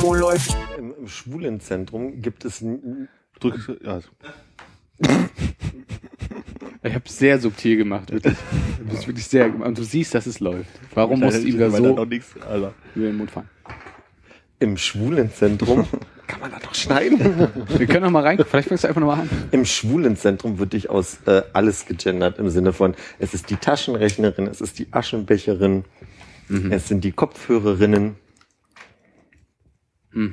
Wo läuft? Im, im Schwulenzentrum gibt es Drück, ja. Ich habe sehr subtil gemacht, wirklich. Du bist wirklich sehr gemacht. Und du siehst, dass es läuft. Warum musst du ihm da so noch nichts, Alter. über den Mund fahren? im Schwulenzentrum. Kann man da doch schneiden? Wir können noch mal rein. Vielleicht fängst du einfach nochmal an. Im Schwulenzentrum wird dich aus äh, alles gegendert im Sinne von, es ist die Taschenrechnerin, es ist die Aschenbecherin, es sind die Kopfhörerinnen.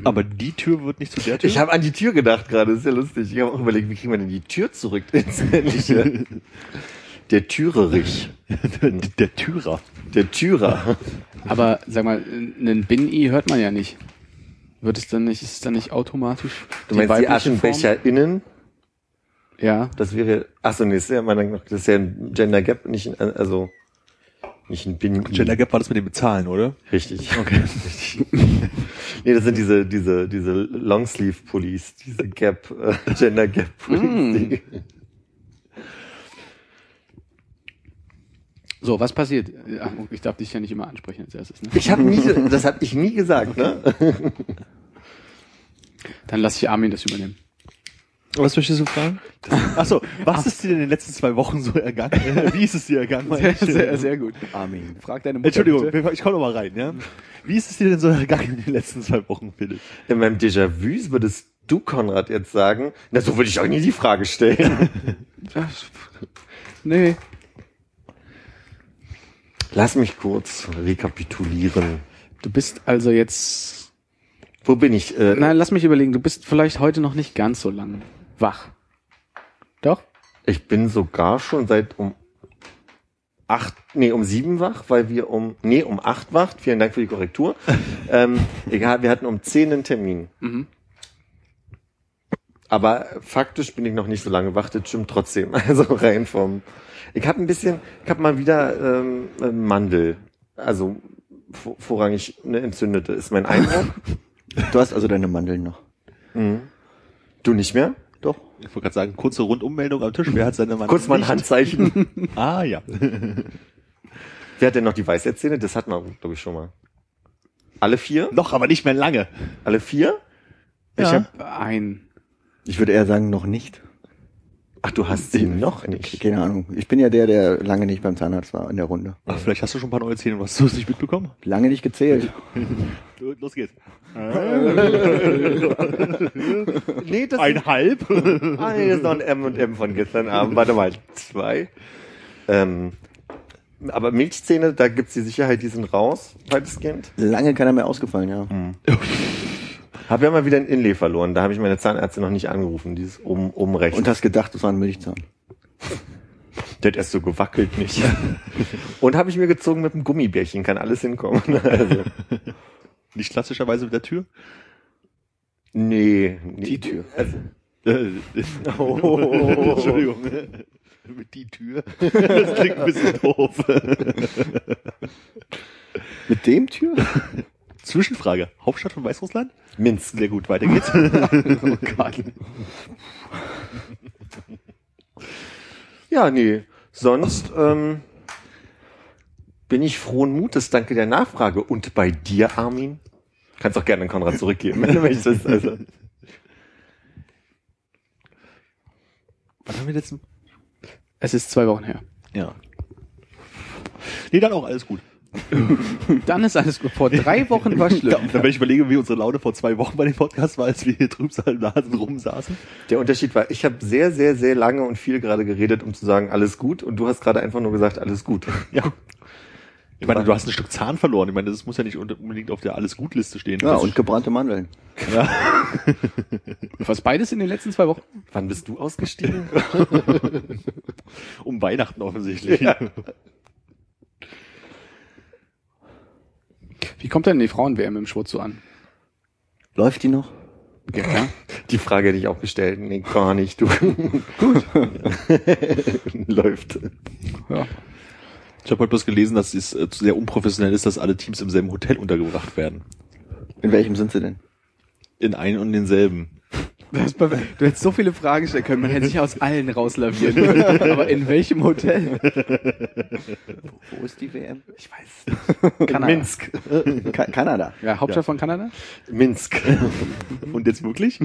Aber die Tür wird nicht zu der Tür. Ich habe an die Tür gedacht gerade, ist ja lustig. Ich habe auch überlegt, wie kriegen wir denn die Tür zurück ins Männliche? Der Türerich, der, der Türer. der Türer. Aber sag mal, einen Bin-I hört man ja nicht. Wird es dann nicht, ist es dann nicht automatisch? Du meinst die AschenbecherInnen? Form? Ja. Das wäre, ach so, nee, das ist ja, man, das ist ja ein Gender Gap, nicht ein, also, nicht ein Bin. Gender Gap war das mit dem Bezahlen, oder? Richtig. Okay. Richtig. nee, das sind diese, diese, diese Longsleeve-Pullis, diese Gap, äh, Gender Gap-Pullis. So, was passiert? Ja, ich darf dich ja nicht immer ansprechen als erstes. Ne? Ich habe nie, das habe ich nie gesagt, ne? Dann lass ich Armin das übernehmen. Was möchtest du fragen? Achso, was ist dir denn in den letzten zwei Wochen so ergangen? Wie ist es dir ergangen? Sehr, sehr, sehr gut. Armin. Frag deine Mutter. Entschuldigung, bitte. ich komme noch mal rein, ja? Wie ist es dir denn so ergangen in den letzten zwei Wochen, Philipp? In meinem Déjà-vu würdest du, Konrad, jetzt sagen, na, so würde ich auch nie die Frage stellen. Nee. Lass mich kurz rekapitulieren. Du bist also jetzt. Wo bin ich? Äh, Nein, lass mich überlegen. Du bist vielleicht heute noch nicht ganz so lang wach. Doch? Ich bin sogar schon seit um acht, nee, um sieben wach, weil wir um, nee, um acht wacht. Vielen Dank für die Korrektur. ähm, egal, wir hatten um zehn einen Termin. Mhm. Aber faktisch bin ich noch nicht so lange wach, das stimmt trotzdem. Also rein vom. Ich habe ein bisschen, ich habe mal wieder ähm, äh, Mandel. Also vor- vorrangig eine entzündete ist mein Eindruck. Du hast also deine Mandeln noch. du nicht mehr? Doch. Ich wollte gerade sagen, kurze Rundummeldung am Tisch. Wer hat seine Mann Kurz mal ein? Handzeichen. Ah, ja. Wer hat denn noch die Weisheitszähne? Das hat man, glaube ich, schon mal. Alle vier? Noch, aber nicht mehr lange. Alle vier? Ich Ja. habe ein. Ich würde eher sagen, noch nicht. Ach, du hast sie noch nicht. Keine Ahnung. Ich bin ja der, der lange nicht beim Zahnarzt war in der Runde. Ach, vielleicht hast du schon ein paar neue Zähne und hast du nicht mitbekommen? Lange nicht gezählt. Los geht's. Nee, das Einhalb? Ah, nee, das ist noch ein M und M von gestern Abend. Warte mal, zwei. Ähm, aber Milchzähne, da gibt's die Sicherheit, die sind raus, weitestgehend. Lange keiner mehr ausgefallen, ja. Hab ja mal wieder ein Inlay verloren. Da habe ich meine Zahnärztin noch nicht angerufen, dieses oben, oben rechts. Und hast gedacht, das war ein Milchzahn. der hat erst so gewackelt nicht. und habe ich mir gezogen mit einem Gummibärchen, kann alles hinkommen. Also, Nicht klassischerweise mit der Tür? nee, nee. Die Tür. Also, Äh, Oh. Entschuldigung. Mit die Tür? Das klingt ein bisschen doof. Mit dem Tür? Zwischenfrage. Hauptstadt von Weißrussland? Minsk. Sehr gut, weiter geht's. Oh Gott. Ja, nee. Sonst ähm, bin ich frohen Mutes, danke der Nachfrage. Und bei dir, Armin? Kannst auch gerne an Konrad zurückgeben, wenn du möchtest. Also. Was haben wir jetzt? Es ist zwei Wochen her. Ja. Nee, dann auch alles gut. Dann ist alles gut. Vor drei Wochen war schlimm. Dann, wenn ich überlege, wie unsere Laune vor zwei Wochen bei dem Podcast war, als wir hier drüben Nasen rumsaßen. Der Unterschied war, ich habe sehr, sehr, sehr lange und viel gerade geredet, um zu sagen, alles gut. Und du hast gerade einfach nur gesagt, alles gut. Ja. Ich meine, du hast ein Stück Zahn verloren. Ich meine, das muss ja nicht unbedingt auf der Alles-Gut-Liste stehen. Ja, und gebrannte Mandeln. Was beides in den letzten zwei Wochen? Wann bist du ausgestiegen? um Weihnachten offensichtlich. Ja. Wie kommt denn die Frauen-WM im Schwurz so an? Läuft die noch? Ja, klar. Die Frage hätte ich auch gestellt. Nee, gar nicht, du. Gut. Läuft. Ja. Ich habe heute bloß gelesen, dass es äh, sehr unprofessionell ist, dass alle Teams im selben Hotel untergebracht werden. In welchem sind sie denn? In einen und denselben. Du hättest so viele Fragen stellen können, man hätte sich aus allen rauslavieren können. Aber in welchem Hotel? Wo ist die WM? Ich weiß. Kanada. Minsk. Ka Kanada. Ja, Hauptstadt von Kanada? Minsk. Und jetzt wirklich?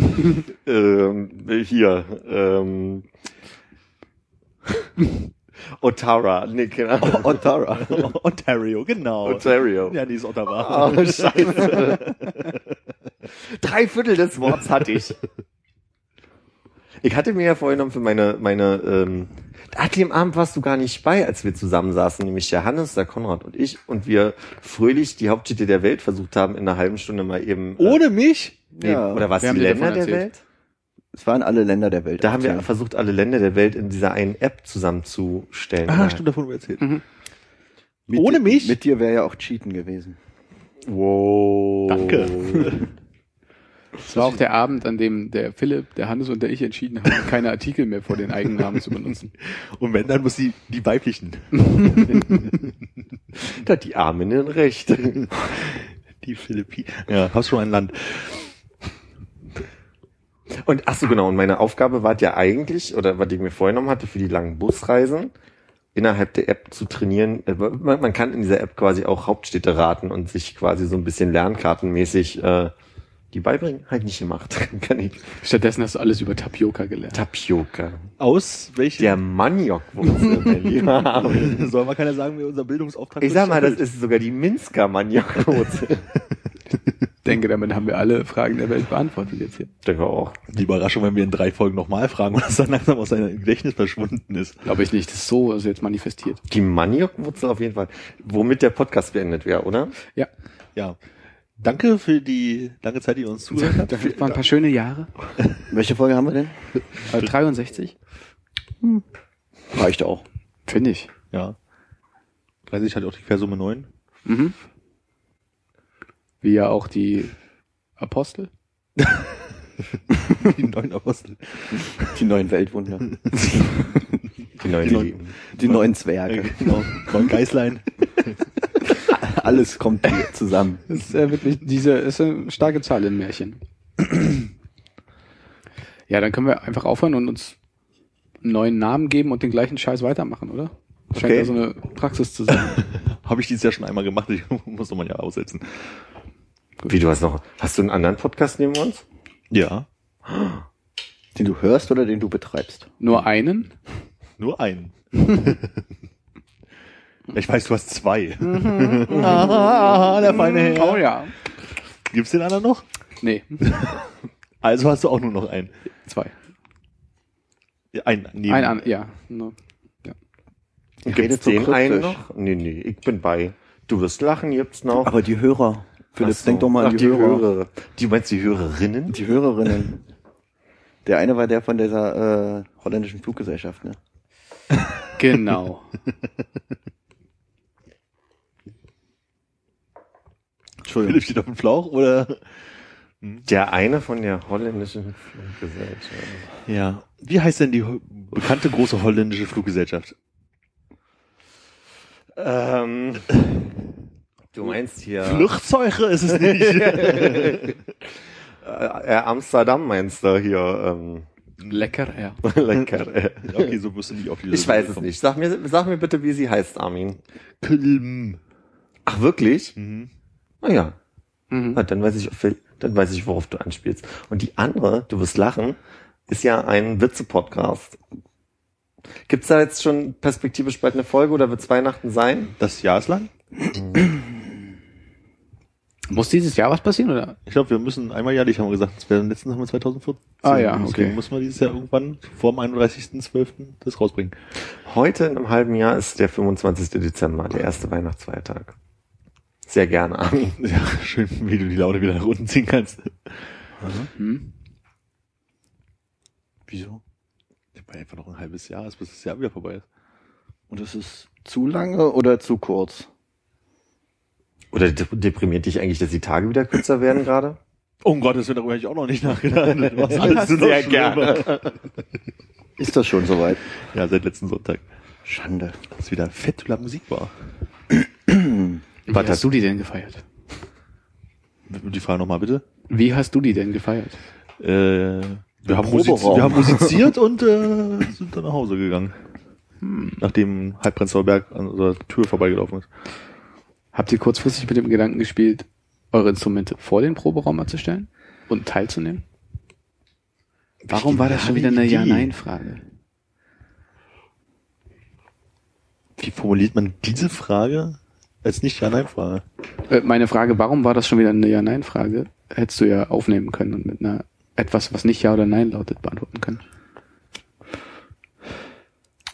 ähm, hier. Ähm, Ottawa. Nee, keine Ahnung. Ottawa. Ontario, genau. Ontario. Ja, die ist Ottawa. Oh, scheiße. Drei Viertel des Worts hatte ich. Ich hatte mir ja vorgenommen für meine, meine, ähm, an dem Abend warst du gar nicht bei, als wir zusammensaßen, nämlich der Hannes, der Konrad und ich, und wir fröhlich die Hauptstädte der Welt versucht haben, in einer halben Stunde mal eben. äh, Ohne mich? Nee, Ja. oder was die Länder der. Welt? Es waren alle Länder der Welt. Da haben wir versucht, alle Länder der Welt in dieser einen App zusammenzustellen. Ah, stimmt, davon erzählt. Mit ohne mich? Mit dir wäre ja auch Cheaten gewesen. Wow. Danke. Das war auch der Abend, an dem der Philipp, der Hannes und der ich entschieden haben, keine Artikel mehr vor den Eigennamen zu benutzen. Und wenn, dann muss die, die weiblichen. Da hat die Arminnen recht. Die Philippinen. Ja, hast schon ein Land. Und ach so genau, und meine Aufgabe war ja eigentlich, oder was ich mir vorgenommen hatte für die langen Busreisen, innerhalb der App zu trainieren. Äh, Man, man kann in dieser App quasi auch Hauptstädte raten und sich quasi so ein bisschen lernkartenmäßig äh, die beibringen. Halt nicht gemacht. kann ich. Stattdessen hast du alles über Tapioca gelernt. Tapioca. Aus welchen? Der Maniokwurzel, mein Lieber. Soll mal keiner sagen, wie unser Bildungsauftrag Ich sag mal, das ist. ist sogar die Minsker Maniokwurzel. Ich denke, damit haben wir alle Fragen der Welt beantwortet jetzt hier. Denke auch. Die Überraschung, wenn wir in drei Folgen nochmal fragen und das dann langsam aus seinem Gedächtnis verschwunden ist. Glaube ich nicht. Das ist so also jetzt manifestiert. Die Maniokwurzel auf jeden Fall. Womit der Podcast beendet wäre, oder? Ja. Ja. Danke für die lange Zeit, die ihr uns zugehört habt. Das waren ein paar schöne Jahre. Welche Folge haben wir denn? Äh, 63? Reicht auch. Finde ich. Ja. 30 hat auch die Quersumme 9. Mhm. Wie ja auch die Apostel. Die neun Apostel. Die neuen Weltwunder. Die neuen Die neuen- Lieben. Die neuen Zwerge. Genau. Neun Geißlein. Alles kommt hier zusammen. Das ist äh, wirklich, diese ist eine starke Zahl in Märchen. Ja, dann können wir einfach aufhören und uns einen neuen Namen geben und den gleichen Scheiß weitermachen, oder? Scheint Okay. ja so eine Praxis zu sein. Habe ich dieses Jahr schon einmal gemacht. Ich muss noch mal ja aussetzen. Wie, du hast noch, hast du einen anderen Podcast neben uns? Ja. Den du hörst oder den du betreibst? Nur einen? Nur einen. Ich weiß, du hast zwei. Ah, der feine Herr. Oh ja. Gibt's den anderen noch? Nee, Also hast du auch nur noch einen. zwei. Ja, Ein, neben. Ein an, ja. No. Ihr Gibt's redet so den einen noch? Nee, nee, ich bin bei. Du wirst lachen, gibt's noch. Aber die Hörer. Philipp, Ach so. denk doch mal an Ach, die, Hörer. Hörer. Die meinst du die Hörerinnen? Die Hörerinnen. Der eine war der von dieser äh, holländischen Fluggesellschaft, ne? Genau. Entschuldigung. Philipp steht auf dem Schlauch oder? Der eine von der holländischen Fluggesellschaft. Ja. Wie heißt denn die bekannte große holländische Fluggesellschaft? Ähm, du meinst hier Flugzeuge ist es nicht. äh, äh, Amsterdam meinst du hier ähm, Lecker, ja. lecker. äh. okay, so wirst du nicht auf die Ich weiß es nicht. Sag mir, sag mir bitte, wie sie heißt, Armin. Köln. Ach wirklich? Mhm. Na ja, Mhm. Na, dann weiß ich, dann weiß ich, worauf du anspielst. Und die andere, du wirst lachen, ist ja ein Witze-Podcast. Gibt's da jetzt schon perspektivisch bald eine Folge oder wird's Weihnachten sein? Das Jahr ist lang? Muss dieses Jahr was passieren, oder? Ich glaube, wir müssen einmal jährlich, haben wir gesagt. Das wäre letztens haben wir 2014. Ah ja, Deswegen okay. muss man dieses Jahr irgendwann vor dem 31.12. das rausbringen. Heute in einem halben Jahr ist der 25. Dezember, der erste Weihnachtsfeiertag. Sehr gerne, Armin. Ja, schön, wie du die Laune wieder nach unten ziehen kannst. Hm? Wieso? Ich habe einfach noch ein halbes Jahr, bis das Jahr wieder vorbei ist. Und es ist zu lange oder zu kurz? Oder de- deprimiert dich eigentlich, dass die Tage wieder kürzer werden gerade? Oh um Gottes Willen, darüber habe ich auch noch nicht nachgedacht. Machst alles Sehr gerne. Ist das schon soweit? Ja, seit letzten Sonntag. Schande. Das ist wieder fett la Musik war. Was hast du die denn gefeiert? Die Frage nochmal bitte. Wie hast du die denn gefeiert? Äh, wir, haben musiziert, wir haben musiziert und äh, sind dann nach Hause gegangen. Nachdem Halbprenzlauer Berg an unserer Tür vorbeigelaufen ist. Habt ihr kurzfristig mit dem Gedanken gespielt, eure Instrumente vor den Proberaum mal zu stellen und teilzunehmen? Warum war das schon wieder eine. Ja-Nein-Frage? Wie formuliert man diese Frage als nicht Ja-Nein-Frage? Äh, Meine Frage, warum war das schon wieder eine Ja-Nein-Frage? Hättest du ja aufnehmen können und mit einer etwas, was nicht Ja oder Nein lautet, beantworten können.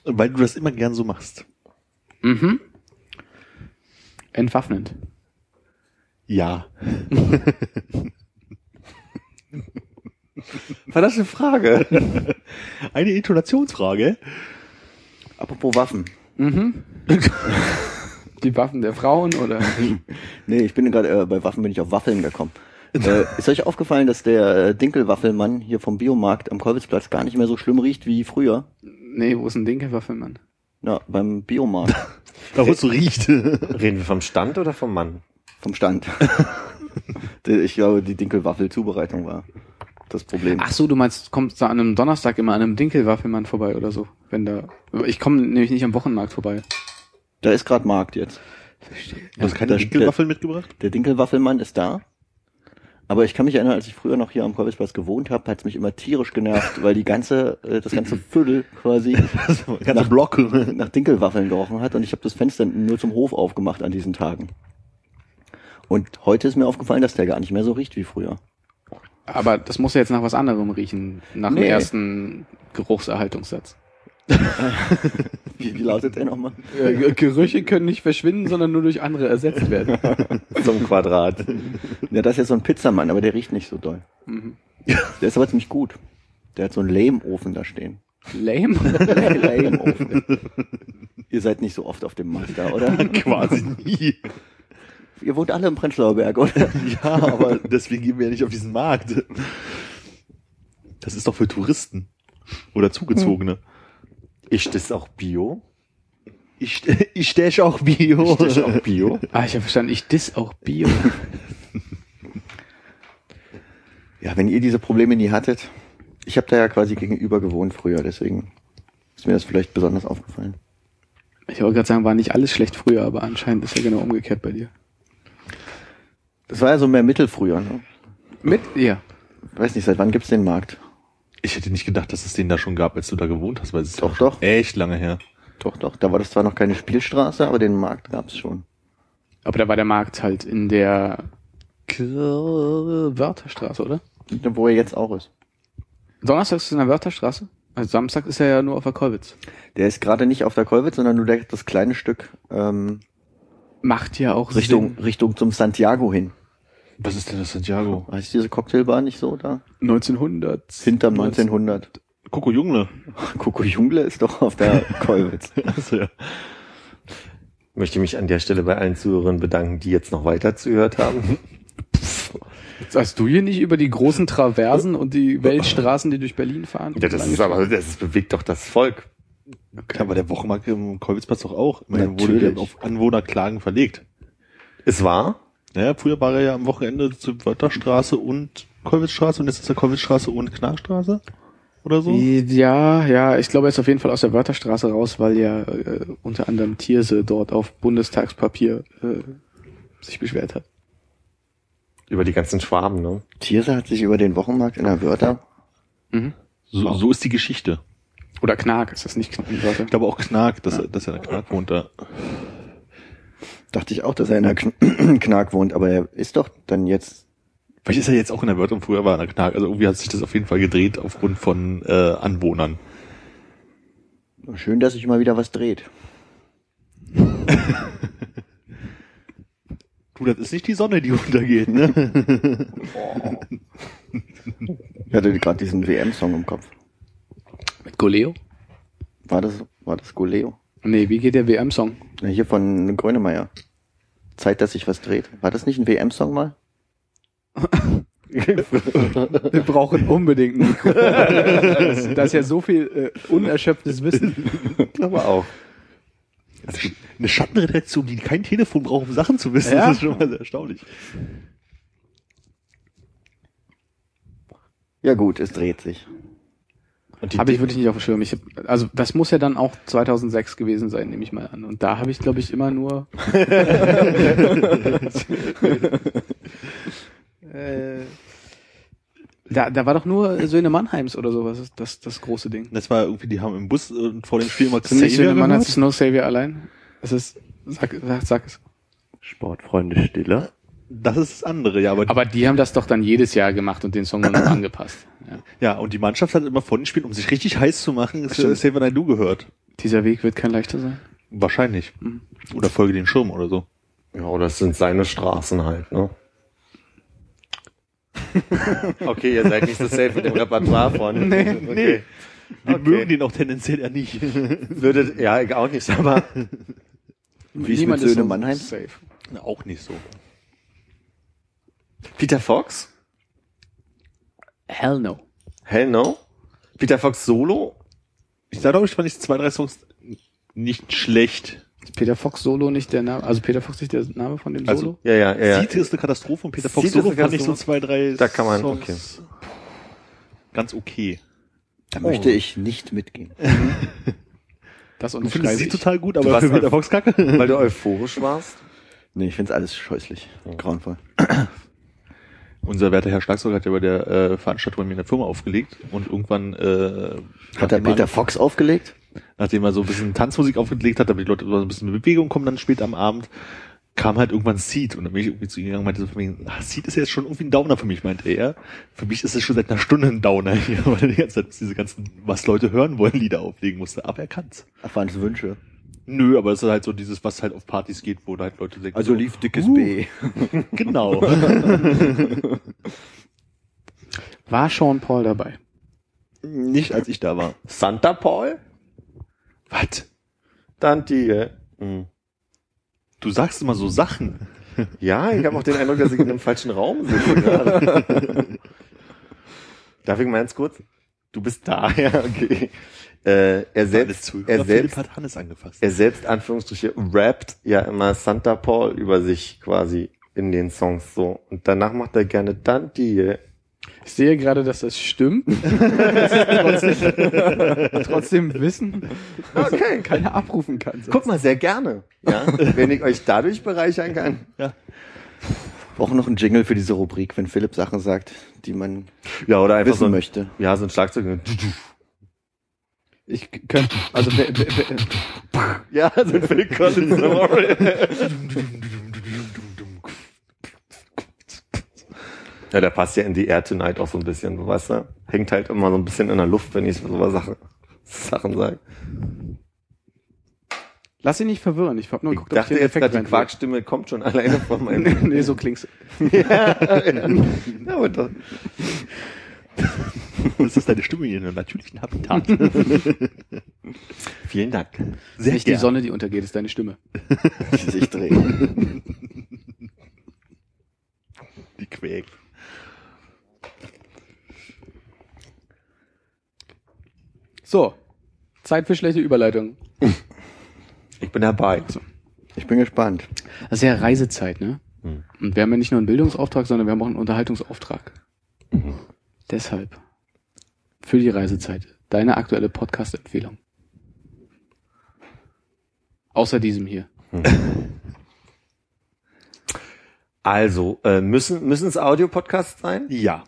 Weil du das immer gern so machst. Mhm. Entwaffnend. Ja. War das eine Frage? Eine Intonationsfrage. Apropos Waffen. Mhm. Die Waffen der Frauen oder? Nee, ich bin gerade äh, bei Waffen bin ich auf Waffeln gekommen. äh, ist euch aufgefallen, dass der äh, Dinkelwaffelmann hier vom Biomarkt am Kolwitzplatz gar nicht mehr so schlimm riecht wie früher? Nee, wo ist ein Dinkelwaffelmann? Ja, beim Biomarkt Da wo es so riecht. Reden wir vom Stand oder vom Mann? vom Stand. Ich glaube, die Dinkelwaffel-Zubereitung war das Problem. Ach so, du meinst, kommst da an einem Donnerstag immer an einem Dinkelwaffelmann vorbei oder so? Wenn da, ich komme nämlich nicht am Wochenmarkt vorbei. Da ist gerade Markt jetzt. Du hast keine Da- Dinkelwaffeln mitgebracht? Der Dinkelwaffelmann ist da. Aber ich kann mich erinnern, als ich früher noch hier am Kolwitzplatz gewohnt habe, hat es mich immer tierisch genervt, weil die ganze, äh, das ganze Viertel quasi Ganze nach, Block. nach Dinkelwaffeln gerochen hat und ich habe das Fenster nur zum Hof aufgemacht an diesen Tagen. Und heute ist mir aufgefallen, dass der gar nicht mehr so riecht wie früher. Aber das muss ja jetzt nach was anderem riechen, nach dem Nee. ersten Geruchserhaltungssatz. Wie, wie lautet der nochmal? Äh, Gerüche können nicht verschwinden, sondern nur durch andere ersetzt werden. Zum Quadrat. Ja, das ist jetzt so ein Pizzamann, aber der riecht nicht so doll. Mhm. Der ist aber ziemlich gut. Der hat so einen Lehmofen da stehen. Lame? Lehmofen. Ihr seid nicht so oft auf dem Markt da, oder? Quasi nie. Ihr wohnt alle im Prenzlauer Berg, oder? Ja, aber deswegen gehen wir ja nicht auf diesen Markt. Das ist doch für Touristen. Oder Zugezogene. Ist das auch Bio? Ich, ich stech auch Bio. Ist das auch Bio? Ah, ich habe verstanden, ich diss auch Bio. Ja, wenn ihr diese Probleme nie hattet. Ich habe da ja quasi gegenüber gewohnt früher, deswegen ist mir das vielleicht besonders aufgefallen. Ich wollte gerade sagen, war nicht alles schlecht früher, aber anscheinend ist ja genau umgekehrt bei dir. Das war ja so mehr Mittel früher. Ne? Mit ihr. Weiß nicht, seit wann gibt's den Markt? Ich hätte nicht gedacht, dass es den da schon gab, als du da gewohnt hast, weil es ist Doch, echt lange her. Doch, doch. Da war das zwar noch keine Spielstraße, aber den Markt gab's schon. Aber da war der Markt halt in der Wörterstraße, oder? Wo er jetzt auch ist. Donnerstag ist es in der Wörterstraße. Also Samstag ist er ja nur auf der Kolwitz. Der ist gerade nicht auf der Kolwitz, sondern nur das kleine Stück ähm, Macht ja auch Richtung, Sinn. Richtung zum Santiago hin. Was ist denn das Santiago? Heißt diese Cocktailbar nicht so da? 1900. Hinterm 1900. Coco Jungle. Coco Jungle ist doch auf der Kolwitz. Also, ja. Möchte mich an der Stelle bei allen Zuhörern bedanken, die jetzt noch weiter zugehört haben. Hast du hier nicht über die großen Traversen und die Weltstraßen, die durch Berlin fahren? Ja, das ist aber, das bewegt doch das Volk. Ja, aber der Wochenmarkt im Kolwitzplatz doch auch. Immerhin wurde Natürlich. der auf Anwohnerklagen verlegt. Es war? Naja, früher war er ja am Wochenende zur Wörterstraße und Kolwitzstraße und jetzt ist er Kolwitzstraße und Knarrstraße oder so. Ja, ja, ich glaube, er ist auf jeden Fall aus der Wörterstraße raus, weil ja äh, unter anderem Thierse dort auf Bundestagspapier äh, sich beschwert hat. Über die ganzen Schwaben, ne? Thierse hat sich über den Wochenmarkt in der Wörter. Mhm. So, so ist die Geschichte. Oder Knark, ist das nicht Kn- Wörter? Ich glaube auch Knark, dass, er dass er in der Knark wohnt da. Dachte ich auch, dass er in der Kn Knark wohnt, aber er ist doch dann jetzt. Vielleicht ist er jetzt auch in der Wörter und früher war er in der Knark. Also irgendwie hat sich das auf jeden Fall gedreht aufgrund von äh, Anwohnern. Schön, dass sich immer wieder was dreht. Du, das ist nicht die Sonne, die untergeht, ne? Ich hatte gerade diesen WM-Song im Kopf. Mit Goleo? War das, war das Goleo? Nee, wie geht der WM-Song? Hier von Grönemeyer. Zeit, dass sich was dreht. War das nicht ein WM-Song mal? Wir brauchen unbedingt ein. Da ist ja so viel äh, unerschöpftes Wissen. Ich glaube auch. Eine Schattenredaktion, die kein Telefon braucht, um Sachen zu wissen, Ja. das ist schon mal sehr erstaunlich. Ja gut, es dreht sich. Und die, Habe ich wirklich nicht auf dem Schirm. Ich hab, also das muss ja dann auch 2006 gewesen sein, nehme ich mal an. Und da habe ich, glaube ich, immer nur... äh, da, da war doch nur Söhne Mannheims oder sowas, das, das, große Ding. Das war irgendwie, die haben im Bus äh, vor dem Spiel nicht Xavier Söhne Mannheims. Snow Savior allein? Es ist, sag, sag, sag es. Sportfreunde Stiller. Das ist das andere, ja, aber, Aber die haben das doch dann jedes Jahr gemacht und den Song dann noch angepasst. Ja. ja, und die Mannschaft hat immer vor den Spielen, um sich richtig heiß zu machen. Save When I Do gehört. Dieser Weg wird kein leichter sein. Wahrscheinlich. Mhm. Oder folge den Schirm oder so. ja, oder es sind seine Straßen halt, ne? okay, ihr seid nicht so safe mit dem Repertoire von. Nee, okay. Wir Okay. mögen den auch tendenziell ja nicht. Würdet, ja, ich auch nicht, aber Wie ist mit Söhne so Mannheim? Safe. auch nicht so. Peter Fox? Hell no. Hell no? Peter Fox Solo? Ich sage glaube ich, fand ich zwei, drei Songs nicht schlecht. Ist Peter Fox Solo nicht der Name? Also Peter Fox nicht der Name von dem Also, Solo? Ja, ja, ja. Siete ist eine Katastrophe und Peter Fox Solo fand ich so zwei, drei Da kann man- Songs ganz okay. Da möchte ich nicht mitgehen. Das Du unterschreibe findest sie total gut, Du aber für Peter Fox kacke. Weil du euphorisch warst? Nee, ich find's alles scheußlich. Grauenvoll. Unser werter Herr Schlagzeuger hat ja bei der äh, Veranstaltung bei mir in der Firma aufgelegt und irgendwann äh, Hat der er- Peter Fox aufgelegt? nachdem er so ein bisschen Tanzmusik aufgelegt hat, damit die Leute so ein bisschen in Bewegung kommen dann später am Abend, kam halt irgendwann Seed und dann bin ich irgendwie zu ihm gegangen und meinte so von mir, ah, Seed ist ja jetzt schon irgendwie ein Downer für mich, meinte er. Für mich ist es schon seit einer Stunde ein Downer hier, weil er die ganze Zeit diese ganzen, was Leute hören wollen, Lieder auflegen musste. Aber er kann's. Ach, waren es Wünsche. Nö, aber es ist halt so dieses, was halt auf Partys geht, wo da halt Leute denken. Also so, lief dickes uh, B. Genau. War Sean Paul dabei? Nicht als ich da war. Santa Paul? Was? Dante. Hm. Du sagst immer so Sachen. Ja, ich habe auch den Eindruck, dass ich in einem falschen Raum sitze gerade. Darf ich mal ganz kurz? Du bist da, ja, okay. Äh, er selbst, zu. er Philipp selbst, hat Hannes angefasst. er selbst, Anführungsstriche, rappt ja immer Santa Paul über sich quasi in den Songs so. Und danach macht er gerne Dante. Ich sehe gerade, dass das stimmt. trotzdem, trotzdem wissen, dass Okay. keiner abrufen kann. Guck mal, sehr gerne. Ja, wenn ich euch dadurch bereichern kann. Brauchen noch einen Jingle für diese Rubrik, wenn Philipp Sachen sagt, die man Ja, oder einfach wissen so ein, möchte. ja, so ein Schlagzeug. Ich könnte, also wer, wer, wer, Ja, so ein Phil Collins. ja, der passt ja in die Air Tonight auch so ein bisschen, weißt du? Hängt halt immer so ein bisschen in der Luft, wenn ich so was Sache, Sachen sage. lass dich nicht verwirren. Ich habe nur Ich geguckt, ob dachte hier jetzt ein gerade, die Quarkstimme kommt schon alleine von meinem... nee, so klingt's. ja, aber doch. Das ist deine Stimme hier in einem natürlichen Habitat. Vielen Dank. Sehr nicht die Sonne, die untergeht, ist deine Stimme. die sich drehen. Die quäkt. So, Zeit für schlechte Überleitung. Ich bin dabei. Ich bin gespannt. Das ist ja Reisezeit, ne? Hm. Und wir haben ja nicht nur einen Bildungsauftrag, sondern wir haben auch einen Unterhaltungsauftrag. Deshalb, für die Reisezeit, deine aktuelle Podcast-Empfehlung. Außer diesem hier. Also, äh, müssen, müssen es Audio-Podcasts sein? Ja.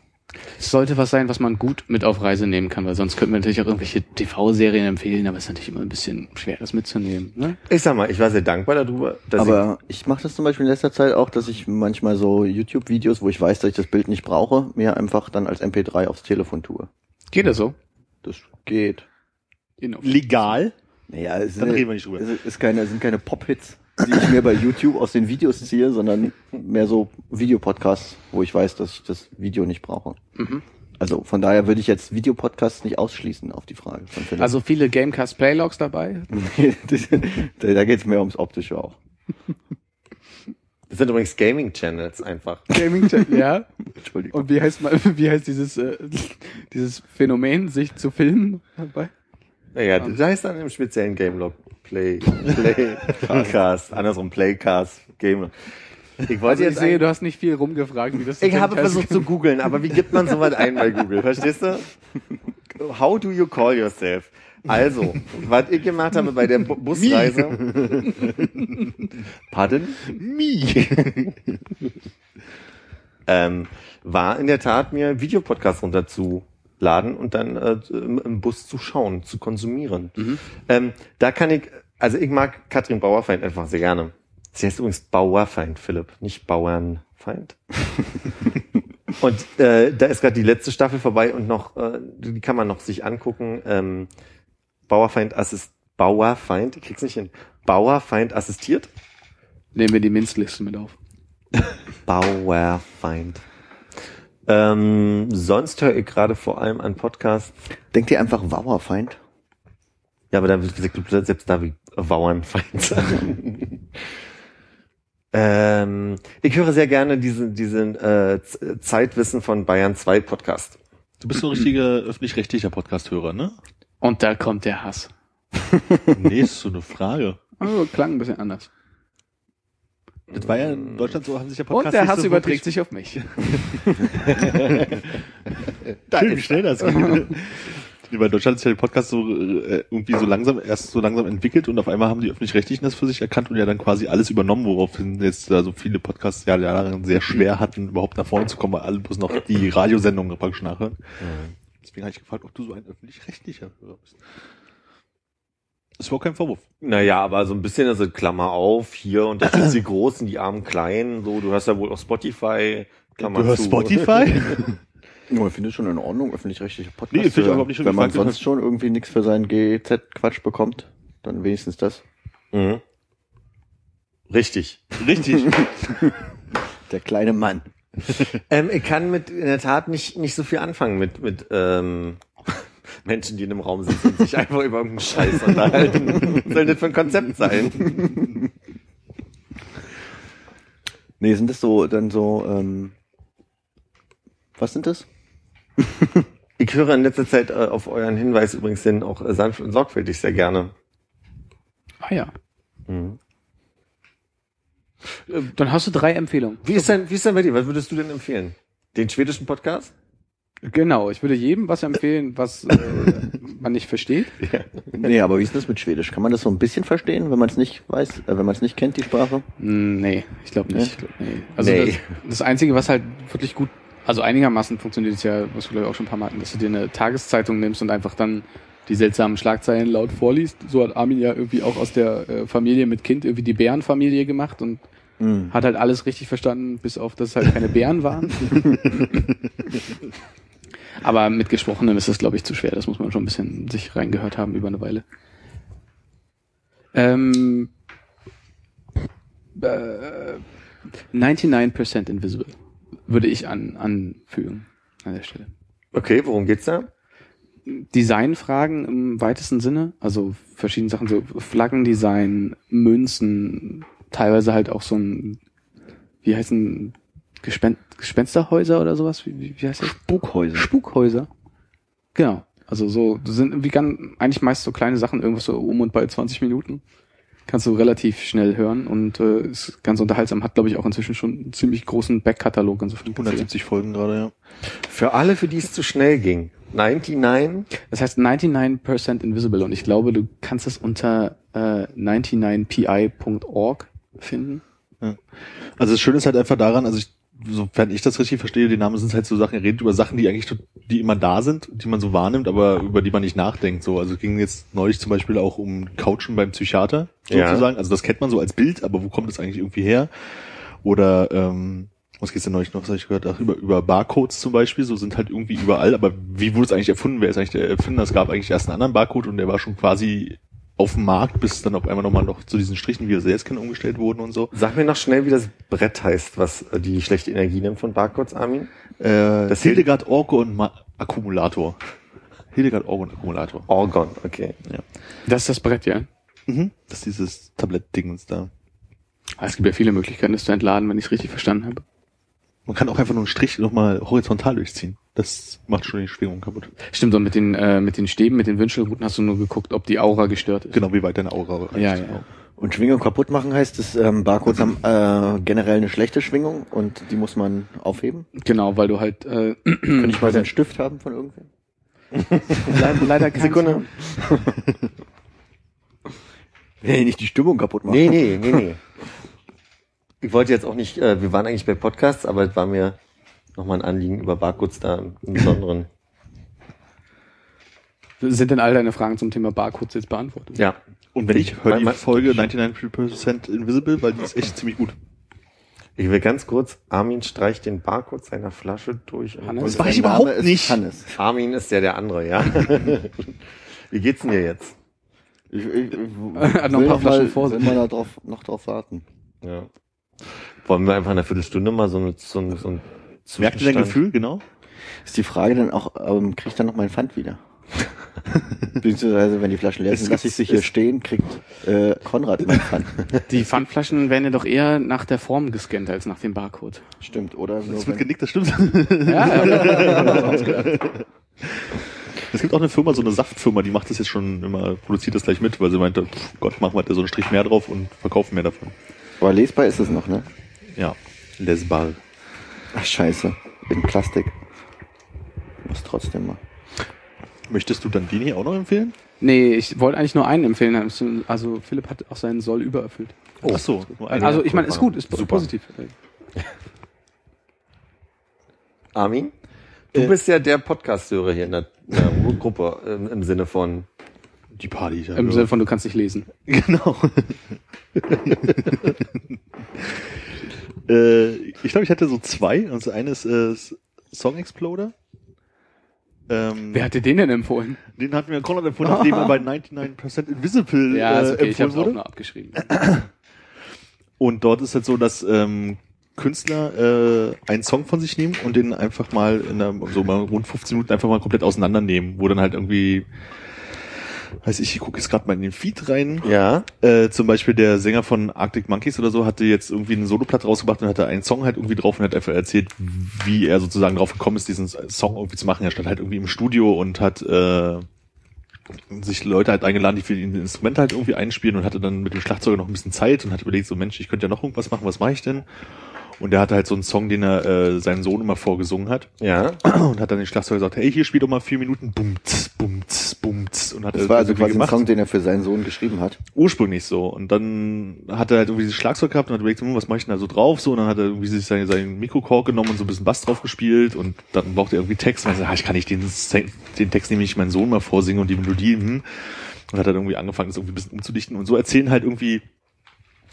Es sollte was sein, was man gut mit auf Reise nehmen kann, weil sonst könnten wir natürlich auch irgendwelche TV-Serien empfehlen, aber es ist natürlich immer ein bisschen schwer, das mitzunehmen. Ne? Ich sag mal, ich war sehr dankbar darüber, dass Aber ich mache das zum Beispiel in letzter Zeit auch, dass ich manchmal so YouTube-Videos, wo ich weiß, dass ich das Bild nicht brauche, mir einfach dann als MP3 aufs Telefon tue. Geht das so? Das geht. Inoffiziell. Legal? Naja, es Dann sind, reden wir nicht drüber. es ist keine, es sind keine Pop-Hits, die ich mir bei YouTube aus den Videos ziehe, sondern mehr so Videopodcasts, wo ich weiß, dass ich das Video nicht brauche. Mhm. Also von daher würde ich jetzt Videopodcasts nicht ausschließen auf die Frage von Philipp. Also viele Gamecast Playlogs dabei. da, geht es mehr ums Optische auch. Das sind übrigens Gaming-Channels einfach. Gaming Chat, ja. Entschuldigung. Und wie heißt mal, wie heißt dieses, äh, dieses Phänomen, sich zu filmen dabei? Naja, das heißt dann im speziellen Gamelog Play, Play, Cast, andersrum Playcast, Game. Ich wollte Also ich jetzt sehe, ein- du hast nicht viel rumgefragt, wie das ich habe versucht zu googeln, aber wie gibt man sowas ein bei Google? Verstehst du? How do you call yourself? Also, was ich gemacht habe bei der Bu Busreise. Pardon? Mi. ähm, war in der Tat mir Videopodcasts runterzuladen und dann äh, im, Bus zu schauen, zu konsumieren. Ähm, da kann ich, also ich mag Katrin Bauerfeind einfach sehr gerne. Sie heißt übrigens Bauerfeind, Philipp, nicht Bauernfeind. und äh, da ist gerade die letzte Staffel vorbei und noch, äh, die kann man noch sich angucken. Ähm, Bauerfeind assist Bauerfeind, ich krieg's nicht hin. Bauerfeind assistiert. Nehmen wir die Minzliste mit auf. Bauerfeind. Ähm, sonst höre ich gerade vor allem an Podcasts. Denkt ihr einfach Wauerfeind? Ja, aber da gesagt, selbst da wie Bauernfeind sagen. ähm, ich höre sehr gerne diesen, diesen äh, Zeitwissen von Bayern 2 Podcast. Du bist so ein richtiger öffentlich-rechtlicher Podcast-Hörer, ne? Und da kommt der Hass. Nee, ist so eine Frage. Also, klang ein bisschen anders. Das war ja in Deutschland so, haben sich ja Und Podcasts der nicht Hass so überträgt sich auf mich. Schön, wie schnell das geht. Bei Deutschland ist ja der Podcast so äh, irgendwie so langsam, erst so langsam entwickelt und auf einmal haben die öffentlich-rechtlichen das für sich erkannt und ja dann quasi alles übernommen, woraufhin jetzt da so viele Podcasts ja daran sehr schwer hatten, überhaupt nach vorne zu kommen, weil alle bloß noch die Radiosendungen praktisch nachhören. Deswegen habe ich gefragt, ob du so ein öffentlich-rechtlicher Hörer bist. Das war auch kein Vorwurf. Naja, aber so ein bisschen, also Klammer auf, hier unterstützt die Großen, die armen Kleinen, so, du hast ja wohl auch Spotify, Klammer Du hörst zu. Spotify? Oh, ich finde es schon in Ordnung, öffentlich-rechtliche Podcast. Nee, finde ich überhaupt nicht. Wenn man sonst schon irgendwie nichts für seinen GZ-Quatsch bekommt, dann wenigstens das. Mhm. Richtig. Richtig. Der kleine Mann. Ähm, ich kann mit in der Tat nicht, nicht so viel anfangen mit, mit ähm, Menschen, die in einem Raum sitzen und sich einfach über irgendeinen Scheiß unterhalten. Was soll das für ein Konzept sein? Nee, sind das so, dann so, ähm, was sind das? Ich höre in letzter Zeit äh, auf euren Hinweis übrigens hin auch äh, sanft und sorgfältig sehr gerne. Ah ja. Mhm. Dann hast du drei Empfehlungen. Wie ist denn, wie ist denn bei dir? Was würdest du denn empfehlen? Den schwedischen Podcast? Genau, ich würde jedem was empfehlen, was äh, man nicht versteht. Nee, aber wie ist das mit Schwedisch? Kann man das so ein bisschen verstehen, wenn man es nicht weiß, äh, wenn man es nicht kennt, die Sprache? Hm, Nee, ich glaube nicht. Glaub, nee. Also Nee. Das, das Einzige, was halt wirklich gut, also einigermaßen funktioniert, ist ja, was wir glaube ich auch schon ein paar Mal hatten, dass du dir eine Tageszeitung nimmst und einfach dann die seltsamen Schlagzeilen laut vorliest. So hat Armin ja irgendwie auch aus der äh, Familie mit Kind irgendwie die Bärenfamilie gemacht und Hm. hat halt alles richtig verstanden, bis auf, dass es halt keine Bären waren. Aber mit Gesprochenen ist das, glaube ich, zu schwer. Das muss man schon ein bisschen sich reingehört haben über eine Weile. Ähm, äh, 99% Invisible würde ich an, anfügen an der Stelle. Okay, worum geht's da? Designfragen im weitesten Sinne, also verschiedene Sachen, so Flaggendesign, Münzen, teilweise halt auch so ein, wie heißen Gespen Gespensterhäuser oder sowas? Wie, wie, heißt das? Spukhäuser. Spukhäuser. Genau. Also so, das sind wie ganz, eigentlich meist so kleine Sachen, irgendwas so um und bei 20 Minuten. Kannst du relativ schnell hören und äh, ist ganz unterhaltsam. Hat, glaube ich, auch inzwischen schon einen ziemlich großen Backkatalog. Insofern 170 Folgen gerade, ja. Für alle, für die es zu schnell ging. 99? Das heißt 99% Invisible und ich glaube, du kannst es unter äh, 99pi.org finden. Also das Schöne ist halt einfach daran, also ich, sofern ich das richtig verstehe, die Namen sind halt so Sachen, er redet über Sachen, die eigentlich, die immer da sind, die man so wahrnimmt, aber über die man nicht nachdenkt. So, also es ging jetzt neulich zum Beispiel auch um Couchen beim Psychiater, Ja. sozusagen. Also das kennt man so als Bild, aber wo kommt das eigentlich irgendwie her? Oder ähm, was geht's denn neulich noch, was hab ich gehört? Ach, über, über Barcodes zum Beispiel, so sind halt irgendwie überall, aber wie wurde es eigentlich erfunden? Wer ist eigentlich der Erfinder? Es gab eigentlich erst einen anderen Barcode und der war schon quasi auf dem Markt, bis dann auf einmal nochmal noch zu diesen Strichen, wie wir sie jetzt kennen, umgestellt wurden und so. Sag mir noch schnell, wie das Brett heißt, was äh, die schlechte Energie nimmt von Barcodes, Armin. Äh, Das Hildegard Orgon Ma Akkumulator. Hildegard Orgon Akkumulator. Orgon, okay. Das ist das Brett, ja. Mhm. Das ist dieses Tablettdingens da. Ah, Es gibt ja viele Möglichkeiten, das zu entladen, wenn ich es richtig verstanden habe. Man kann auch einfach nur einen Strich nochmal horizontal durchziehen. Das macht schon die Schwingung kaputt. Stimmt, und mit den, äh, mit den Stäben, mit den Wünschelruten hast du nur geguckt, ob die Aura gestört ist. Genau wie weit deine Aura reicht. Ja, ja. Und Schwingung kaputt machen heißt, dass ähm, Barcodes haben äh, generell eine schlechte Schwingung und die muss man aufheben. Genau, weil du halt äh, Könnte ich mal so einen Stift haben von irgendwem? leider, leider kein Sekunde. Nee, nicht die Stimmung kaputt machen. Nee, nee, nee, nee. Ich wollte jetzt auch nicht, äh, wir waren eigentlich bei Podcasts, aber es war mir nochmal ein Anliegen über Barcodes da im Besonderen. Sind denn all deine Fragen zum Thema Barcodes jetzt beantwortet? Ja. Und wenn ich höre die Folge 99% Invisible, weil die ist echt ziemlich gut. Ich will ganz kurz, Armin streicht den Barcode seiner Flasche durch. Hannes? und- Das mach ich überhaupt ist nicht. Hannes. Armin ist ja der andere, ja. Wie geht's denn dir jetzt? Ich, ich, ich noch ein will paar noch Flaschen vor sich. mal da drauf, noch drauf warten. Ja. Wollen wir einfach in einer Viertelstunde mal so, eine, so, ein- so ein Merkt ihr dein Gefühl, genau? Ist die Frage dann auch, ähm, krieg ich dann noch meinen Pfand wieder? Beziehungsweise, wenn die Flaschen leer sind, lasse ich sie hier stehen, kriegt äh, Konrad meinen Pfand. Die Pfandflaschen werden ja doch eher nach der Form gescannt als nach dem Barcode. Stimmt, oder? Es wird genickt, das stimmt. Ja, ja. Es gibt auch eine Firma, so eine Saftfirma, die macht das jetzt schon immer, produziert das gleich mit, weil sie meinte, pff, Gott, machen wir da so einen Strich mehr drauf und verkaufen mehr davon. Aber lesbar ist es noch, ne? Ja, lesbar. Ach, scheiße. In Plastik. Muss trotzdem mal. Möchtest du dann den hier auch noch empfehlen? Nee, ich wollte eigentlich nur einen empfehlen. Also Philipp hat auch seinen Soll übererfüllt. Oh. Ach so, nur einen. Also ich meine, ist gut, ist Super. positiv. Armin? Du Äh. bist ja der Podcast-Hörer hier in der, in der Gruppe im, im Sinne von die Party. Ja, Im Sinne von, du kannst nicht lesen. Genau. äh, ich glaube, ich hatte so zwei. Also eine ist äh, Song Exploder. Ähm, Wer hat dir den denn empfohlen? den hatten wir Konrad empfohlen, nachdem er bei 99% Invisible Ja, ist äh, okay, ich empfohlen habe auch wurde. nur abgeschrieben. Und dort ist es so, dass ähm, Künstler äh, einen Song von sich nehmen und den einfach mal in einer, so mal rund 15 Minuten einfach mal komplett auseinandernehmen, wo dann halt irgendwie, weiß ich, ich gucke jetzt gerade mal in den Feed rein. Ja. Äh, zum Beispiel der Sänger von Arctic Monkeys oder so hatte jetzt irgendwie einen Soloplatte rausgebracht und hatte einen Song halt irgendwie drauf und hat einfach erzählt, wie er sozusagen drauf gekommen ist, diesen Song irgendwie zu machen. Er stand halt irgendwie im Studio und hat äh, sich Leute halt eingeladen, die für ihn Instrumente halt irgendwie einspielen und hatte dann mit dem Schlagzeuger noch ein bisschen Zeit und hat überlegt, so Mensch, ich könnte ja noch irgendwas machen, was mache ich denn? Und er hatte halt so einen Song, den er äh, seinen Sohn immer vorgesungen hat Ja. und hat dann den Schlagzeuger gesagt, hey, hier spiel doch mal vier Minuten, bumts, bumts, bumts und hat Das war also quasi ein Song, den er für seinen Sohn geschrieben hat. ursprünglich so. Und dann hat er halt irgendwie dieses Schlagzeug gehabt und hat überlegt, hm, was mache ich denn da so drauf? So, und dann hat er irgendwie sich seinen, seinen Mikrokork genommen und so ein bisschen Bass drauf gespielt und dann brauchte er irgendwie Text. Und er sagt, ah, ich kann nicht den, den Text nämlich meinen Sohn mal vorsingen und die Melodie, hm. Und hat dann irgendwie angefangen, das irgendwie ein bisschen umzudichten. Und so erzählen halt irgendwie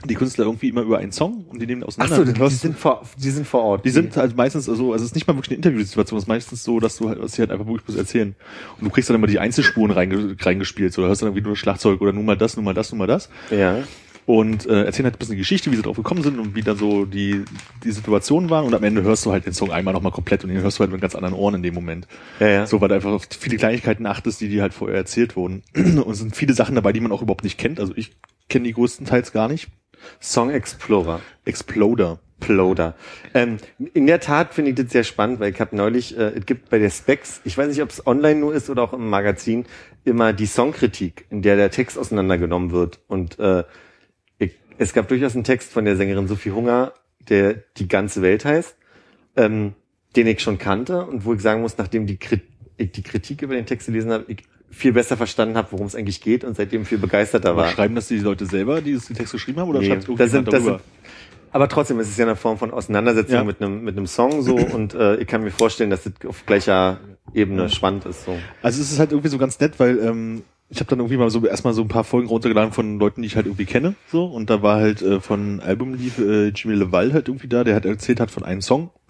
die Künstler irgendwie immer über einen Song und die nehmen Ach auseinander. so, Du die, hörst- sind vor, die sind vor Ort. die sind halt meistens, also, also es ist nicht mal wirklich eine Interviewsituation, es ist meistens so, dass du halt, dass sie halt einfach wirklich bloß erzählen. Und du kriegst dann immer die Einzelspuren reinge, reingespielt, so, da hörst du dann irgendwie nur Schlagzeug oder nur mal das, nur mal das, nur mal das. Ja. Und äh, erzählen halt ein bisschen die Geschichte, wie sie drauf gekommen sind und wie dann so die, die Situationen waren. Und am Ende hörst du halt den Song einmal nochmal komplett und den hörst du halt mit ganz anderen Ohren in dem Moment. Ja, ja. So, weil du einfach auf viele Kleinigkeiten achtest, die dir halt vorher erzählt wurden. Und es sind viele Sachen dabei, die man auch überhaupt nicht kennt. Also ich kenne die größtenteils gar nicht. Song Explorer. Exploder. Ploder. Ähm, in der Tat finde ich das sehr spannend, weil ich habe neulich, äh, es gibt bei der Specs, ich weiß nicht, ob es online nur ist oder auch im Magazin, immer die Songkritik, in der der Text auseinandergenommen wird. Und äh, ich, es gab durchaus einen Text von der Sängerin Sophie Hunger, der die ganze Welt heißt, ähm, den ich schon kannte und wo ich sagen muss, nachdem die, Krit ich die Kritik über den Text gelesen habe, ich viel besser verstanden habe, worum es eigentlich geht und seitdem viel begeisterter Aber war. schreiben das die Leute selber, die das- den Text geschrieben haben, oder Nee, schreibt das sind, das sind, aber trotzdem, es ist ja eine Form von Auseinandersetzung Ja. mit einem mit einem Song so und äh, ich kann mir vorstellen, dass das auf gleicher Ebene spannend ist so. Also es ist halt irgendwie so ganz nett, weil ähm, ich habe dann irgendwie mal so erstmal so ein paar Folgen runtergeladen von Leuten, die ich halt irgendwie kenne, so und da war halt äh, von Album lief äh, Jimmy LeVal halt irgendwie da, der hat erzählt hat von einem Song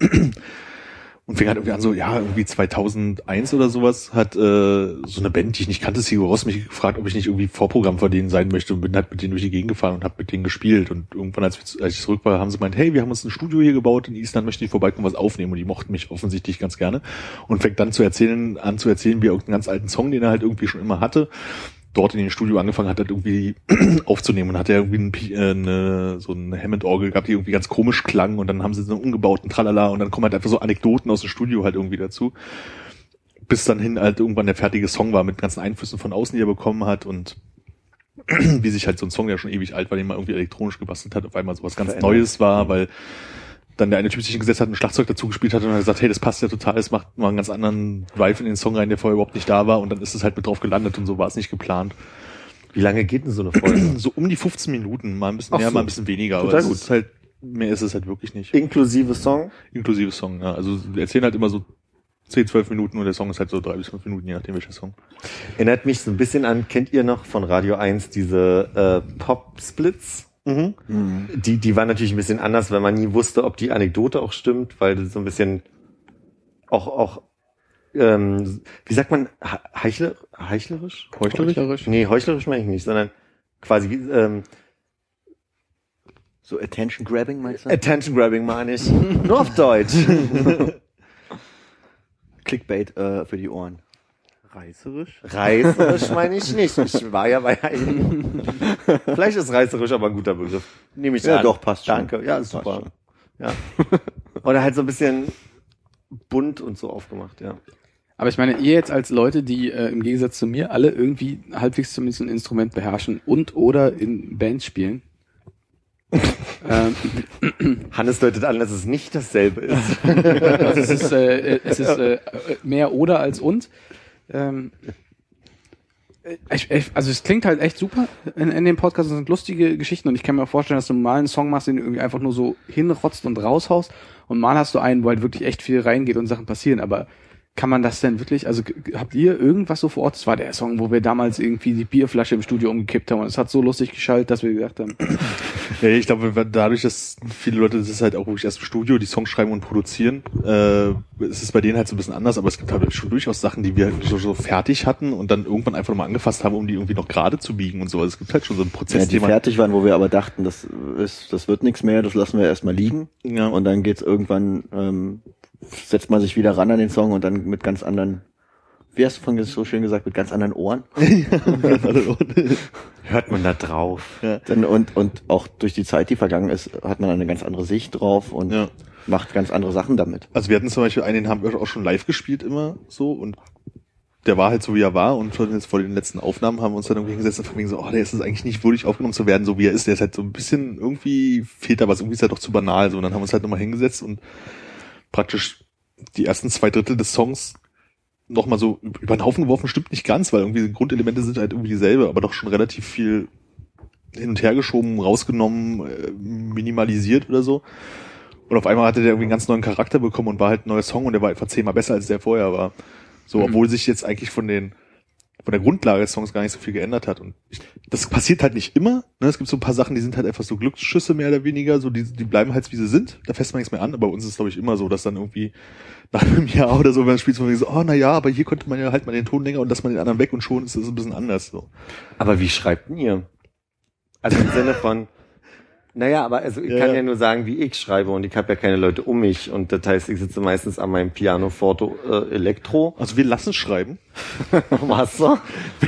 und fing halt irgendwie an so, ja, irgendwie 2001 oder sowas hat äh, so eine Band, die ich nicht kannte, Sigur Ross, mich gefragt, ob ich nicht irgendwie Vorprogramm von denen sein möchte und bin halt mit denen durch die Gegend gefahren und habe mit denen gespielt. Und irgendwann, als, als ich zurück war, haben sie gemeint, hey, wir haben uns ein Studio hier gebaut in Island, möchten die vorbeikommen, was aufnehmen? Und die mochten mich offensichtlich ganz gerne und fängt dann zu erzählen, an zu erzählen, wie er irgendeinen ganz alten Song, den er halt irgendwie schon immer hatte, dort in dem Studio angefangen hat, halt irgendwie aufzunehmen und hat er irgendwie ein, Pi- äh, eine, so eine Hammond-Orgel gehabt, die irgendwie ganz komisch klang und dann haben sie so einen umgebauten Tralala und dann kommen halt einfach so Anekdoten aus dem Studio halt irgendwie dazu. Bis dann hin halt irgendwann der fertige Song war mit ganzen Einflüssen von außen, die er bekommen hat und wie sich halt so ein Song, der schon ewig alt war, den man irgendwie elektronisch gebastelt hat, auf einmal sowas ganz Verändert. Neues war, weil dann der eine Typ sich hingesetzt hat, ein Schlagzeug dazu gespielt hat und hat gesagt, hey, das passt ja total, es macht mal einen ganz anderen Drive in den Song rein, der vorher überhaupt nicht da war und dann ist es halt mit drauf gelandet und so war es nicht geplant. Wie lange geht denn so eine Folge? So um die 15 Minuten, mal ein bisschen Ach mehr, so. mal ein bisschen weniger, Total aber es gut. ist halt, mehr ist es halt wirklich nicht. Inklusive Song? Inklusive Song, ja. Also wir erzählen halt immer so 10, 12 Minuten und der Song ist halt so drei bis fünf Minuten, je nachdem welcher Song. Erinnert mich so ein bisschen an, kennt ihr noch von Radio 1 diese äh, Pop-Splits? Mhm. Die, die waren natürlich ein bisschen anders, weil man nie wusste, ob die Anekdote auch stimmt, weil das so ein bisschen auch, auch ähm, wie sagt man, he- heichler, heichlerisch? Heuchlerisch? Nee, heuchlerisch meine ich nicht, sondern quasi wie, ähm, So Attention Grabbing meinst du? Attention Grabbing meine ich. Nur auf Deutsch. Clickbait äh, für die Ohren. Reißerisch? Reißerisch meine ich nicht. Ich war ja bei einigen. Vielleicht ist reißerisch aber ein guter Begriff. Nehme ich Ja, an. doch, passt schon. Danke. Ja, Passt super. schon. Ja. Oder halt so ein bisschen bunt und so aufgemacht, ja. Aber ich meine, ihr jetzt als Leute, die äh, im Gegensatz zu mir alle irgendwie halbwegs zumindest ein Instrument beherrschen und oder in Bands spielen. ähm, Hannes deutet an, dass es nicht dasselbe ist. also es ist, äh, es ist äh, mehr oder als und. Ähm, ich, also es klingt halt echt super in, in dem Podcast. Sind lustige Geschichten und ich kann mir auch vorstellen, dass du mal einen Song machst, den du irgendwie einfach nur so hinrotzt und raushaust und mal hast du einen, wo halt wirklich echt viel reingeht und Sachen passieren. Aber kann man das denn wirklich, also habt ihr irgendwas so vor Ort? Das war der Song, wo wir damals irgendwie die Bierflasche im Studio umgekippt haben und es hat so lustig geschaltet, dass wir gesagt haben, Ja, ich glaube, dadurch, dass viele Leute das ist halt auch wirklich erst im Studio, die Songs schreiben und produzieren, äh, ist es bei denen halt so ein bisschen anders, aber es gibt halt schon durchaus Sachen, die wir halt so, so fertig hatten und dann irgendwann einfach nochmal angefasst haben, um die irgendwie noch gerade zu biegen und so. Also es gibt halt schon so einen Ja, Prozess, die den man, fertig waren, wo wir aber dachten, das ist, das wird nichts mehr, das lassen wir erstmal liegen. ja, Und dann geht's irgendwann, ähm, setzt man sich wieder ran an den Song und dann mit ganz anderen, wie hast du vorhin so schön gesagt, mit ganz anderen Ohren. Hört man da drauf. Dann, und, und auch durch die Zeit, die vergangen ist, hat man eine ganz andere Sicht drauf und ja. macht ganz andere Sachen damit. Also wir hatten zum Beispiel einen, den haben wir auch schon live gespielt immer so und der war halt so, wie er war und vor den, vor den letzten Aufnahmen haben wir uns dann irgendwie hingesetzt und von wegen so, oh, der ist es eigentlich nicht würdig aufgenommen zu werden, so wie er ist. Der ist halt so ein bisschen, irgendwie fehlt da was, irgendwie ist er doch zu banal. So, und dann haben wir uns halt nochmal hingesetzt und praktisch die ersten zwei Drittel des Songs nochmal so über den Haufen geworfen, stimmt nicht ganz, weil irgendwie die Grundelemente sind halt irgendwie dieselbe, aber doch schon relativ viel hin und her geschoben, rausgenommen, äh, minimalisiert oder so. Und auf einmal hatte der irgendwie einen ganz neuen Charakter bekommen und war halt ein neuer Song und der war einfach zehnmal besser, als der vorher war. So, Mhm. obwohl sich jetzt eigentlich von den von der Grundlage des Songs gar nicht so viel geändert hat. Und ich, das passiert halt nicht immer. Ne? Es gibt so ein paar Sachen, die sind halt einfach so Glücksschüsse mehr oder weniger. So, die, die bleiben halt wie sie sind. Da fässt man nichts mehr an. Aber bei uns ist glaube ich, immer so, dass dann irgendwie nach einem Jahr oder so, wenn man spielt, so, oh na ja, aber hier konnte man ja halt mal den Ton länger und lass man den anderen weg und schon ist es ein bisschen anders. So. Aber wie schreibt ihr? Also im Sinne von, naja, aber also ich Ja, kann ja. ja nur sagen, wie ich schreibe und ich habe ja keine Leute um mich und das heißt, ich sitze meistens an meinem Pianoforte äh, Elektro. Also wir lassen schreiben. Was so?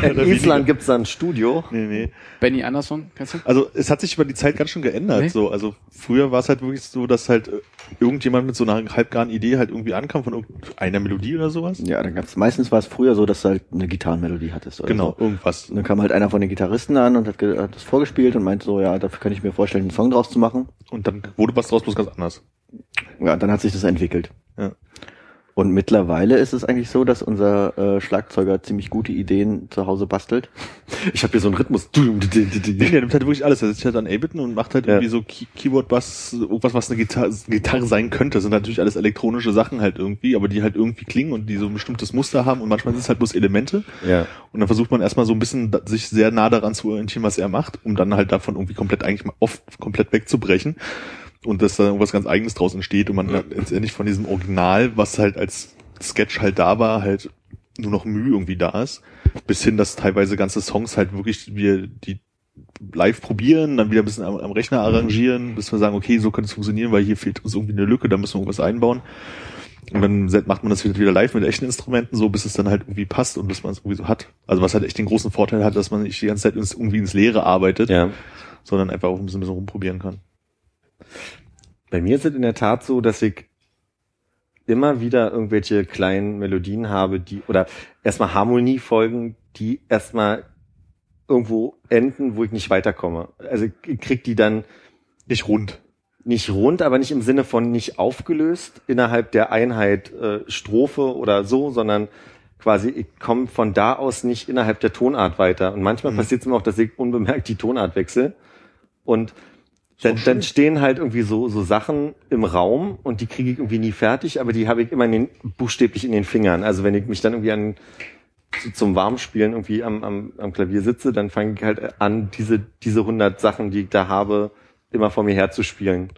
In. Island gibt's da ein Studio. Nee, nee. Benny Anderson, kennst du? Also es hat sich über die Zeit ganz schön geändert. Nee. So, also früher war es halt wirklich so, dass halt äh, irgendjemand mit so einer halbgaren Idee halt irgendwie ankam von irgendeiner Melodie oder sowas. Ja, dann gab's, meistens war es früher so, dass du halt eine Gitarrenmelodie hattest. Oder Genau, So. irgendwas. Und dann kam halt einer von den Gitarristen an und hat, hat das vorgespielt und meinte so, ja, dafür kann ich mir vorstellen, Song draus zu machen. Und dann wurde was draus bloß ganz anders. Ja, dann hat sich das entwickelt. Ja. Und mittlerweile ist es eigentlich so, dass unser äh, Schlagzeuger ziemlich gute Ideen zu Hause bastelt. Ich habe hier so einen Rhythmus. Nee, der nimmt halt wirklich alles. Er sitzt halt an Ableton und macht halt Ja. irgendwie so Key Keyboard-Bass, irgendwas, was eine Gitarre, Gitarre sein könnte. Das sind natürlich alles elektronische Sachen halt irgendwie, aber die halt irgendwie klingen und die so ein bestimmtes Muster haben und manchmal sind es halt bloß Elemente. Ja. Und dann versucht man erstmal so ein bisschen sich sehr nah daran zu orientieren, was er macht, um dann halt davon irgendwie komplett eigentlich mal oft komplett wegzubrechen. Und dass da irgendwas ganz eigenes draus entsteht und man dann letztendlich von diesem Original, was halt als Sketch halt da war, halt nur noch Mühe irgendwie da ist. Bis hin, dass teilweise ganze Songs halt wirklich wir die live probieren, dann wieder ein bisschen am, am Rechner arrangieren, bis wir sagen, okay, so könnte es funktionieren, weil hier fehlt uns irgendwie eine Lücke, da müssen wir irgendwas einbauen. Und dann macht man das wieder live mit echten Instrumenten, so bis es dann halt irgendwie passt und bis man es irgendwie so hat. Also was halt echt den großen Vorteil hat, dass man nicht die ganze Zeit irgendwie ins Leere arbeitet, Ja. sondern einfach auch ein bisschen, ein bisschen rumprobieren kann. Bei mir ist es in der Tat so, dass ich immer wieder irgendwelche kleinen Melodien habe, die, oder erstmal Harmoniefolgen, die erstmal irgendwo enden, wo ich nicht weiterkomme. Also ich krieg die dann Nicht rund. nicht rund, aber nicht im Sinne von nicht aufgelöst innerhalb der Einheit äh, Strophe oder so, sondern quasi ich komme von da aus nicht innerhalb der Tonart weiter. Und manchmal passiert es mir auch, dass ich unbemerkt die Tonart wechsle und dann, dann stehen halt irgendwie so, so Sachen im Raum und die kriege ich irgendwie nie fertig, aber die habe ich immer in den, buchstäblich in den Fingern. Also wenn ich mich dann irgendwie an zu, zum Warmspielen irgendwie am, am, am Klavier sitze, dann fange ich halt an, diese, diese 100 Sachen, die ich da habe, immer vor mir herzuspielen.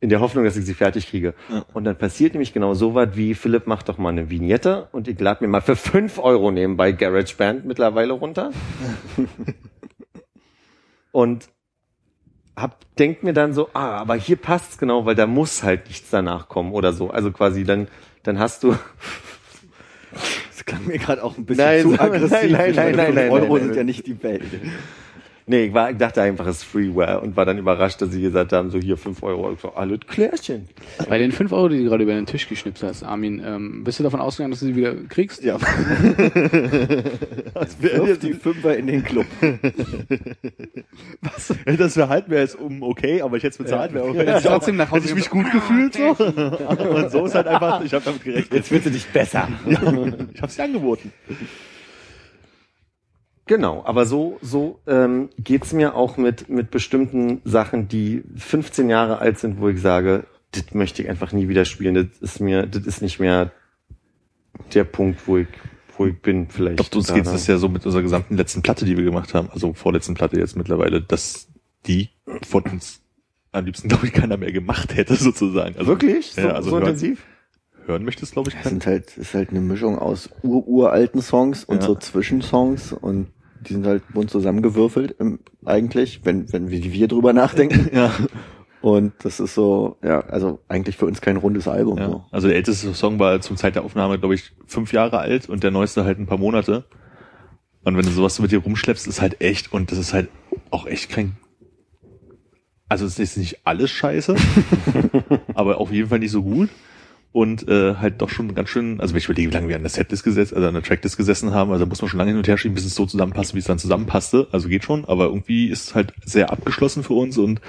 In der Hoffnung, dass ich sie fertig kriege. Ja. Und dann passiert nämlich genau so was wie, Philipp, mach doch mal eine Vignette und ich lade mir mal für 5 Euro nebenbei GarageBand mittlerweile runter. und hab, denk mir dann so, ah, aber hier passt's genau, weil da muss halt nichts danach kommen oder so. Also quasi dann, dann hast du, Das klang mir gerade auch ein bisschen Nein, zu nein, aggressiv. nein, nein, nein, fünf nein, Euro nein, sind nein. ja nicht die Welt. Nee, ich, war, ich dachte einfach, es ist Freeware und war dann überrascht, dass sie gesagt haben, so hier 5 Euro. Ich so, alles Klärchen. Bei den 5 Euro, die du gerade über den Tisch geschnipst hast, Armin, ähm, bist du davon ausgegangen, dass du sie wieder kriegst? Ja. Wirf die Fünfer in den Club. Das Verhalten wäre jetzt um okay, aber ich hätte es bezahlt, wäre auch Hätte ich trotzdem nach Hause hätte ich mich gut gefühlt so. Und so ist halt einfach, ich habe damit gerechnet. Jetzt wird sie dich besser. Ich habe sie angeboten. Genau, aber so, so ähm, geht's mir auch mit, mit bestimmten Sachen, die 15 Jahre alt sind, wo ich sage, das möchte ich einfach nie wieder spielen. Das ist mir, das ist nicht mehr der Punkt, wo ich, wo ich bin vielleicht. Doch, uns geht es ja so mit unserer gesamten letzten Platte, die wir gemacht haben, also vorletzten Platte jetzt mittlerweile, dass die von uns am liebsten, glaube ich, keiner mehr gemacht hätte, sozusagen. Also Wirklich? So, Ja, also so hören- intensiv? hören möchtest, glaube ich, Das keiner. sind halt, ist halt eine Mischung aus ur-uralten Songs und Ja. so Zwischensongs und die sind halt bunt zusammengewürfelt im, eigentlich, wenn, wenn wir, wir drüber nachdenken. Ja. Und das ist so, ja, also eigentlich für uns kein rundes Album. Ja. So. Also der älteste Song war zum Zeit der Aufnahme, glaube ich, fünf Jahre alt und der neueste halt ein paar Monate. Und wenn du sowas mit dir rumschleppst, ist halt echt, und das ist halt auch echt kein, also es ist nicht alles scheiße, aber auf jeden Fall nicht so gut. Und äh, halt doch schon ganz schön, also wenn ich überlege, wie lange wir an der Setlist gesetzt, also an der Tracklist gesessen haben, also da muss man schon lange hin und her schieben, bis es so zusammenpasst, wie es dann zusammenpasste. Also geht schon, aber irgendwie ist es halt sehr abgeschlossen für uns und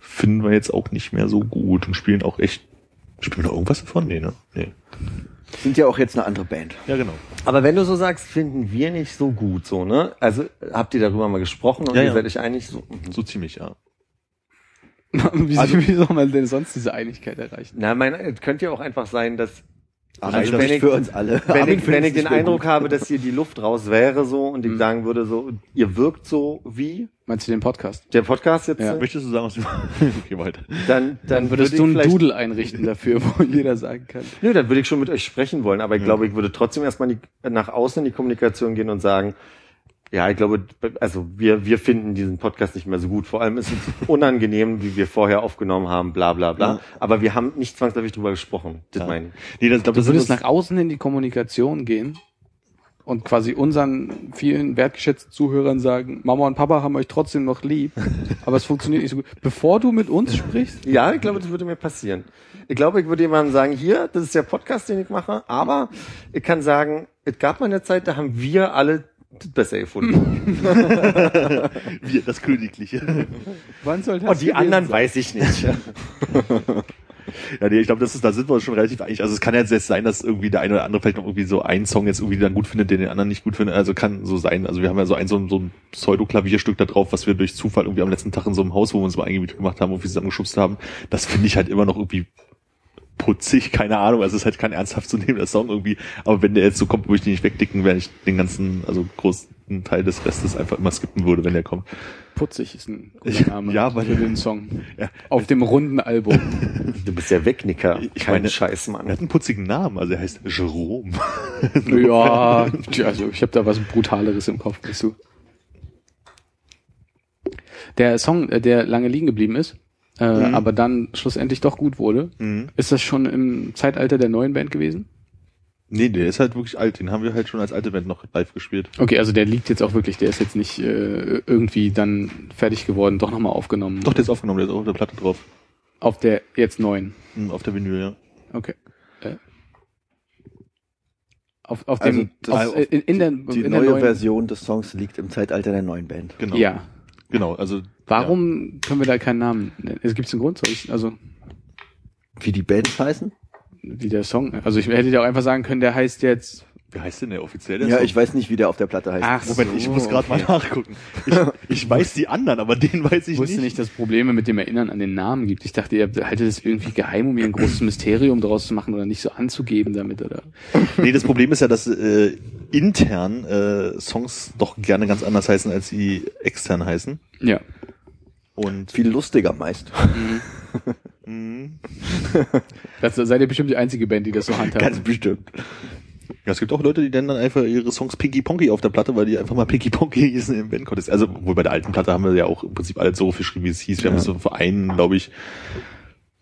finden wir jetzt auch nicht mehr so gut und spielen auch echt. Spielen wir noch irgendwas davon? Nee, ne? Nee. Sind ja auch jetzt eine andere Band. Ja, genau. Aber wenn du so sagst, finden wir nicht so gut, so, ne? Also, habt ihr darüber mal gesprochen und Ja, ihr ja. seid euch einig so? So ziemlich, ja. Wie, wie soll man denn sonst diese Einigkeit erreichen? Na, mein, es könnte ja auch einfach sein, dass Aber Also das wenn ich- für uns alle. wenn Armin ich, wenn ich den Eindruck gut. habe, dass hier die Luft raus wäre so und ich sagen würde so, ihr wirkt so wie Meinst du den Podcast? der Podcast jetzt, Ja. Möchtest du sagen, was du okay, weiter. dann, dann, Dann würdest würde du ich einen Doodle einrichten dafür, wo jeder sagen kann. Nö, dann würde ich schon mit euch sprechen wollen, aber ich glaube, ich würde trotzdem erstmal nach außen in die Kommunikation gehen und sagen, ja, ich glaube, also wir, wir finden diesen Podcast nicht mehr so gut. Vor allem ist es unangenehm, wie wir vorher aufgenommen haben, bla bla bla. Ja. Aber wir haben nicht zwangsläufig drüber gesprochen. Das Ja. meine ich. Nee, das, glaub, Du das würdest nach außen in die Kommunikation gehen und quasi unseren vielen wertgeschätzten Zuhörern sagen, Mama und Papa haben euch trotzdem noch lieb, aber es funktioniert nicht so gut. Bevor du mit uns sprichst, Ja, ich glaube, das würde mir passieren. Ich glaube, ich würde jemandem sagen, hier, das ist der Podcast, den ich mache, aber ich kann sagen, es gab mal eine Zeit, da haben wir alle besser gefunden. wir, das Königliche. wann soll das Und die anderen sein? weiß ich nicht. Ja, nee, ich glaube, das ist, da sind wir uns schon relativ einig. Also es kann ja jetzt sein, dass irgendwie der eine oder andere vielleicht noch irgendwie so einen Song jetzt irgendwie dann gut findet, den den anderen nicht gut findet. Also kann so sein. Also wir haben ja so ein, so ein, so ein Pseudo-Klavierstück da drauf, was wir durch Zufall irgendwie am letzten Tag in so einem Haus, wo wir uns mal eingemietet gemacht haben, irgendwie zusammengeschubst haben. Das finde ich halt immer noch irgendwie putzig, keine Ahnung. Also es ist halt kein ernsthaft zu nehmender Song irgendwie. Aber wenn der jetzt so kommt, wo ich den nicht wegdicken, werde ich den ganzen, also großen Teil des Restes einfach immer skippen würde, wenn der kommt. Putzig ist ein guter Name Ja, weil- für den Song. Ja. Auf dem runden Album. Du bist ja Wegnicker. Ich Kein meine- Scheiß, Er Mann. hat einen putzigen Namen, also er heißt Jerome. ja, tja, also ich habe da was Brutaleres im Kopf, weißt du. Der Song, äh, der lange liegen geblieben ist, äh, Mhm. aber dann schlussendlich doch gut wurde. Mhm. Ist das schon im Zeitalter der neuen Band gewesen? Nee, der ist halt wirklich alt. Den haben wir halt schon als alte Band noch live gespielt. Okay, also der liegt jetzt auch wirklich, der ist jetzt nicht äh, irgendwie dann fertig geworden, doch nochmal aufgenommen. Doch, der ist aufgenommen, der ist auch auf der Platte drauf. Auf der jetzt neuen. Mhm, Auf der Vinyl, ja. Okay. Äh. Auf, auf Also dem, das- auf, äh, in, in der, Die in der neue neuen, Version des Songs liegt im Zeitalter der neuen Band. Genau. Ja. Genau, also. Warum können wir da keinen Namen nennen? Es gibt einen Grund, also Wie die Bands heißen? wie der Song. Also ich hätte ja auch einfach sagen können, der heißt jetzt. Ja. Wie heißt denn der offiziell? Der Ja, Song? ich weiß nicht, wie der auf der Platte heißt. Ach Moment, ich muss gerade mal nachgucken. Ich, ich weiß die anderen, aber den weiß ich Ich wusste nicht. nicht, dass es Probleme mit dem Erinnern an den Namen gibt. Ich dachte, ihr haltet es irgendwie geheim, um hier ein großes Mysterium daraus zu machen oder nicht so anzugeben damit, oder? Nee, das Problem ist ja, dass äh, intern äh, Songs doch gerne ganz anders heißen, als sie extern heißen. Ja. Und Viel lustiger meist. mh, Das seid ihr bestimmt die einzige Band, die das so handhabt. Ganz bestimmt. ja, es gibt auch Leute, die dann einfach ihre Songs Pinky Ponky auf der Platte, weil die einfach mal Pinky Ponky hießen im Bandcontest. Also, wohl bei der alten Platte haben wir ja auch im Prinzip alles so geschrieben, wie es hieß. Wir haben es so für einen, glaube ich,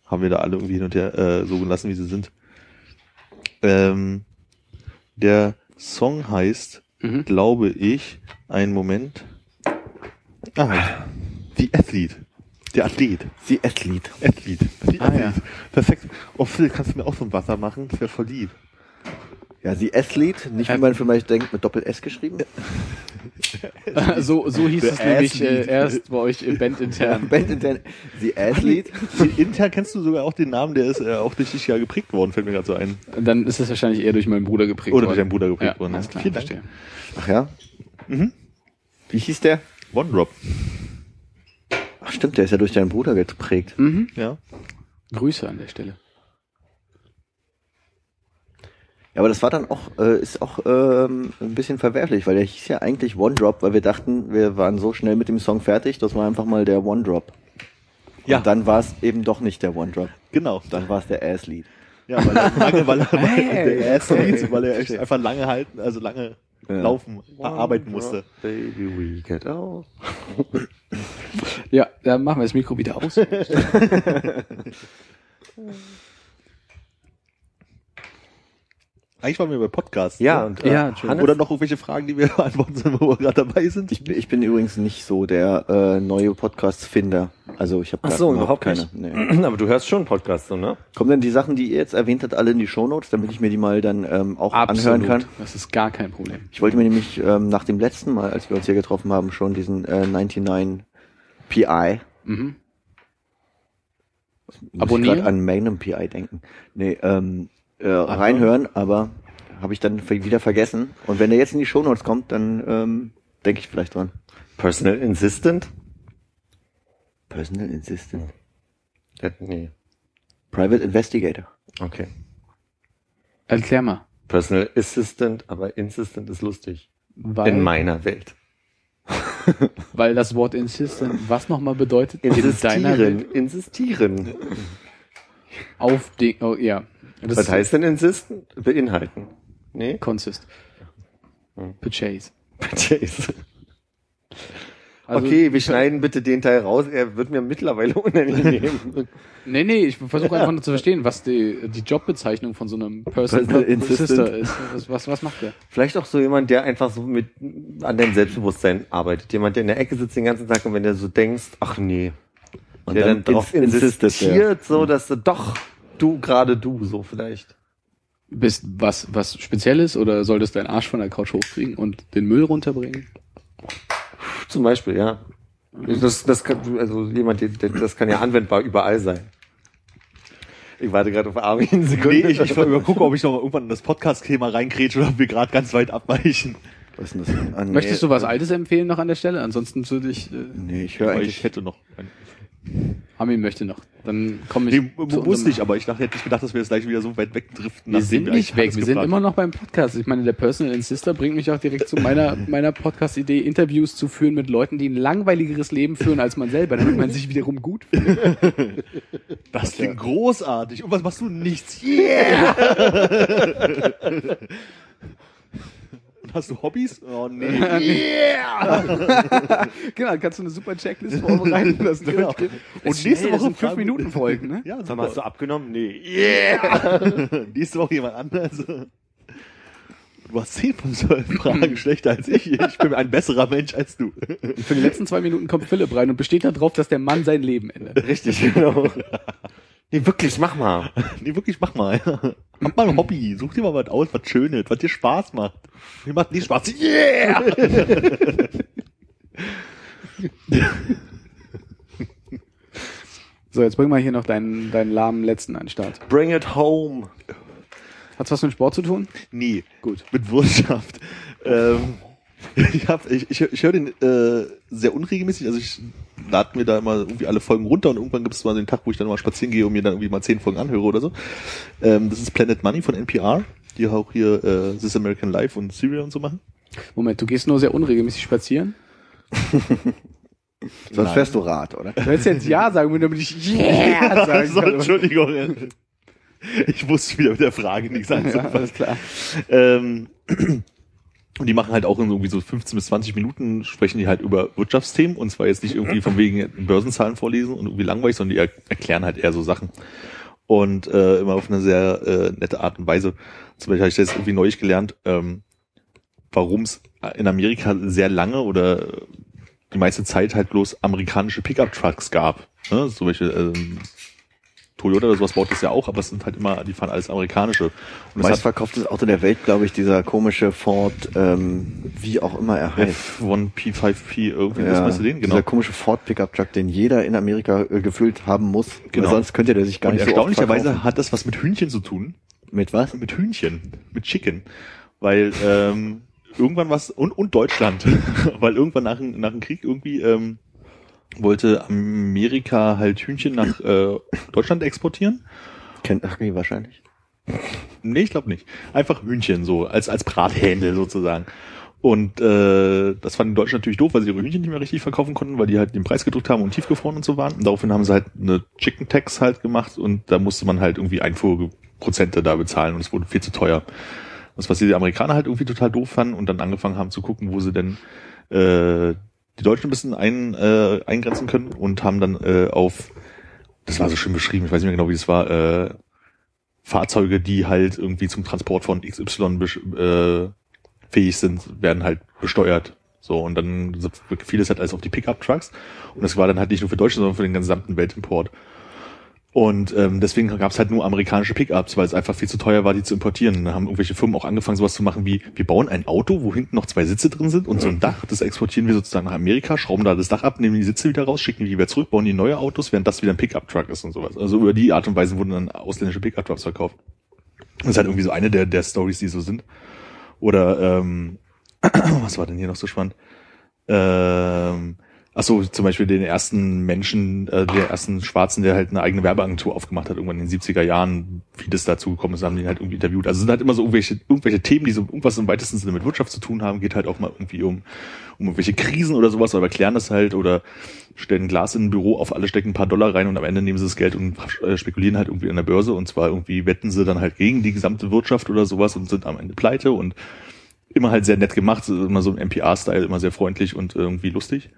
haben wir da alle irgendwie hin und her äh, so gelassen, wie sie sind. Ähm, der Song heißt, Mhm. glaube ich, einen Moment. Ah, The Athlete. Der Athlet. The Athlete. Athlete. The Ah, Athlete. ja. Perfekt. Oh Phil, kannst du mir auch so ein Wasser machen? Das wäre voll lieb. Ja, The Athlete, nicht wie man vielleicht denkt, mit Doppel-S geschrieben. so, so hieß The es nämlich äh, erst bei euch im Band intern. Band intern. The Athlete. Intern kennst du sogar auch den Namen, der ist äh, auch durch dich ja geprägt worden, fällt mir gerade so ein. Dann ist es wahrscheinlich eher durch meinen Bruder geprägt Oder worden. durch deinen Bruder geprägt ja, worden. Alles klar, Vielen Dank. verstehe. Ach ja? Mhm. Wie hieß der? One Drop. Ach stimmt, der ist ja durch deinen Bruder geprägt. Mhm. Ja. Grüße an der Stelle. Ja, aber das war dann auch, äh, ist auch ähm, ein bisschen verwerflich, weil der hieß ja eigentlich One Drop, weil wir dachten, wir waren so schnell mit dem Song fertig, das war einfach mal der One Drop. Ja. Und dann war es eben doch nicht der One Drop. Genau. Dann war es der Ass-Lead. Ja, weil er lange, weil er, weil Hey. der Lied, weil er echt einfach lange halten, also lange Ja. laufen, arbeiten musste. Baby, we get out. Ja, dann machen wir das Mikro wieder aus. Eigentlich waren wir bei Podcasts. Ja, ne? und äh, Ja, Entschuldigung. Hannes, Oder noch irgendwelche Fragen, die wir beantworten sollen, wo wir gerade dabei sind? Ich, bin- ich bin übrigens nicht so der äh, neue Podcast-Finder. Also ich habe Ach so, überhaupt keine. nicht. Nee. aber du hörst schon Podcasts, so, ne? Kommen denn die Sachen, die ihr jetzt erwähnt habt, alle in die Shownotes, damit ich mir die mal dann ähm, auch anhören kann? Das ist gar kein Problem. Ich wollte mir nämlich ähm, nach dem letzten Mal, als wir uns hier getroffen haben, schon diesen äh, 99 PI Mhm. Muss Abonnieren? Ich grad an Magnum PI denken. Nee, ähm, äh, reinhören, aber habe ich dann wieder vergessen. Und wenn der jetzt in die Shownotes kommt, dann ähm, denke ich vielleicht dran. Personal Insistent? Personal Assistant. Äh, nee. Private Investigator. Okay. Erklär mal. Personal Assistant, aber Insistent ist lustig. Weil, In meiner Welt. weil das Wort insistent was nochmal bedeutet? In deiner Insistieren. Welt. Insistieren. Auf den, oh ja. Das Was heißt denn insisten? Beinhalten. Nee? Consist. Hm. Purchase. Purchase. Also, okay, wir schneiden bitte den Teil raus. Er wird mir mittlerweile unangenehm. Nee, nee, ich versuche einfach nur zu verstehen, was die, die Jobbezeichnung von so einem Personal Personal Insistant. Sister ist. Was, was, was macht der? Vielleicht auch so jemand, der einfach so mit an deinem Selbstbewusstsein arbeitet. Jemand, der in der Ecke sitzt den ganzen Tag und wenn der so denkst, ach nee. Und der dann, dann der. insistiert, so dass du doch, du, gerade du, so vielleicht. Bist was, was Spezielles oder solltest deinen Arsch von der Couch hochkriegen und den Müll runterbringen? Zum Beispiel, ja. Das, das kann, also jemand, das kann ja anwendbar überall sein. Ich warte gerade auf Armin. Sekunde. Nee, ich, ich übergucke, ob ich noch irgendwann in das Podcast-Thema reinkrätsche oder ob wir gerade ganz weit abweichen. Was ist denn das? Ah, nee. Möchtest du was Altes empfehlen noch an der Stelle? Ansonsten würde ich, äh, Nee, ich höre eigentlich. ich hätte noch. Ein, Armin möchte noch. Dann komme ich. nee, muss nicht, aber ich dachte, hätte nicht gedacht, dass wir jetzt gleich wieder so weit wegdriften. Wir sind nicht eigentlich weg, wir sind immer noch beim Podcast. Ich meine, der Personal Insister bringt mich auch direkt zu meiner, meiner Podcast-Idee, Interviews zu führen mit Leuten, die ein langweiligeres Leben führen als man selber, damit man sich wiederum gut fühlt. Das klingt großartig. Und was machst du? Nichts. Yeah! Und hast du Hobbys? Oh nee. genau, dann kannst du eine super Checklist vorbereiten, das Genau. Und nächste Woche sind fünf Minuten Folgen, ne? Ja, Sag hast du abgenommen? Nee. Nächste Woche jemand anders. Du hast 10 von 12 Fragen schlechter als ich. Ich bin ein besserer Mensch als du. Für die letzten zwei Minuten kommt Philipp rein und besteht darauf, dass der Mann sein Leben ändert. Richtig, genau. Nee, wirklich, mach mal. Nee, wirklich, mach mal. Hab mal ein Hobby. Such dir mal was aus, was Schönes, was dir Spaß macht. Mir macht nicht Spaß. Yeah! So, jetzt bring mal hier noch deinen, deinen lahmen letzten an den Start. Bring it home. Hat's was mit Sport zu tun? Nee, Gut. mit Wirtschaft. Ähm, ich hab, ich, ich, ich höre den äh, sehr unregelmäßig. Also ich lade mir da immer irgendwie alle Folgen runter und irgendwann gibt es mal den Tag, wo ich dann mal spazieren gehe und mir dann irgendwie mal zehn Folgen anhöre oder so. Ähm, das ist Planet Money von NPR, die auch hier äh, This American Life und Serial und so machen. Moment, du gehst nur sehr unregelmäßig spazieren? Sonst fährst du Rad, oder? Du hättest jetzt Ja sagen müssen, damit ich Yeah sagen so, kann. Entschuldigung. Ich wusste wieder mit der Frage nichts Ja, anzufangen. alles klar. Ähm, und die machen halt auch in irgendwie so 15 bis 20 Minuten, sprechen die halt über Wirtschaftsthemen und zwar jetzt nicht irgendwie von wegen Börsenzahlen vorlesen und irgendwie langweilig, sondern die er erklären halt eher so Sachen. Und äh, immer auf eine sehr äh, nette Art und Weise. Zum Beispiel habe ich das irgendwie neulich gelernt, ähm, warum es in Amerika sehr lange oder die meiste Zeit halt bloß amerikanische Pickup-Trucks gab. Ne? So welche ähm, Toyota oder sowas baut das ja auch, aber es sind halt immer, die fahren alles amerikanische. Und Meistverkauftes Auto der Welt, glaube ich, dieser komische Ford, ähm, wie auch immer er heißt. F1 P5P irgendwie, das meinst du den? Genau. Dieser komische Ford Pickup Truck, den jeder in Amerika äh, gefüllt haben muss. Genau. Sonst könnte der sich gar Und nicht so oft erstaunlicherweise hat das was mit Hühnchen zu tun. Mit was? Mit Hühnchen. Mit Chicken. Weil ähm, irgendwann was, und, und Deutschland, weil irgendwann nach, dem- nach dem Krieg irgendwie ähm, wollte Amerika halt Hühnchen nach äh, Deutschland exportieren. Kentucky wahrscheinlich. Nee, ich glaube nicht. Einfach Hühnchen so, als, als Brathändel sozusagen. Und äh, das fanden die Deutschen natürlich doof, weil sie ihre Hühnchen nicht mehr richtig verkaufen konnten, weil die halt den Preis gedrückt haben und tiefgefroren und so waren. Und daraufhin haben sie halt eine Chicken Tax halt gemacht und da musste man halt irgendwie Einfuhrprozente da bezahlen und es wurde viel zu teuer. Das, was die Amerikaner halt irgendwie total doof fanden und dann angefangen haben zu gucken, wo sie denn äh, die Deutschen ein bisschen ein, äh, eingrenzen können und haben dann äh, auf, das war so schön beschrieben, ich weiß nicht mehr genau, wie das war, äh, Fahrzeuge, die halt irgendwie zum Transport von XY äh, fähig sind, werden halt besteuert. So, und dann fiel es halt alles auf die Pickup-Trucks. Und das war dann halt nicht nur für Deutschland, sondern für den gesamten Weltimport. Und ähm, deswegen gab es halt nur amerikanische Pickups, weil es einfach viel zu teuer war, die zu importieren. Da haben irgendwelche Firmen auch angefangen, sowas zu machen wie, wir bauen ein Auto, wo hinten noch zwei Sitze drin sind und so ein Dach, das exportieren wir sozusagen nach Amerika, schrauben da das Dach ab, nehmen die Sitze wieder raus, schicken die wieder zurück, bauen die neue Autos, während das wieder ein Pickup-Truck ist und sowas. Also über die Art und Weise wurden dann ausländische Pickup-Trucks verkauft. Das ist halt irgendwie so eine der, der Stories, die so sind. Oder ähm, was war denn hier noch so spannend? Ähm, ach so, zum Beispiel den ersten Menschen, äh, der ersten Schwarzen, der halt eine eigene Werbeagentur aufgemacht hat, irgendwann in den 70er Jahren, wie das dazu gekommen ist, haben die ihn halt irgendwie interviewt. Also es sind halt immer so irgendwelche, irgendwelche Themen, die so irgendwas im weitesten Sinne mit Wirtschaft zu tun haben, geht halt auch mal irgendwie um, um irgendwelche Krisen oder sowas, aber erklären das halt oder stellen Glas in ein Büro auf, alle stecken ein paar Dollar rein und am Ende nehmen sie das Geld und äh, spekulieren halt irgendwie an der Börse. Und zwar irgendwie wetten sie dann halt gegen die gesamte Wirtschaft oder sowas und sind am Ende pleite und immer halt sehr nett gemacht, immer so im NPR-Style, immer sehr freundlich und irgendwie lustig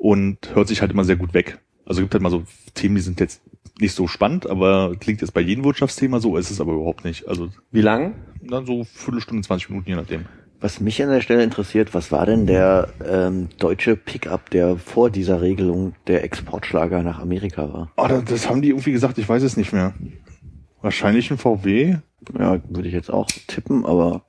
und hört sich halt immer sehr gut weg. Also gibt halt mal so Themen, die sind jetzt nicht so spannend, aber klingt jetzt bei jedem Wirtschaftsthema so, ist es aber überhaupt nicht. Also Wie lang? dann so Viertelstunde, 20 Minuten, je nachdem. Was mich an der Stelle interessiert, was war denn der ähm, deutsche Pickup, der vor dieser Regelung der Exportschlager nach Amerika war? Oh, das, das haben die irgendwie gesagt, ich weiß es nicht mehr. Wahrscheinlich ein VW. Ja, würde ich jetzt auch tippen, aber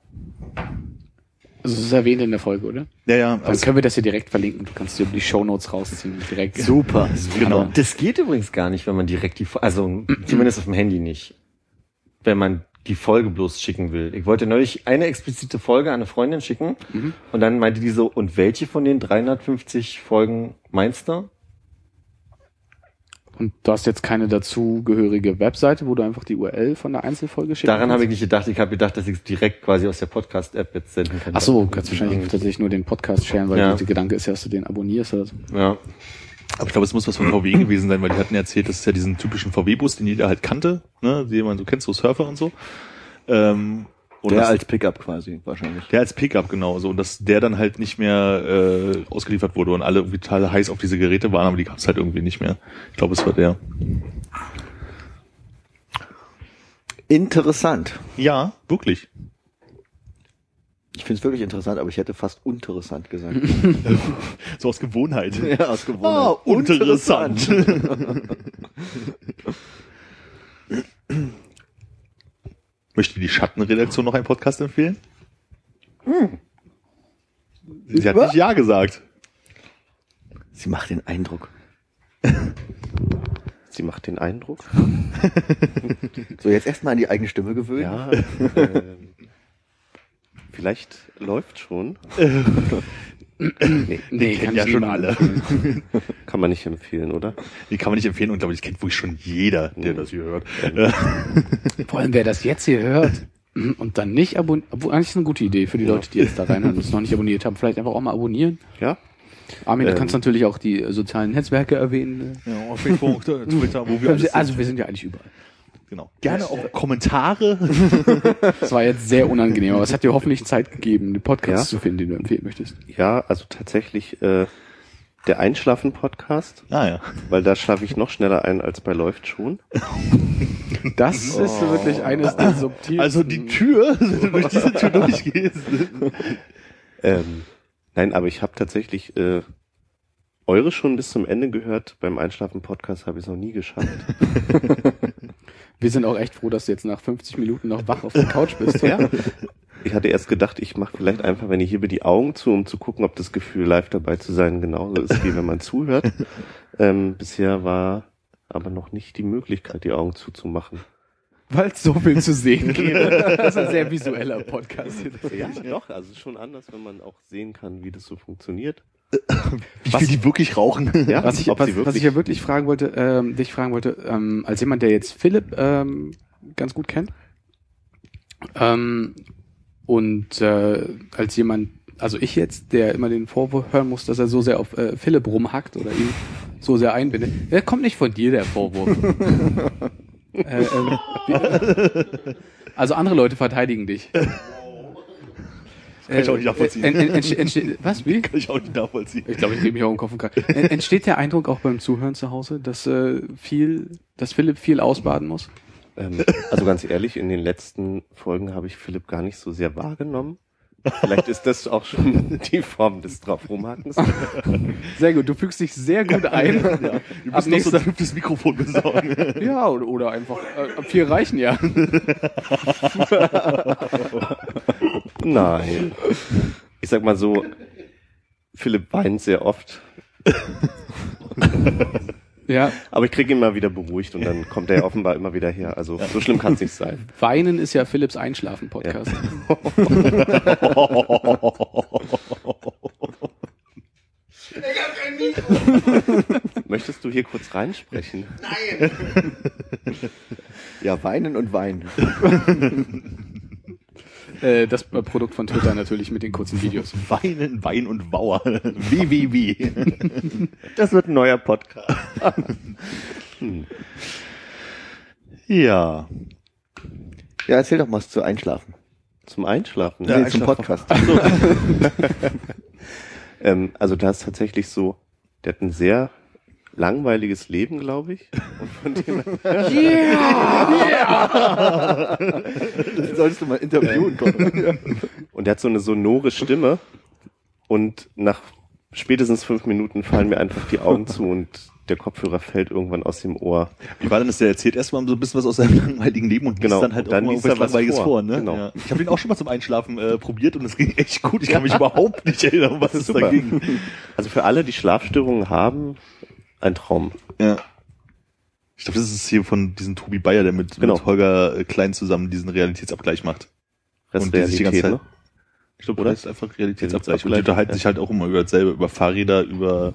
Also es ist erwähnt in der Folge, oder? Ja, ja. Dann Also, können wir das hier direkt verlinken. Du kannst dir die Shownotes rausziehen. Direkt. super. genau. Das geht übrigens gar nicht, wenn man direkt die, Fo- also zumindest auf dem Handy nicht. Wenn man die Folge bloß schicken will. Ich wollte neulich eine explizite Folge an eine Freundin schicken und dann meinte die so, und welche von den 350 Folgen meinst du? Und du hast jetzt keine dazugehörige Webseite, wo du einfach die URL von der Einzelfolge schicken Daran habe ich nicht gedacht. Ich habe gedacht, dass ich es direkt quasi aus der Podcast-App jetzt senden kann. Ach so, kannst wahrscheinlich tatsächlich nur den Podcast sharen, weil Ja. der Gedanke ist ja, dass du den abonnierst. Oder so. Ja. aber ich glaube, es muss was von VW gewesen sein, weil die hatten erzählt, das ist ja diesen typischen VW-Bus, den jeder halt kannte, ne, den man so kennt, so Surfer und so. Ähm, Und Der als Pickup quasi, wahrscheinlich. Der als Pickup, genau. So, und dass der dann halt nicht mehr äh, ausgeliefert wurde und alle irgendwie total heiß auf diese Geräte waren, aber die gab es halt irgendwie nicht mehr. Ich glaube, es war der. Interessant. Ja, wirklich. Ich finde es wirklich interessant, aber ich hätte fast interessant gesagt. So aus Gewohnheit. ja, aus Ah, Gewohnheit. interessant. Möchte die Schattenredaktion noch einen Podcast empfehlen? Sie hat nicht Ja gesagt. Sie macht den Eindruck. Sie macht den Eindruck. So, jetzt erstmal an die eigene Stimme gewöhnen. Ja. ähm, vielleicht läuft schon. nee, Nee, kennen ja schon alle. kann man nicht empfehlen, oder? Die kann man nicht empfehlen und glaube ich kennt wirklich schon jeder, der das hier hört. Vor allem, wer das jetzt hier hört und dann nicht abonniert, obwohl eigentlich ist eine gute Idee für die Leute, die jetzt da reinhören und es noch nicht abonniert haben, vielleicht einfach auch mal abonnieren. Ja. Armin, du Ähm. kannst natürlich auch die äh, sozialen Netzwerke erwähnen. Ja, auf Facebook, Twitter, wo wir alles Also sind. wir sind ja eigentlich überall. Genau. Gerne auch Kommentare. Das war jetzt sehr unangenehm, aber es hat dir hoffentlich Zeit gegeben, den Podcast Ja. zu finden, den du empfehlen möchtest. Ja, also tatsächlich äh, der Einschlafen-Podcast, Ah ja. weil da schlafe ich noch schneller ein als bei Läuft schon. Das ist wirklich eines der subtilsten. Also die Tür, wenn du durch diese Tür durchgehst. Ähm, nein, aber ich habe tatsächlich äh, eure schon bis zum Ende gehört. Beim Einschlafen-Podcast habe ich es noch nie geschafft. Wir sind auch echt froh, dass du jetzt nach 50 Minuten noch wach auf der Couch bist. ja. Ich hatte erst gedacht, ich mache vielleicht einfach, wenn ich hebe die Augen zu, um zu gucken, ob das Gefühl, live dabei zu sein, genauso ist, wie wenn man zuhört. Ähm, bisher war aber noch nicht die Möglichkeit, die Augen zuzumachen. Weil es so viel zu sehen gibt. Das ist ein sehr visueller Podcast. Ja, doch, also es ist schon anders, wenn man auch sehen kann, wie das so funktioniert. Wie viel die wirklich rauchen. Ja, Was ich, was, sie was ich ja wirklich fragen wollte, ähm, dich fragen wollte, ähm, als jemand, der jetzt Philipp ähm, ganz gut kennt ähm, und äh, als jemand, also ich jetzt, der immer den Vorwurf hören muss, dass er so sehr auf äh, Philipp rumhackt oder ihn so sehr einbindet, der kommt nicht von dir, der Vorwurf. äh, wie, also andere Leute verteidigen dich. Kann ich auch nicht nachvollziehen. Äh, en- en- entste- entste- was, wie? Kann ich auch nicht nachvollziehen. Ich glaube, ich rede mich auch im Kopf und Kragen. En- Entsteht der Eindruck auch beim Zuhören zu Hause, dass äh, viel, dass Philipp viel ausbaden muss? Ähm, also ganz ehrlich, in den letzten Folgen habe ich Philipp gar nicht so sehr wahrgenommen. Vielleicht ist das auch schon die Form des drauf rumhackens. Sehr gut, du fügst dich sehr gut ein. Wir Ab müssen noch so ein fünftes Mikrofon besorgen. ja, oder, oder einfach, äh, vier reichen ja. Nein. Ich sag mal so, Philipp weint sehr oft, Ja, aber ich kriege ihn mal wieder beruhigt und dann kommt er ja offenbar immer wieder her. Also so schlimm kann es nicht sein. Weinen ist ja Philipps Einschlafen-Podcast. Möchtest du hier kurz reinsprechen? Ja, weinen und weinen. Äh, das Produkt von Twitter natürlich mit den kurzen Videos. Weinen, Wein und Wauer. Wie, wie, wie. Das wird ein neuer Podcast. Ja. Ja, erzähl doch mal was zu Einschlafen. Zum Einschlafen. nee, zum Podcast. Ähm, also da ist tatsächlich so, der hat ein sehr langweiliges Leben, glaube ich. Und von dem Solltest du mal interviewen kommen. Und der hat so eine sonore Stimme und nach spätestens fünf Minuten fallen mir einfach die Augen zu und der Kopfhörer fällt irgendwann aus dem Ohr. Wie war denn das? Der erzählt erstmal so ein bisschen was aus seinem langweiligen Leben und Genau. liest dann halt Und dann auch liest er irgendwas was Langweiliges vor. vor. ne? Genau. Ja. Ich habe den auch schon mal zum Einschlafen äh, probiert und es ging echt gut. Ich kann mich überhaupt nicht erinnern, was es da Super. ging. Also für alle, die Schlafstörungen haben, ein Traum. Ja. Ich glaube, das ist hier von diesem Tobi Bayer, der mit, Genau. mit Holger äh, Klein zusammen diesen Realitätsabgleich macht. Und die sich die ganze Zeit- ne? Ich glaube, Oder? das ist einfach Realitätsabgleich. Und die unterhalten ja. sich halt auch immer über dasselbe, über Fahrräder, über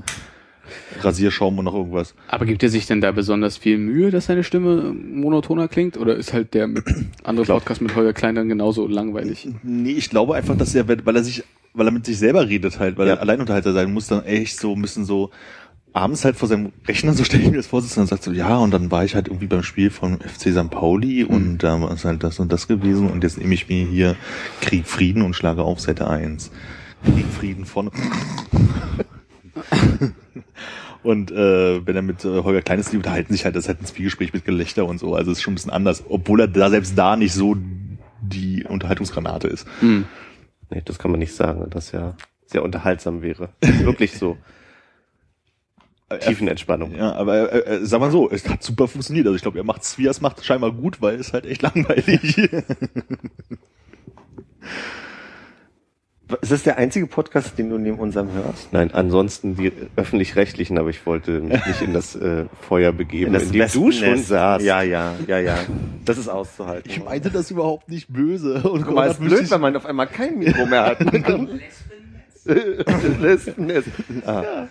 Rasierschaum und noch irgendwas. Aber gibt er sich denn da besonders viel Mühe, dass seine Stimme monotoner klingt? Oder ist halt der mit andere glaub- Podcast mit Holger Klein dann genauso langweilig? Nee, ich glaube einfach, dass er, weil er sich, weil er mit sich selber redet halt, weil Ja. er Alleinunterhalter sein muss, dann echt so ein bisschen so abends halt vor seinem Rechner, so stelle ich mir das vor, sitzt und dann sagt so, ja, und dann war ich halt irgendwie beim Spiel von FC St. Pauli und da war es halt das und das gewesen und jetzt nehme ich mir hier Krieg, Frieden und schlage auf Seite 1. Krieg, Frieden von... Und äh, wenn er mit äh, Holger Kleines die unterhalten sich halt, das ist halt ein Zwiegespräch mit Gelächter und so. Also es ist schon ein bisschen anders, obwohl er da selbst da nicht so die Unterhaltungsgranate ist. Hm. Nee, das kann man nicht sagen, das ja sehr unterhaltsam wäre. Wirklich so. Tiefenentspannung. Ja, aber äh, äh, sag mal so, es hat super funktioniert. Also ich glaube, er macht's, wie er es macht, scheinbar gut, weil es halt echt langweilig. Ist das der einzige Podcast, den du neben unserem hörst? Nein, ansonsten die öffentlich-rechtlichen, aber ich wollte mich nicht in das äh, Feuer begeben, in, das dem du schon saßt. Ja, ja, ja, ja. Das ist auszuhalten. ich meinte das überhaupt nicht böse. Und Guck mal, ist blöd, wenn man auf einmal kein Mikro mehr hat. Wespennest. Ah.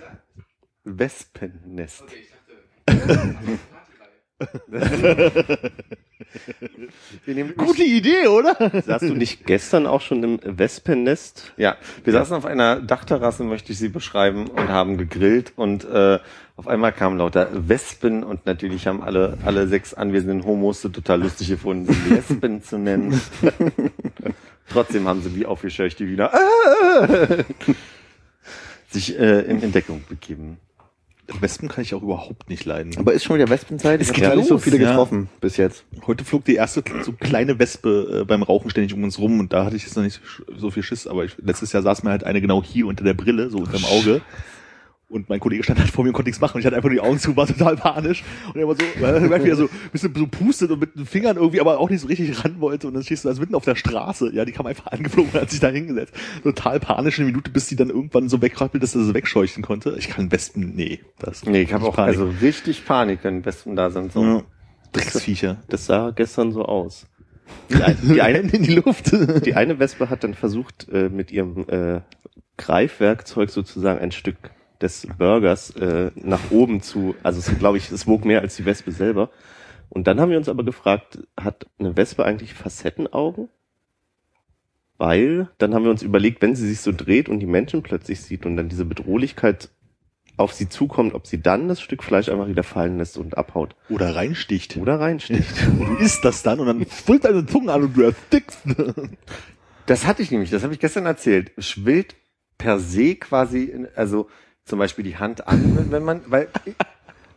Wespennest. Wir nehmen Gute Idee, oder? Saßt du nicht gestern auch schon im Wespennest? Ja, wir saßen auf einer Dachterrasse, möchte ich sie beschreiben, und haben gegrillt und äh, auf einmal kamen lauter Wespen und natürlich haben alle alle sechs anwesenden Homos so total lustig gefunden, sie Wespen zu nennen. Trotzdem haben sie wie aufgescheucht die wieder äh, sich äh, in Entdeckung begeben. Wespen kann ich auch überhaupt nicht leiden. Aber ist schon wieder Wespenzeit? Es Ich geht habe gar nicht so viele ja. getroffen bis jetzt. Heute flog die erste so kleine Wespe äh, beim Rauchen ständig um uns rum und da hatte ich jetzt noch nicht so viel Schiss, aber ich, letztes Jahr saß mir halt eine genau hier unter der Brille, so unterm Auge. Und mein Kollege stand halt vor mir und konnte nichts machen. Und ich hatte einfach nur die Augen zu, war total panisch. Und er war so, merkt, wie er so ein bisschen so pustet und mit den Fingern irgendwie, aber auch nicht so richtig ran wollte. Und dann stehst du also mitten auf der Straße. Ja, die kam einfach angeflogen und hat sich da hingesetzt. Total panisch eine Minute, bis sie dann irgendwann so wegrappelt, dass er sie wegscheuchen konnte. Ich kann Wespen, nee. Das Nee, ich habe auch Panik. also richtig Panik, wenn Wespen da sind. So. ja. Drecksviecher. Das sah gestern so aus. Die, ein, die, eine, in die Luft. die eine Wespe hat dann versucht, äh, mit ihrem äh, Greifwerkzeug sozusagen ein Stück des Burgers äh, nach oben zu, also es glaube ich, es wog mehr als die Wespe selber. Und dann haben wir uns aber gefragt, hat eine Wespe eigentlich Facettenaugen? Weil dann haben wir uns überlegt, wenn sie sich so dreht und die Menschen plötzlich sieht und dann diese Bedrohlichkeit auf sie zukommt, ob sie dann das Stück Fleisch einfach wieder fallen lässt und abhaut Oder reinsticht. oder reinsticht. Und du isst das dann und dann füllt deine Zunge an und du erstickst. Das hatte ich nämlich, das habe ich gestern erzählt. Schwillt per se quasi, also zum Beispiel die Hand an, wenn- man, weil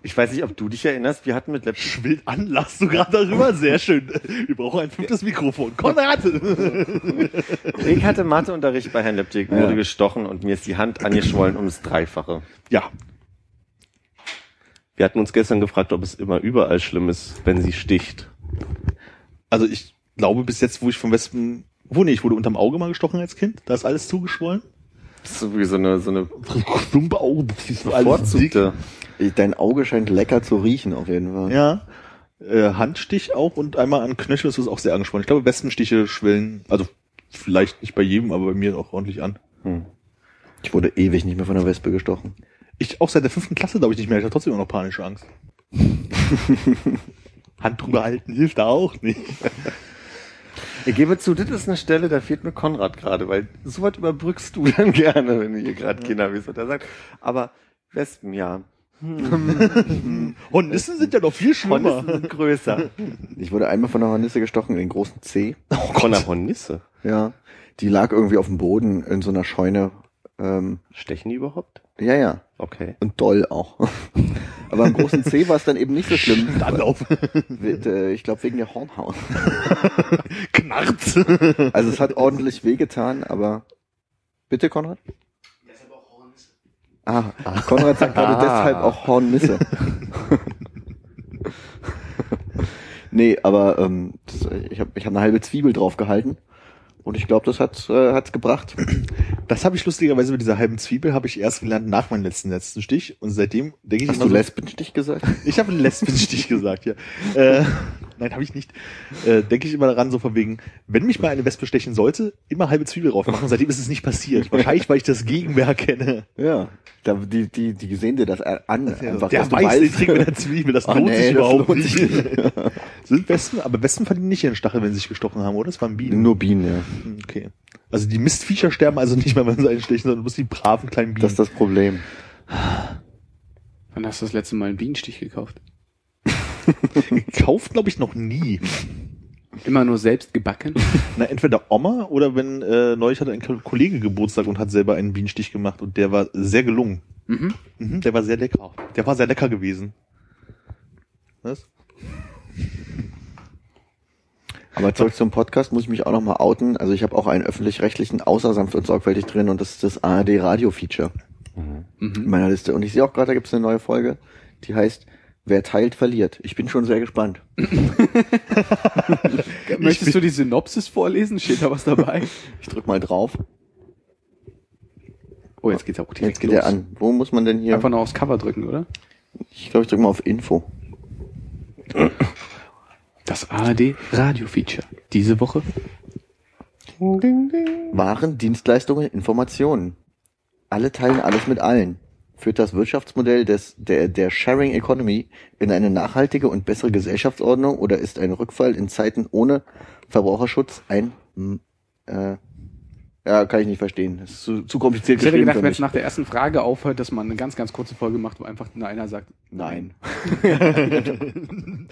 ich weiß nicht, ob du dich erinnerst, wir hatten mit Laptop Schwillt an, lachst du gerade darüber? Sehr schön. Wir brauchen ein fünftes Mikrofon. Konrad! Ich hatte Matheunterricht bei Herrn Leptik, wurde Ja. gestochen und mir ist die Hand angeschwollen ums Dreifache. Ja, Wir hatten uns gestern gefragt, ob es immer überall schlimm ist, wenn sie sticht. also ich glaube bis jetzt, wo ich vom Wespen, wo nee, ich wurde unterm Auge mal gestochen als Kind. Da ist alles zugeschwollen. Das ist so wie so eine, so eine bevorzugte. Dein Auge scheint lecker zu riechen, auf jeden Fall. Ja. Äh, Handstich auch und einmal an Knöchel ist es auch sehr angeschwollen. Ich glaube, Wespenstiche schwellen, also vielleicht nicht bei jedem, aber bei mir auch ordentlich an. Ich wurde ewig nicht mehr von einer Wespe gestochen. Ich auch seit der fünften Klasse glaube ich nicht mehr. Ich habe trotzdem immer noch panische Angst. Hand drüber halten hilft da auch nicht. Ich gebe zu, das ist eine Stelle, da fehlt mir Konrad gerade, weil so was überbrückst du dann gerne, wenn du hier gerade Kinder bist. Und er sagt, aber Wespen, ja. Hornissen sind ja noch viel schlimmer. Hornissen sind größer. Ich wurde einmal von einer Hornisse gestochen, den großen C. Von der Hornisse. Ja. Die lag irgendwie auf dem Boden in so einer Scheune. Ähm, Stechen die überhaupt? Ja, ja. Okay. Und doll auch. Aber am großen C war es dann eben nicht so schlimm. Dann auf. Mit, äh, Ich glaube wegen der Hornhaut. Knarrt. Also es hat ordentlich wehgetan, aber bitte Konrad? Ah, Konrad sagt gerade Ah. deshalb auch Hornisse. nee, aber ähm, das, ich habe ich hab eine halbe Zwiebel drauf gehalten und ich glaube, das hat äh, hat's gebracht. Das habe ich lustigerweise mit dieser halben Zwiebel habe ich erst gelernt nach meinem letzten letzten Stich und seitdem denke ich Hast immer du so, Lesbenstich gesagt? Ich habe einen Lesbenstich gesagt, ja. Äh, nein, habe ich nicht. Äh, Denke ich immer daran, so von wegen, wenn mich mal eine Wespe stechen sollte, immer halbe Zwiebel drauf machen. Seitdem ist es nicht passiert. Wahrscheinlich, weil ich das Gegenwehr kenne. Ja. Da, die, die, die sehen dir das an. Einfach, der du weiß, den Trick mit der Zwiebel, das Ah, lohnt nee, sich das überhaupt lohnt nicht. Sind Wespen, aber Wespen verdienen nicht ihren Stachel, wenn sie sich gestochen haben, oder? Das waren Bienen. Nur Bienen, ja. Okay. Also die Mistviecher sterben also nicht mehr, wenn sie einen stechen, sondern bloß die braven kleinen Bienen. Das ist das Problem. Wann hast du das letzte Mal einen Bienenstich gekauft? Gekauft, glaube ich, noch nie. Immer nur selbst gebacken? Na, entweder Oma oder wenn äh, neulich hatte ein Kollege Geburtstag und hat selber einen Bienenstich gemacht und der war sehr gelungen. Mhm. Mhm, der war sehr lecker. Der war sehr lecker gewesen. Was? Aber zurück zum Podcast muss ich mich auch noch mal outen. Also ich habe auch einen öffentlich-rechtlichen außer sanft und sorgfältig drin und das ist das ARD Radio Feature in meiner Liste. Und ich sehe auch gerade, da gibt es eine neue Folge, die heißt Wer teilt, verliert. Ich bin schon sehr gespannt. Möchtest du die Synopsis vorlesen? Steht da was dabei? Ich drück mal drauf. Oh, jetzt geht's auch direkt Jetzt geht los. er an. Wo muss man denn hier? Einfach nur aufs Cover drücken, oder? Ich glaube, ich drücke mal auf Info. Das ARD Radio Feature. Diese Woche. Waren, Dienstleistungen, Informationen. Alle teilen alles mit allen. Führt das Wirtschaftsmodell des, der, der Sharing Economy in eine nachhaltige und bessere Gesellschaftsordnung oder ist ein Rückfall in Zeiten ohne Verbraucherschutz ein, äh, ja, kann ich nicht verstehen. Das ist zu, zu kompliziert Ich hätte gedacht, wenn es nach der ersten Frage aufhört, dass man eine ganz, ganz kurze Folge macht, wo einfach nur einer sagt, Nein.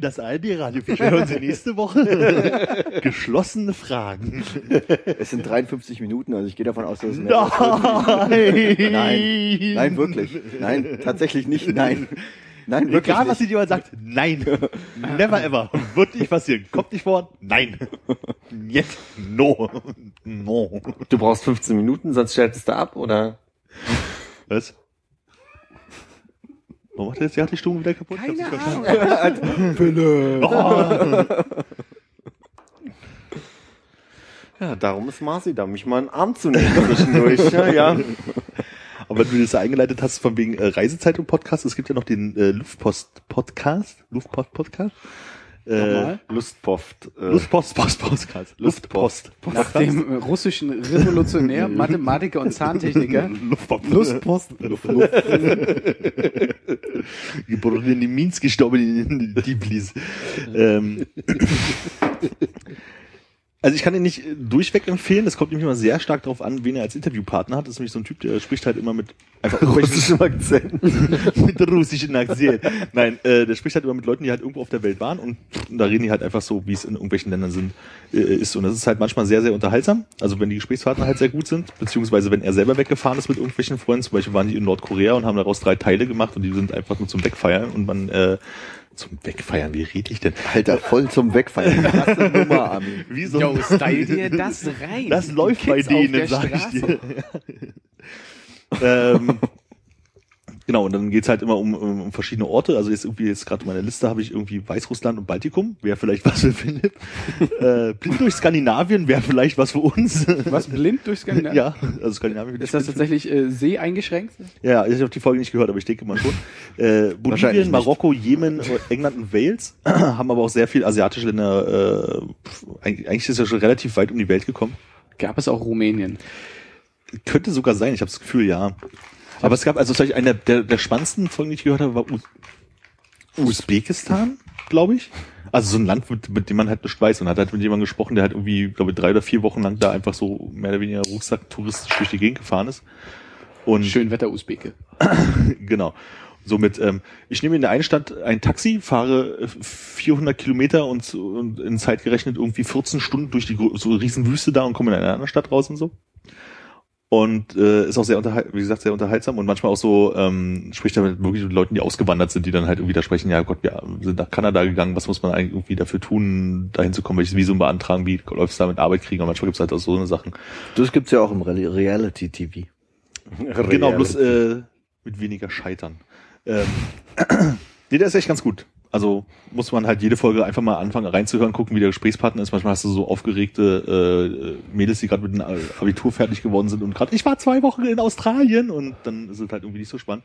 Das ARD Radio Feature hören Sie nächste Woche. Geschlossene Fragen. Es sind 53 Minuten, also ich gehe davon aus, dass es mehr. Nein. Nein, nein, wirklich. Nein, tatsächlich nicht. Nein. Nein, wirklich Egal, was nicht. sie jemand sagt, nein. Never ever. Wird nicht passieren. Kommt nicht vor. Nein. Jetzt. No. No. Du brauchst 15 Minuten, sonst schaltest du ab, oder? Was? Warum macht er jetzt die Stimmung wieder kaputt? Keine Ich hab's nicht verstanden. Philipp. Oh. Ja, darum ist Marci da, mich mal einen Arm zu nehmen zwischendurch. Ja, ja. Aber wenn du das eingeleitet hast von wegen äh, Reisezeitung Podcast, es gibt ja noch den äh, Luftpost Podcast, Luftpost Podcast. Äh? Lustpost. Äh, Luftpost Post Podcast. Luftpost. nach dem russischen Revolutionär, Mathematiker und Zahntechniker, Luftpost. Lustpost, Geboren in Minsk, gestorben in Tbilisi. ähm, also ich kann ihn nicht äh, durchweg empfehlen. Das kommt nämlich immer sehr stark darauf an, wen er als Interviewpartner hat. Das ist nämlich so ein Typ, der spricht halt immer mit einfach russischem Akzent. mit russischem Akzent. Nein, äh, der spricht halt immer mit Leuten, die halt irgendwo auf der Welt waren und da reden die halt einfach so, wie es in irgendwelchen Ländern sind, äh, ist. Und das ist halt manchmal sehr, sehr unterhaltsam. Also wenn die Gesprächspartner halt sehr gut sind, beziehungsweise wenn er selber weggefahren ist mit irgendwelchen Freunden, zum Beispiel waren die in Nordkorea und haben daraus drei Teile gemacht und die sind einfach nur zum Wegfeiern und man äh, zum Wegfeiern, wie rede ich denn? Alter, voll zum Wegfallen. Krasse Nummer, Armin. Wie so Yo, style dir das rein. Das läuft bei denen, sag ich dir. ähm, genau, und dann geht's halt immer um, um, um verschiedene Orte. Also jetzt irgendwie, jetzt gerade in meiner Liste habe ich irgendwie Weißrussland und Baltikum. Wäre vielleicht was für Philipp. äh, blind durch Skandinavien wäre vielleicht was für uns. Was, blind durch Skandinavien? ja, also Skandinavien. Ist das tatsächlich äh, See eingeschränkt? Ja, ich habe die Folge nicht gehört, aber ich denke mal schon. Äh, Bolivien. Marokko, Jemen, England und Wales haben aber auch sehr viel asiatische Länder. Äh, eigentlich eigentlich ist ja schon relativ weit um die Welt gekommen. Gab es auch Rumänien? Könnte sogar sein, ich habe das Gefühl, ja. Aber es gab, also vielleicht einer der, der spannendsten Folgen, die ich gehört habe, war Us Usbekistan, glaube ich. Also so ein Land, mit, mit dem man halt nicht weiß. Und hat halt mit jemandem gesprochen, der halt irgendwie, glaube ich, drei oder vier Wochen lang da einfach so mehr oder weniger Rucksack touristisch durch die Gegend gefahren ist. Und Schön Wetter Usbeke. genau. Somit, ähm, ich nehme in der einen Stadt ein Taxi, fahre äh, 400 Kilometer und, und in Zeit gerechnet irgendwie 14 Stunden durch die so riesen Wüste da und komme in eine andere Stadt raus und so. Und äh, ist auch sehr unterhal wie gesagt, sehr unterhaltsam und manchmal auch so, ähm, spricht er mit wirklich mit Leuten, die ausgewandert sind, die dann halt irgendwie da sprechen, ja Gott, wir sind nach Kanada gegangen, was muss man eigentlich irgendwie dafür tun, dahin zu kommen, welches Visum beantragen, wie läuft es da mit Arbeit kriegen und manchmal gibt's halt auch so eine Sachen. Das gibt's ja auch im Re Reality-TV. Genau, bloß äh, mit weniger Scheitern. Ähm, nee, der ist echt ganz gut. Also muss man halt jede Folge einfach mal anfangen reinzuhören, gucken, wie der Gesprächspartner ist. Manchmal hast du so aufgeregte äh, Mädels, die gerade mit dem Abitur fertig geworden sind und gerade, ich war zwei Wochen in Australien und dann ist es halt irgendwie nicht so spannend.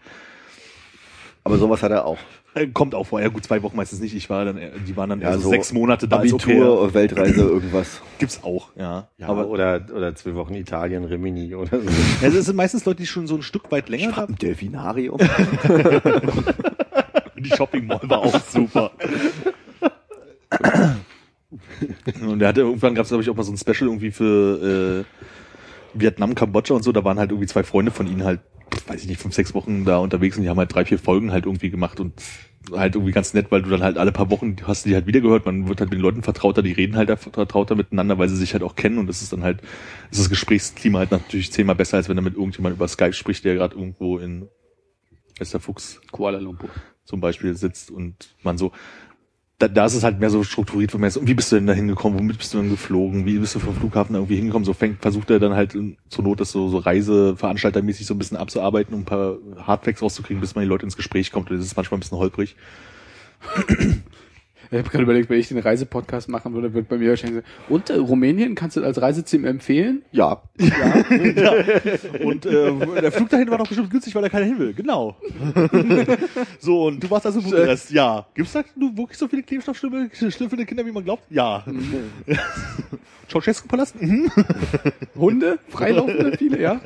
Aber sowas hat er auch. Äh, kommt auch vor, ja gut, zwei Wochen meistens nicht. Ich war dann, äh, die waren dann Ja, eher so sechs Monate da Abitur, Au-pair. Weltreise, irgendwas. Gibt's auch, ja. Ja, Aber oder, oder zwei Wochen Italien, Rimini oder so. ja, es sind meistens Leute, die schon so ein Stück weit länger da Im Delfinarium. Die Shopping Mall war auch super. Und der hatte irgendwann gab es glaube ich auch mal so ein Special irgendwie für äh, Vietnam, Kambodscha und so. Da waren halt irgendwie zwei Freunde von ihnen halt weiß ich nicht, fünf, sechs Wochen da unterwegs und die haben halt drei, vier Folgen halt irgendwie gemacht und halt irgendwie ganz nett, weil du dann halt alle paar Wochen hast du die halt wieder gehört, man wird halt mit den Leuten vertrauter, die reden halt vertrauter miteinander, weil sie sich halt auch kennen und das ist dann halt, ist das Gesprächsklima halt natürlich zehnmal besser, als wenn er mit irgendjemand über Skype spricht, der gerade irgendwo in Wester Fuchs Kuala Lumpur. Zum Beispiel sitzt und man so, da, da ist es halt mehr so strukturiert, wo man und wie bist du denn da hingekommen, womit bist du denn geflogen, wie bist du vom Flughafen irgendwie hingekommen, so fängt, versucht er dann halt zur Not das so, so Reiseveranstaltermäßig so ein bisschen abzuarbeiten, um ein paar Hardfacts rauszukriegen, bis man die Leute ins Gespräch kommt, und das ist manchmal ein bisschen holprig. Ich habe gerade überlegt, wenn ich den Reisepodcast machen würde, wird bei mir wahrscheinlich so, und äh, Rumänien, kannst du als Reiseziel empfehlen? Ja. Und äh, der Flug dahin war doch bestimmt günstig, weil er keiner hin will. Genau. so, und du warst also in Bukarest. Ja. Gibt's da wirklich so viele klebstoffschlüpfende Kinder, wie man glaubt? Ja. Ceausescu-Palast? Mhm. Hunde? Freilaufende viele, ja?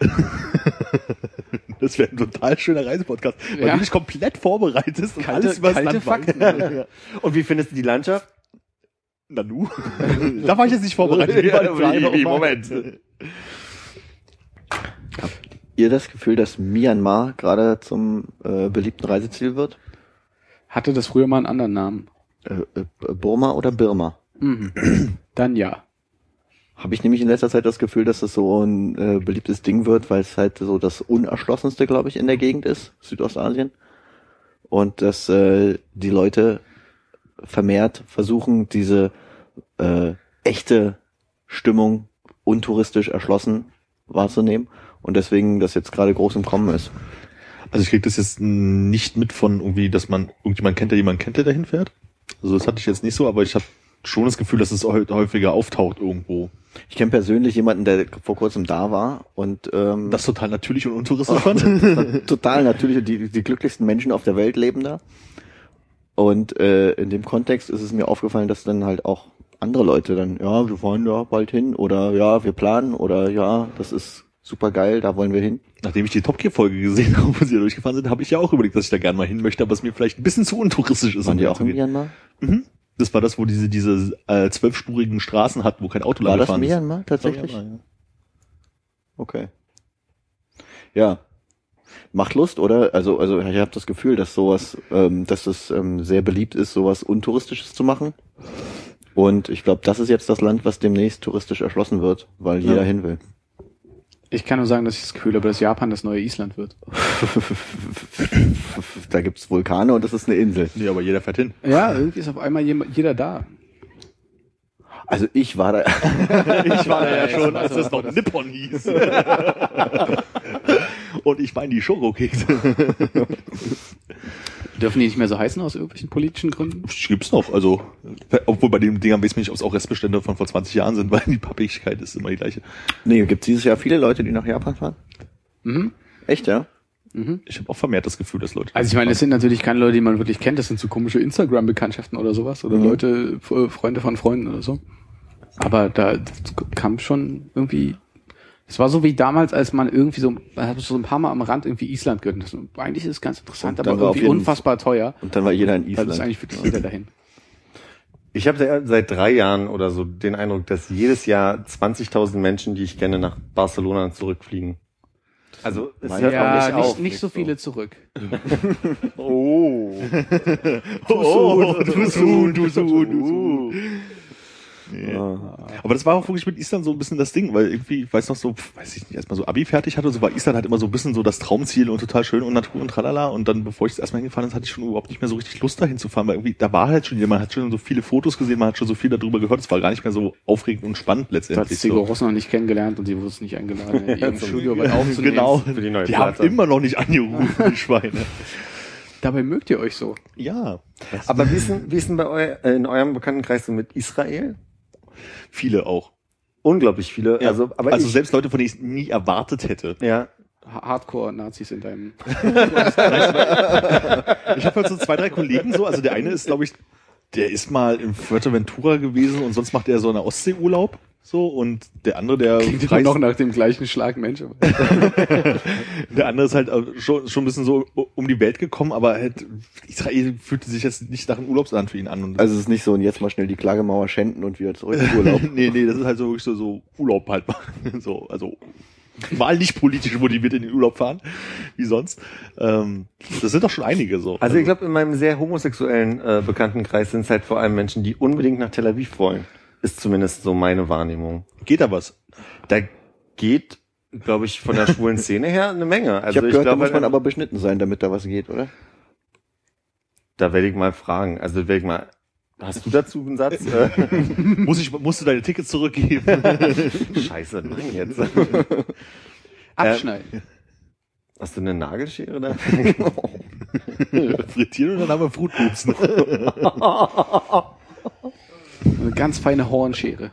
Das wäre ein total schöner Reisepodcast, weil Ja. du dich komplett vorbereitest und Kalte- alles über das Land Fakten. weißt. Ja. Und wie findest du die Landschaft? Nanu? da war ich jetzt nicht vorbereitet. Wie- nochmal? Moment. Ihr das Gefühl, dass Myanmar gerade zum äh, beliebten Reiseziel wird? Hatte das früher mal einen anderen Namen? Äh, äh, Burma oder Birma? Mhm. Dann ja. Habe ich nämlich in letzter Zeit das Gefühl, dass das so ein äh, beliebtes Ding wird, weil es halt so das unerschlossenste, glaube ich, in der Gegend ist, Südostasien. Und dass äh, die Leute vermehrt versuchen, diese äh, echte Stimmung untouristisch erschlossen wahrzunehmen. Und deswegen das jetzt gerade groß im Kommen ist. Also ich krieg das jetzt nicht mit von irgendwie, dass man irgendjemand kennt, der jemanden kennt, der dahin fährt. Also das hatte ich jetzt nicht so, aber ich habe schon das Gefühl, dass es häu- häufiger auftaucht irgendwo. Ich kenne persönlich jemanden, der vor kurzem da war und ähm, Das total natürlich und untouristisch fand. total natürlich die, die glücklichsten Menschen auf der Welt leben da. Und äh, in dem Kontext ist es mir aufgefallen, dass dann halt auch andere Leute dann, ja, wir fahren da bald hin oder ja, wir planen oder ja, das ist super geil, da wollen wir hin. Nachdem ich die Top Gear Folge gesehen habe, wo sie da durchgefahren sind, habe ich ja auch überlegt, dass ich da gerne mal hin möchte, aber es mir vielleicht ein bisschen zu untouristisch ist. Waren die auch in. Myanmar? Mhm. Das war das, wo diese diese äh, zwölfspurigen Straßen hat, wo kein Auto War lang das gefahren ist. Myanmar tatsächlich? Ja, ja. Okay. Ja. Macht Lust, oder? Also, also ich habe das Gefühl, dass sowas, ähm, dass es ähm, sehr beliebt ist, sowas Untouristisches zu machen. Und ich glaube, das ist jetzt das Land, was demnächst touristisch erschlossen wird, weil jeder Ja. hin will. Ich kann nur sagen, dass ich das Gefühl habe, dass Japan das neue Island wird. da gibt's Vulkane und das ist eine Insel. Nee, aber jeder fährt hin. Ja, irgendwie ist auf einmal jeder da. Also ich war da. Ich war da ja Ja, schon, als das noch Nippon hieß. Und ich meine die Schokokekse. Dürfen die nicht mehr so heißen aus irgendwelchen politischen Gründen? Gibt's noch, also, obwohl bei den Dingern weiß man nicht, ob es auch Restbestände von vor 20 Jahren sind, weil die Pappigkeit ist immer die gleiche. nee, gibt's dieses Jahr viele Leute, die nach Japan fahren? Mhm. Echt, ja? Mhm. Ich habe auch vermehrt das Gefühl, dass Leute. Also ich meine, es sind natürlich keine Leute, die man wirklich kennt, das sind so komische Instagram-Bekanntschaften oder sowas oder Mhm. Leute, Freunde von Freunden oder so. Aber da kam schon irgendwie, es war so wie damals, als man irgendwie so, man hat so ein paar Mal am Rand irgendwie Island gehört. Das, eigentlich ist es ganz interessant, dann aber irgendwie jeden- unfassbar teuer. Und dann war jeder in Weil Island. das eigentlich wirklich jeder dahin. Ich habe seit, drei Jahren oder so den Eindruck, dass jedes Jahr 20.000 Menschen, die ich kenne, nach Barcelona zurückfliegen. Also es hört ja, auch nicht, nicht, auf. nicht so viele zurück. Oh. oh, du so, du so, du so. Ja. Aber das war auch wirklich mit Island so ein bisschen das Ding, weil irgendwie, ich weiß noch so, weiß ich nicht, erstmal so Abi fertig hatte, so war Island halt immer so ein bisschen so das Traumziel und total schön und Natur und tralala und dann, bevor ich das erstmal hingefahren ist, hatte ich schon überhaupt nicht mehr so richtig Lust dahin zu fahren, weil irgendwie, da war halt schon, man hat schon so viele Fotos gesehen, man hat schon so viel darüber gehört, es war gar nicht mehr so aufregend und spannend Du hast letztendlich. Sigur So. Ross noch nicht kennengelernt und sie wurde nicht eingeladen, in ihrem Studio was aufzunehmen. Genau, Für die neue die haben Platte. immer noch nicht angerufen, die Schweine. Dabei mögt ihr euch so. Ja, Aber wie ist denn, wie ist denn bei eu, äh, in eurem Bekanntenkreis so mit Israel? Viele auch. Unglaublich viele. Ja. Also, aber also ich, selbst Leute, von denen ich es nie erwartet hätte. ja. Ha- Hardcore-Nazis in deinem. Ich habe halt so zwei, drei Kollegen so, also der eine ist, glaube ich, der ist mal in Fuerteventura gewesen und sonst macht er so eine Ostseeurlaub. So, und der andere, der Klingt immer noch nach dem gleichen Schlag Mensch. der andere ist halt schon, schon ein bisschen so um die Welt gekommen, aber halt, Israel fühlte sich jetzt nicht nach einem Urlaubsland für ihn an. Und Also es ist nicht so, und jetzt mal schnell die Klagemauer schänden und wieder zurück in Urlaub. nee, nee, das ist halt so wirklich so, so Urlaub halt machen. So, also mal nicht politisch motiviert in den Urlaub fahren, wie sonst. Ähm, das sind doch schon einige so. Also ich glaube, in meinem sehr homosexuellen äh, Bekanntenkreis sind es halt vor allem Menschen, die unbedingt nach Tel Aviv wollen. Ist zumindest so meine Wahrnehmung. geht da was? Da geht, glaube ich, von der schwulen Szene her eine Menge. Also ich habe gehört, da glaube, muss man halt, aber beschnitten sein, damit da was geht, oder? da werde ich mal fragen. Also werde ich mal. Hast du dazu einen Satz? Muss ich, musst du deine Tickets zurückgeben? Scheiße, nein jetzt. Abschneiden. Hast du eine Nagelschere da? Frittieren und dann haben wir Fruitboots. Eine ganz feine Hornschere.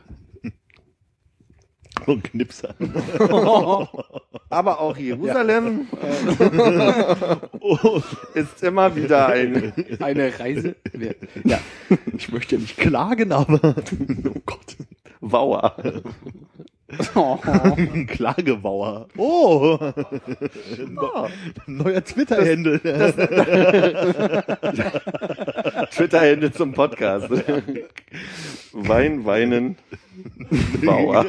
Und Knipser. Aber auch Jerusalem ist immer wieder ein Eine Reise. Ja. Ich möchte ja nicht klagen, aber oh Gott. Wauer. Oh. Ein Klagebauer. Oh, neuer Twitter-Händel. Twitter-Hände zum Podcast. Wein, weinen, Bauer.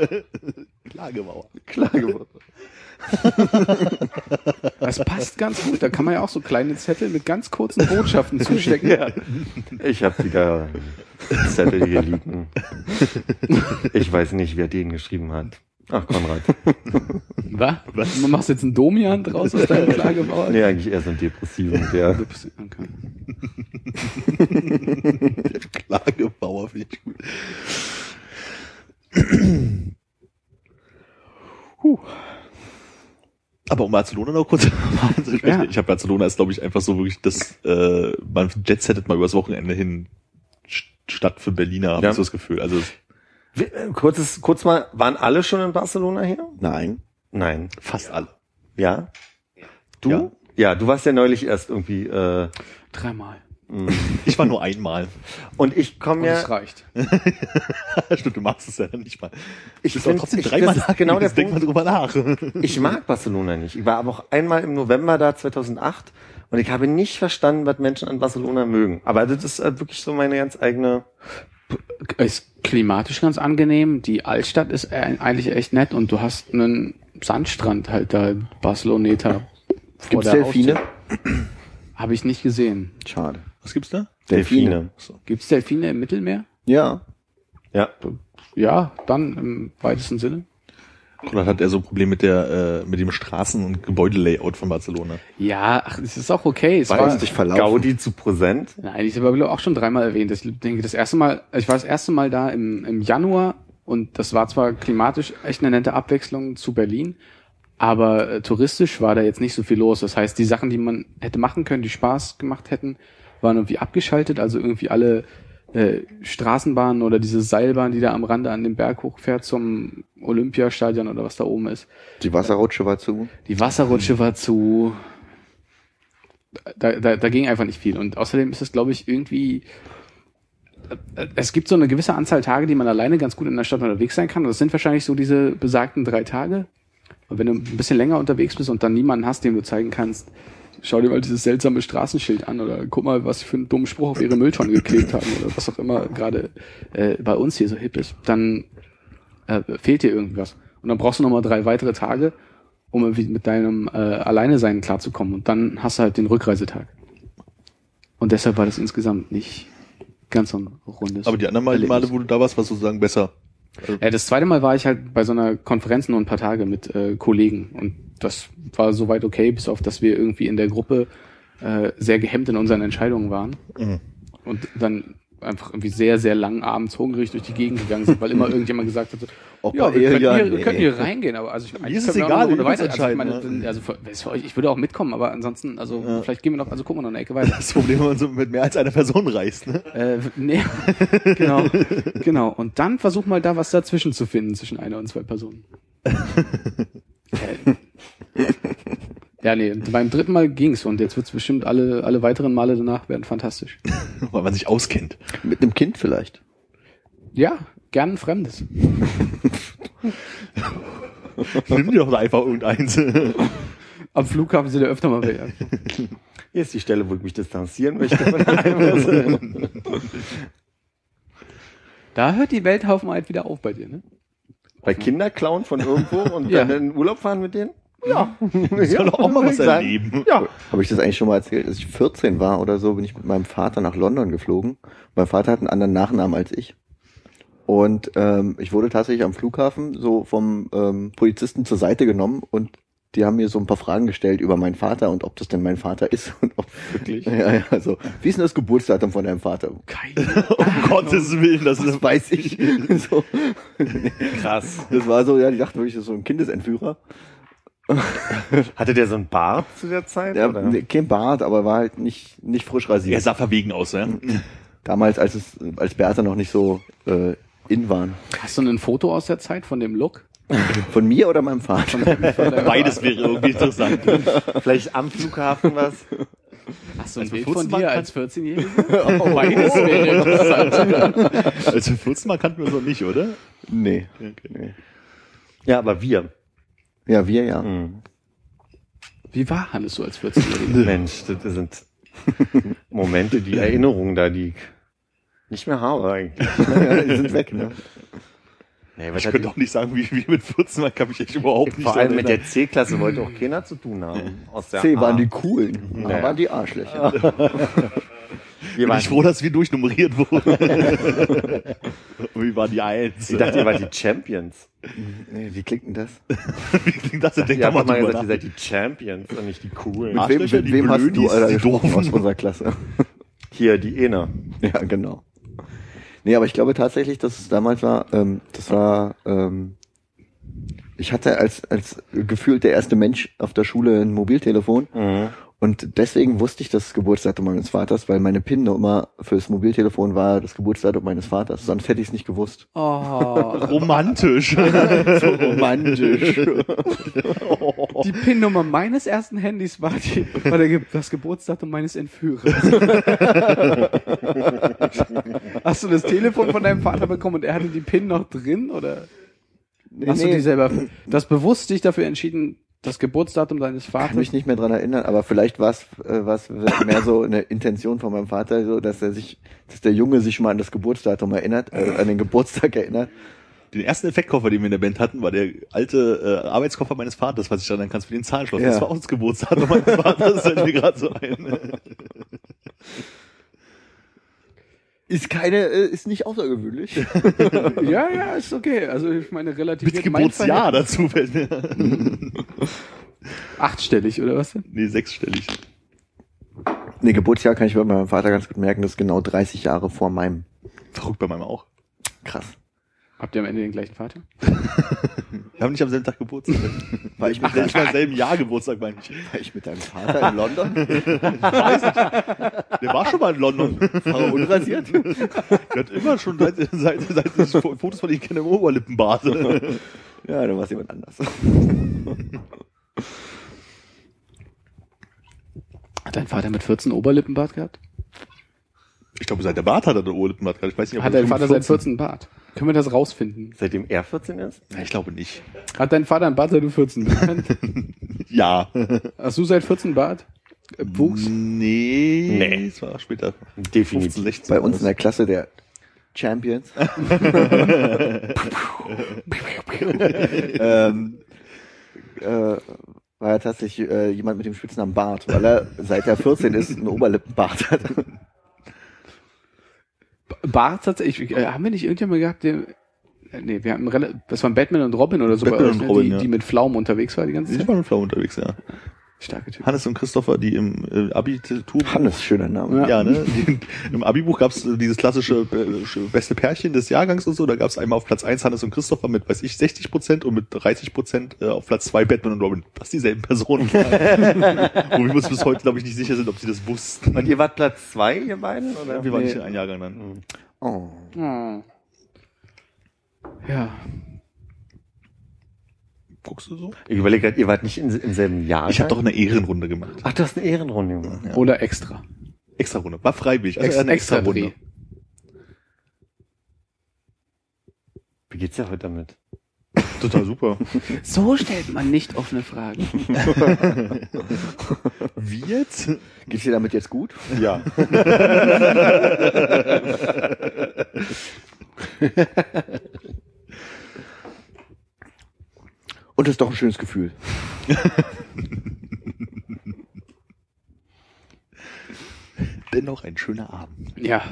Klagebauer. Klage. Das passt ganz gut. Da kann man ja auch so kleine Zettel mit ganz kurzen Botschaften zustecken. Ja. Ich habe wieder Zettel hier liegen. Ich weiß nicht, wer den geschrieben hat. Ach, Konrad. Was? Was? Du machst jetzt einen Domian draus aus deinem Klagebauer? Nee, eigentlich eher so ein Depressiven, der. Okay. Klagebauer finde ich gut. Huh. Aber um Barcelona noch kurz zu sprechen. Ja. Ich habe Barcelona ist, glaube ich, einfach so wirklich das, äh, man jetsettet mal übers Wochenende hin St- Stadt für Berliner, habe Ja. ich so das Gefühl. Also äh, Kurzes, kurz mal, waren alle schon in Barcelona hier? Nein. Nein. fast alle. Ja? Du? Ja. Ja, du warst ja neulich erst irgendwie, äh, Dreimal. Ich war nur einmal. und ich komme ja, das reicht. Stimmt, du machst es ja nicht mal. ich find- trotzdem ich- dreimal da genau der gewesen. Denk mal drüber nach. Ich mag Barcelona nicht. Ich war aber auch einmal im November da 2008 und ich habe nicht verstanden, was Menschen an Barcelona mögen. Aber das ist äh, wirklich so meine ganz eigene. Ist klimatisch ganz angenehm. Die Altstadt ist eigentlich echt nett und du hast einen Sandstrand halt da, Barceloneta. Gibt's Delfine? Habe ich nicht gesehen. Schade. Was gibt's da? Delfine. Gibt's Delfine im Mittelmeer? Ja. Ja. Ja, dann im weitesten Sinne. Konrad hat er so ein Problem mit der, äh, mit dem Straßen- und Gebäudelayout von Barcelona. Ja, ach, es ist auch okay. Es War war, dich verlaufen? Gaudi zu Präsent. Nein, ich habe aber auch schon dreimal erwähnt. Ich denke, das erste Mal, ich war das erste Mal da im, im Januar und das war zwar klimatisch echt eine nette Abwechslung zu Berlin, aber äh, touristisch war da jetzt nicht so viel los. Das heißt, die Sachen, die man hätte machen können, die Spaß gemacht hätten, waren irgendwie abgeschaltet. Also irgendwie alle äh, Straßenbahnen oder diese Seilbahn, die da am Rande an dem Berg hochfährt zum Olympiastadion oder was da oben ist. Die Wasserrutsche war zu. Die Wasserrutsche war zu. Da, da, da ging einfach nicht viel. Und außerdem ist es, glaube ich, irgendwie. Es gibt so eine gewisse Anzahl Tage, die man alleine ganz gut in der Stadt unterwegs sein kann. Und das sind wahrscheinlich so diese besagten drei Tage. Und wenn du ein bisschen länger unterwegs bist und dann niemanden hast, dem du zeigen kannst, schau dir mal dieses seltsame Straßenschild an oder guck mal, was sie für einen dummen Spruch auf ihre Mülltonne geklebt haben oder was auch immer gerade äh, bei uns hier so hip ist, dann äh, fehlt dir irgendwas. Und dann brauchst du nochmal drei weitere Tage, um irgendwie mit deinem äh, Alleinesein klarzukommen. Und dann hast du halt den Rückreisetag. Und deshalb war das insgesamt nicht ganz so ein rundes. Aber die anderen Male, Erlebnis. Male wo du da warst, war sozusagen besser. Äh, das zweite Mal war ich halt bei so einer Konferenz nur ein paar Tage mit äh, Kollegen und das war soweit okay, bis auf dass wir irgendwie in der Gruppe äh, sehr gehemmt in unseren Entscheidungen waren Mhm. und dann einfach irgendwie sehr, sehr lang abends hungrig durch die Gegend gegangen sind, weil immer irgendjemand gesagt hat, so, ja, wir könnten, ja, hier, nee. wir könnten hier reingehen, aber also ich, eigentlich ist es können egal, müsst Weile, also, ich meine, wenn- also für, für euch, ich würde auch mitkommen, aber ansonsten, also Ja. vielleicht gehen wir noch, also gucken wir noch eine Ecke weiter. Das Problem, wenn man so mit mehr als einer Person reist, ne? Äh, nee, genau, genau. Und dann versuch mal da was dazwischen zu finden, zwischen einer und zwei Personen. äh, ja, nee, beim dritten Mal ging's und jetzt wird's bestimmt alle, alle weiteren Male danach werden fantastisch. Weil man sich auskennt. Mit einem Kind vielleicht. Ja, gern ein Fremdes. Nimm dir doch einfach irgendeins. Am Flughafen sind ja öfter mal welche. Hier ist die Stelle, wo ich mich distanzieren möchte. Da hört die Welthaufenheit wieder auf bei dir, ne? Bei Kinderklauen von irgendwo und Ja. dann in den Urlaub fahren mit denen? Ich soll auch mal was erleben. Ja. Habe ich das eigentlich schon mal erzählt? Als ich 14 war oder so, bin ich mit meinem Vater nach London geflogen. Mein Vater hat einen anderen Nachnamen als ich. Und ähm, ich wurde tatsächlich am Flughafen so vom ähm, Polizisten zur Seite genommen und die haben mir so ein paar Fragen gestellt über meinen Vater und ob das denn mein Vater ist und ob Wirklich? ja, ja, also wie ist denn das Geburtsdatum von deinem Vater? Keine Um Gottes Willen, das Das ist weiß ich. so. Krass. Das war so, ja, die dachten wirklich, das ist so ein Kindesentführer. Hatte der so ein Bart zu der Zeit? Der, oder? kein Bart, aber war halt nicht, nicht frisch rasiert. er sah verwegen aus, ja. Damals, als es, als Bärte noch nicht so äh, in waren. Hast du ein Foto aus der Zeit von dem Look? Von mir oder meinem Vater? Beides wäre irgendwie interessant. Vielleicht am Flughafen was? Hast du ein Bild 14 von dir als 14-Jähriger? Beides wäre interessant. Also 14 Mal kannten wir uns noch nicht, oder? nee. Okay. nee. Ja, aber wir. Ja, wir ja. Mhm. Wie war Hannes so als 14-Jähriger? Mensch, das sind Momente, die Erinnerungen da, die ich nicht mehr habe eigentlich. ja. Die sind weg, ne? Nee, Ich könnte auch nicht sagen, wie wie mit 14 Mal kann mich echt überhaupt nicht Vor allem mit der. C-Klasse wollte auch keiner zu tun haben. Aus der C A. waren die coolen, A Ja. waren die Arschlöcher. Wir Bin waren, ich froh, dass wir durchnummeriert wurden. wie war die Eins? ich dachte, ihr wart die Champions. Nee, wie klingt denn das? wie klingt das Ihr doch mal drüber gesagt, ihr nach. seid die Champions und nicht die coolen. Mit wem, mit die wem hast du Alter, die Doofen. aus unserer Klasse? Hier, die Ena. ja, genau. Nee, aber ich glaube tatsächlich, dass es damals war, ähm, das war, ähm, ich hatte als, als gefühlt der erste Mensch auf der Schule ein Mobiltelefon Mhm. Und deswegen wusste ich das Geburtsdatum meines Vaters, weil meine PIN-Nummer fürs Mobiltelefon war das Geburtsdatum meines Vaters, sonst hätte ich es nicht gewusst. Oh, Romantisch. So romantisch. die PIN-Nummer meines ersten Handys war, die, war der, das Geburtsdatum meines Entführers. Hast du das Telefon von deinem Vater bekommen und er hatte die PIN noch drin? Oder Nee, hast du nee, die selber, das bewusst dich dafür entschieden, das Geburtsdatum deines kann Vaters? mich nicht mehr dran erinnern, aber vielleicht war es äh, war's mehr so eine Intention von meinem Vater, so dass er sich, dass der Junge sich mal an das Geburtsdatum erinnert, äh, an den Geburtstag erinnert. Den ersten Effektkoffer, den wir in der Band hatten, war der alte äh, Arbeitskoffer meines Vaters, was ich dann kannst für den Zahlenschloss. Ja. Das war auch das Geburtsdatum meines Vaters, das fällt mir gerade so ein. Ist keine, äh, ist nicht außergewöhnlich. Ja, ja, ist okay. Also ich meine relativ Mit Geburtsjahr dazu fällt mir. Achtstellig, oder was? Nee, sechsstellig. nee, Geburtsjahr kann ich bei meinem Vater ganz gut merken, das ist genau 30 Jahre vor meinem. Verrückt bei meinem auch. Krass. Habt ihr am Ende den gleichen Vater? Wir haben nicht am selben Tag Geburtstag. War ich mit, Nicht mal im selben Jahr Geburtstag, meine ich. war ich mit deinem Vater in London? Der war schon mal in London. War er unrasiert? Der hat immer schon seit, seit, seit ich Fotos von ihm kenne im Oberlippenbart. ja, dann war es jemand anders. Hat dein Vater mit 14 Oberlippenbart gehabt? Ich glaube, seit der Bart hat er den Oberlippenbart gehabt. Ich weiß nicht, ob Hat dein Vater 14 seit 14 Bart? Können wir das rausfinden? Seitdem er 14 ist? Ja, ich glaube nicht. Hat dein Vater einen Bart, seit du 14 bist? Ja. Hast du seit 14 Bart? Wuchs? Nee. Nee. Das war später. Definitiv. 15, 16. Bei uns in der Klasse der Champions. ähm, äh, war ja tatsächlich äh, jemand mit dem Spitznamen Bart, weil er seit er 14 ist einen Oberlippenbart hat. Bart tatsächlich. Äh, haben wir nicht irgendjemand gehabt, der. äh, Nee, wir haben rela- das waren Batman und Robin oder so Batman bei euch, und ne? Robin, die, ja. die mit Pflaumen unterwegs war die ganze Ich Zeit. war mit Flau unterwegs, ja. Starke Typ. Hannes und Christopher, die im äh, Abitur... Hannes, schöner Name. Ja, ne? Die, Im Abibuch gab's äh, dieses klassische äh, beste Pärchen des Jahrgangs und so. Da gab's einmal auf Platz eins Hannes und Christopher mit, weiß ich, 60 Prozent und mit 30 Prozent äh, auf Platz zwei Batman und Robin. Das dieselben Personen. waren. Wo wir uns bis heute, glaube ich, nicht sicher sind, ob sie das wussten. Und ihr wart Platz zwei, ihr beiden? Oder? Wir waren Nee. nicht in einem Jahrgang dann. Oh. Oh. Ja. Guckst du so? Ich überlege gerade, ihr wart nicht in, im selben Jahr. Ich habe doch eine Ehrenrunde gemacht. Ach, du hast eine Ehrenrunde gemacht. Oder extra. Extra Runde. War freiwillig. Also Ex eine extra extra Dreh. Runde. Wie geht's dir heute damit? Total super. So stellt man nicht offene Fragen. Wie jetzt? Geht's dir damit jetzt gut? Ja. ist doch ein schönes Gefühl. Dennoch ein schöner Abend. Ja.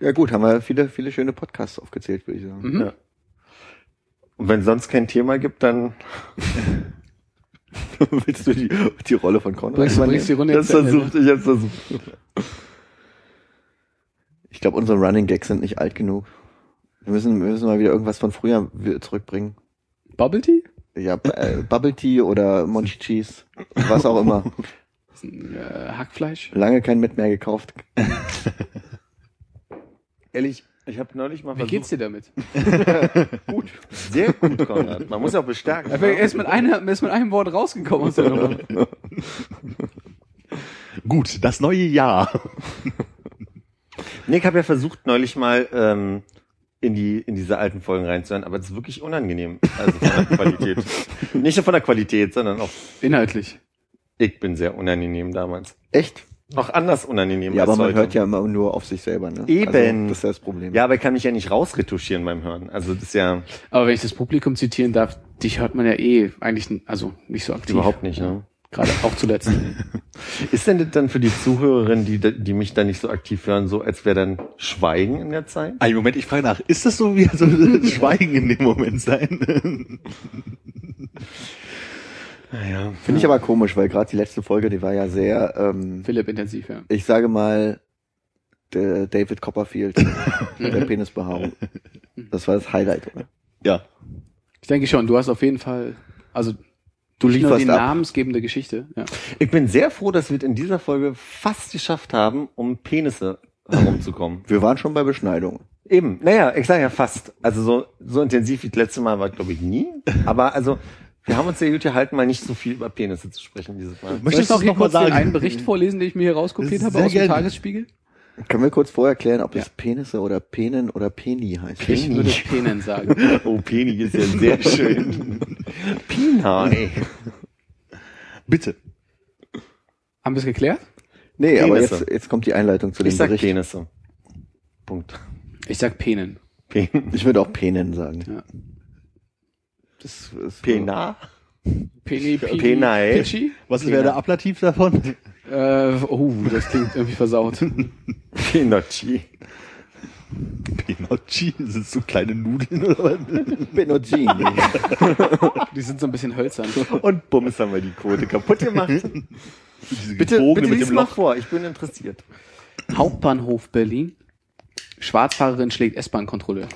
Ja gut, haben wir viele, viele schöne Podcasts aufgezählt, würde ich sagen. Mhm. Ja. Und wenn sonst kein Thema gibt, dann Willst du die, die Rolle von Conrad Bringst, bringst die Runde das versucht, ich hab's versucht. Ich glaube, unsere Running Gags sind nicht alt genug. Wir müssen, wir müssen mal wieder irgendwas von früher zurückbringen. Bubble Tea? Ja, äh, Bubble Tea oder Monchi Cheese. Was auch immer. Äh, Hackfleisch? Lange kein Met mehr gekauft. Ehrlich, ich habe neulich mal Wie geht's dir damit? gut. Sehr gut, Konrad. Man muss auch bestärken. Er ist mit, einer, ist mit einem Wort rausgekommen aus der Nummer. Gut, das neue Jahr. Nee, ich habe ja versucht, neulich mal ähm, in die in diese alten Folgen reinzuhören, aber es ist wirklich unangenehm. Also von der Qualität. Nicht nur von der Qualität, sondern auch Inhaltlich. ich bin sehr unangenehm damals. Echt? Noch anders unangenehm Ja, als aber man heute. hört ja immer nur auf sich selber, ne? Eben. Also, das ist ja das Problem. Ja, aber ich kann mich ja nicht rausretuschieren beim Hören. Also das ist ja Aber wenn ich das Publikum zitieren darf, dich hört man ja eh eigentlich, also nicht so aktiv. überhaupt nicht. Ne? Gerade auch zuletzt. Ist denn das dann für die Zuhörerinnen, die, die mich da nicht so aktiv hören, so als wäre dann Schweigen in der Zeit? Ein Moment, ich frage nach, ist das so wie so ein Schweigen in dem Moment sein? Naja. Finde ich aber komisch, weil gerade die letzte Folge, die war ja sehr, ähm, Philipp intensiv, ja. ich sage mal, der David Copperfield der Penisbehaarung. Das war das Highlight, oder? ja. Ich denke schon, du hast auf jeden Fall, also Du nicht nur die lieferst ab. namensgebende Geschichte. Ja. Ich bin sehr froh, dass wir es in dieser Folge fast geschafft haben, um Penisse herumzukommen. Wir waren schon bei Beschneidung. Eben, naja, ich sage ja fast. Also so, so intensiv wie das letzte Mal war, glaube ich, nie. Aber also, wir haben uns sehr gut gehalten, mal nicht so viel über Penisse zu sprechen dieses Mal. Möchtest noch du hier noch mal sagen? einen Bericht vorlesen, den ich mir hier rauskopiert habe aus dem gerne. Tagesspiegel? Können wir kurz vorher klären, ob Ja. es Penisse oder Penen oder Peni heißt? Ich würde Penen sagen. Oh, Peni ist ja sehr schön. Pinai. Bitte. Haben wir es geklärt? Nee, aber Penisse. jetzt, jetzt kommt die Einleitung zu dem Ich sag Bericht. Penisse. Punkt. Ich sag Penen. Pen Ich würde auch Penen sagen. Ja. Das ist Pena? Peni, Pini, Penai. Pitchy? Was wäre der Ablativ davon? Äh, oh, das klingt irgendwie versaut. Pinocchi. Pinocchi, das sind so kleine Nudeln oder was? Benogini. Die sind so ein bisschen hölzern. Und bums haben wir die Quote kaputt gemacht. Bitte, bitte mit lies dem mal vor, ich bin interessiert. Hauptbahnhof Berlin. Schwarzfahrerin schlägt S-Bahn-Kontrolleur.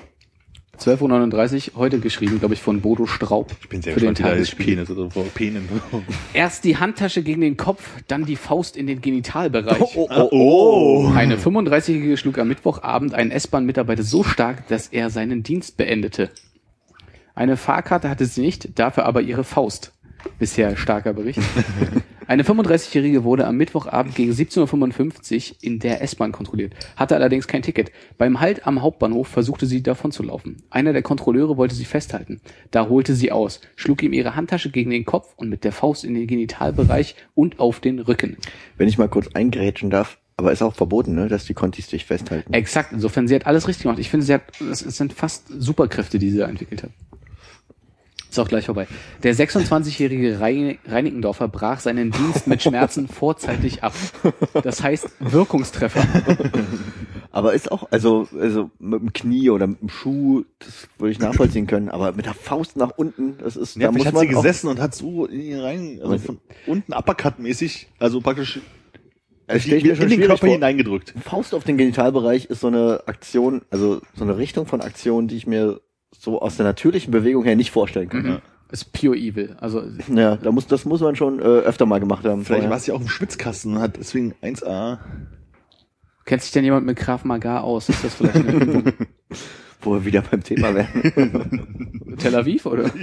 12.39 Uhr, heute geschrieben, glaube ich, von Bodo Straub. Ich bin sehr für den gespannt, wie da ist. Penis oder Penen. Erst die Handtasche gegen den Kopf, dann die Faust in den Genitalbereich. Oh, oh. Eine 35-Jährige schlug am Mittwochabend einen S-Bahn-Mitarbeiter so stark, dass er seinen Dienst beendete. Eine Fahrkarte hatte sie nicht, dafür aber ihre Faust. Bisher starker Bericht. Eine 35-Jährige wurde am Mittwochabend gegen 17.55 Uhr in der S-Bahn kontrolliert, hatte allerdings kein Ticket. Beim Halt am Hauptbahnhof versuchte sie davon zu laufen. Einer der Kontrolleure wollte sie festhalten. Da holte sie aus, schlug ihm ihre Handtasche gegen den Kopf und mit der Faust in den Genitalbereich und auf den Rücken. Wenn ich mal kurz eingrätschen darf, aber ist auch verboten, ne, dass die Contis dich festhalten. Exakt, insofern, sie hat alles richtig gemacht. Ich finde, sie hat, das sind fast Superkräfte, die sie da entwickelt hat. Ist auch gleich vorbei. Der 26-jährige Rein- Reinickendorfer brach seinen Dienst mit Schmerzen vorzeitig ab. Das heißt Wirkungstreffer. Aber ist auch, also, also mit dem Knie oder mit dem Schuh, das würde ich nachvollziehen können, aber mit der Faust nach unten, das ist, Ja, da muss hat man sie gesessen und hat so in ihn rein, also von unten Uppercut-mäßig, also praktisch stell ich mir in schon den schwierig Körper vor. hineingedrückt. Faust auf den Genitalbereich ist so eine Aktion, also so eine Richtung von Aktion, die ich mir so aus der natürlichen Bewegung her nicht vorstellen kann. Ja. Ist pure evil. Also, Ja, da muss, das muss man schon äh, öfter mal gemacht haben. Vielleicht war es ja auch im Schwitzkasten und hat deswegen 1A. kennt sich denn jemand mit Graf Magar aus? Ist das vielleicht eine Wo wir wieder beim Thema wären. Tel Aviv oder?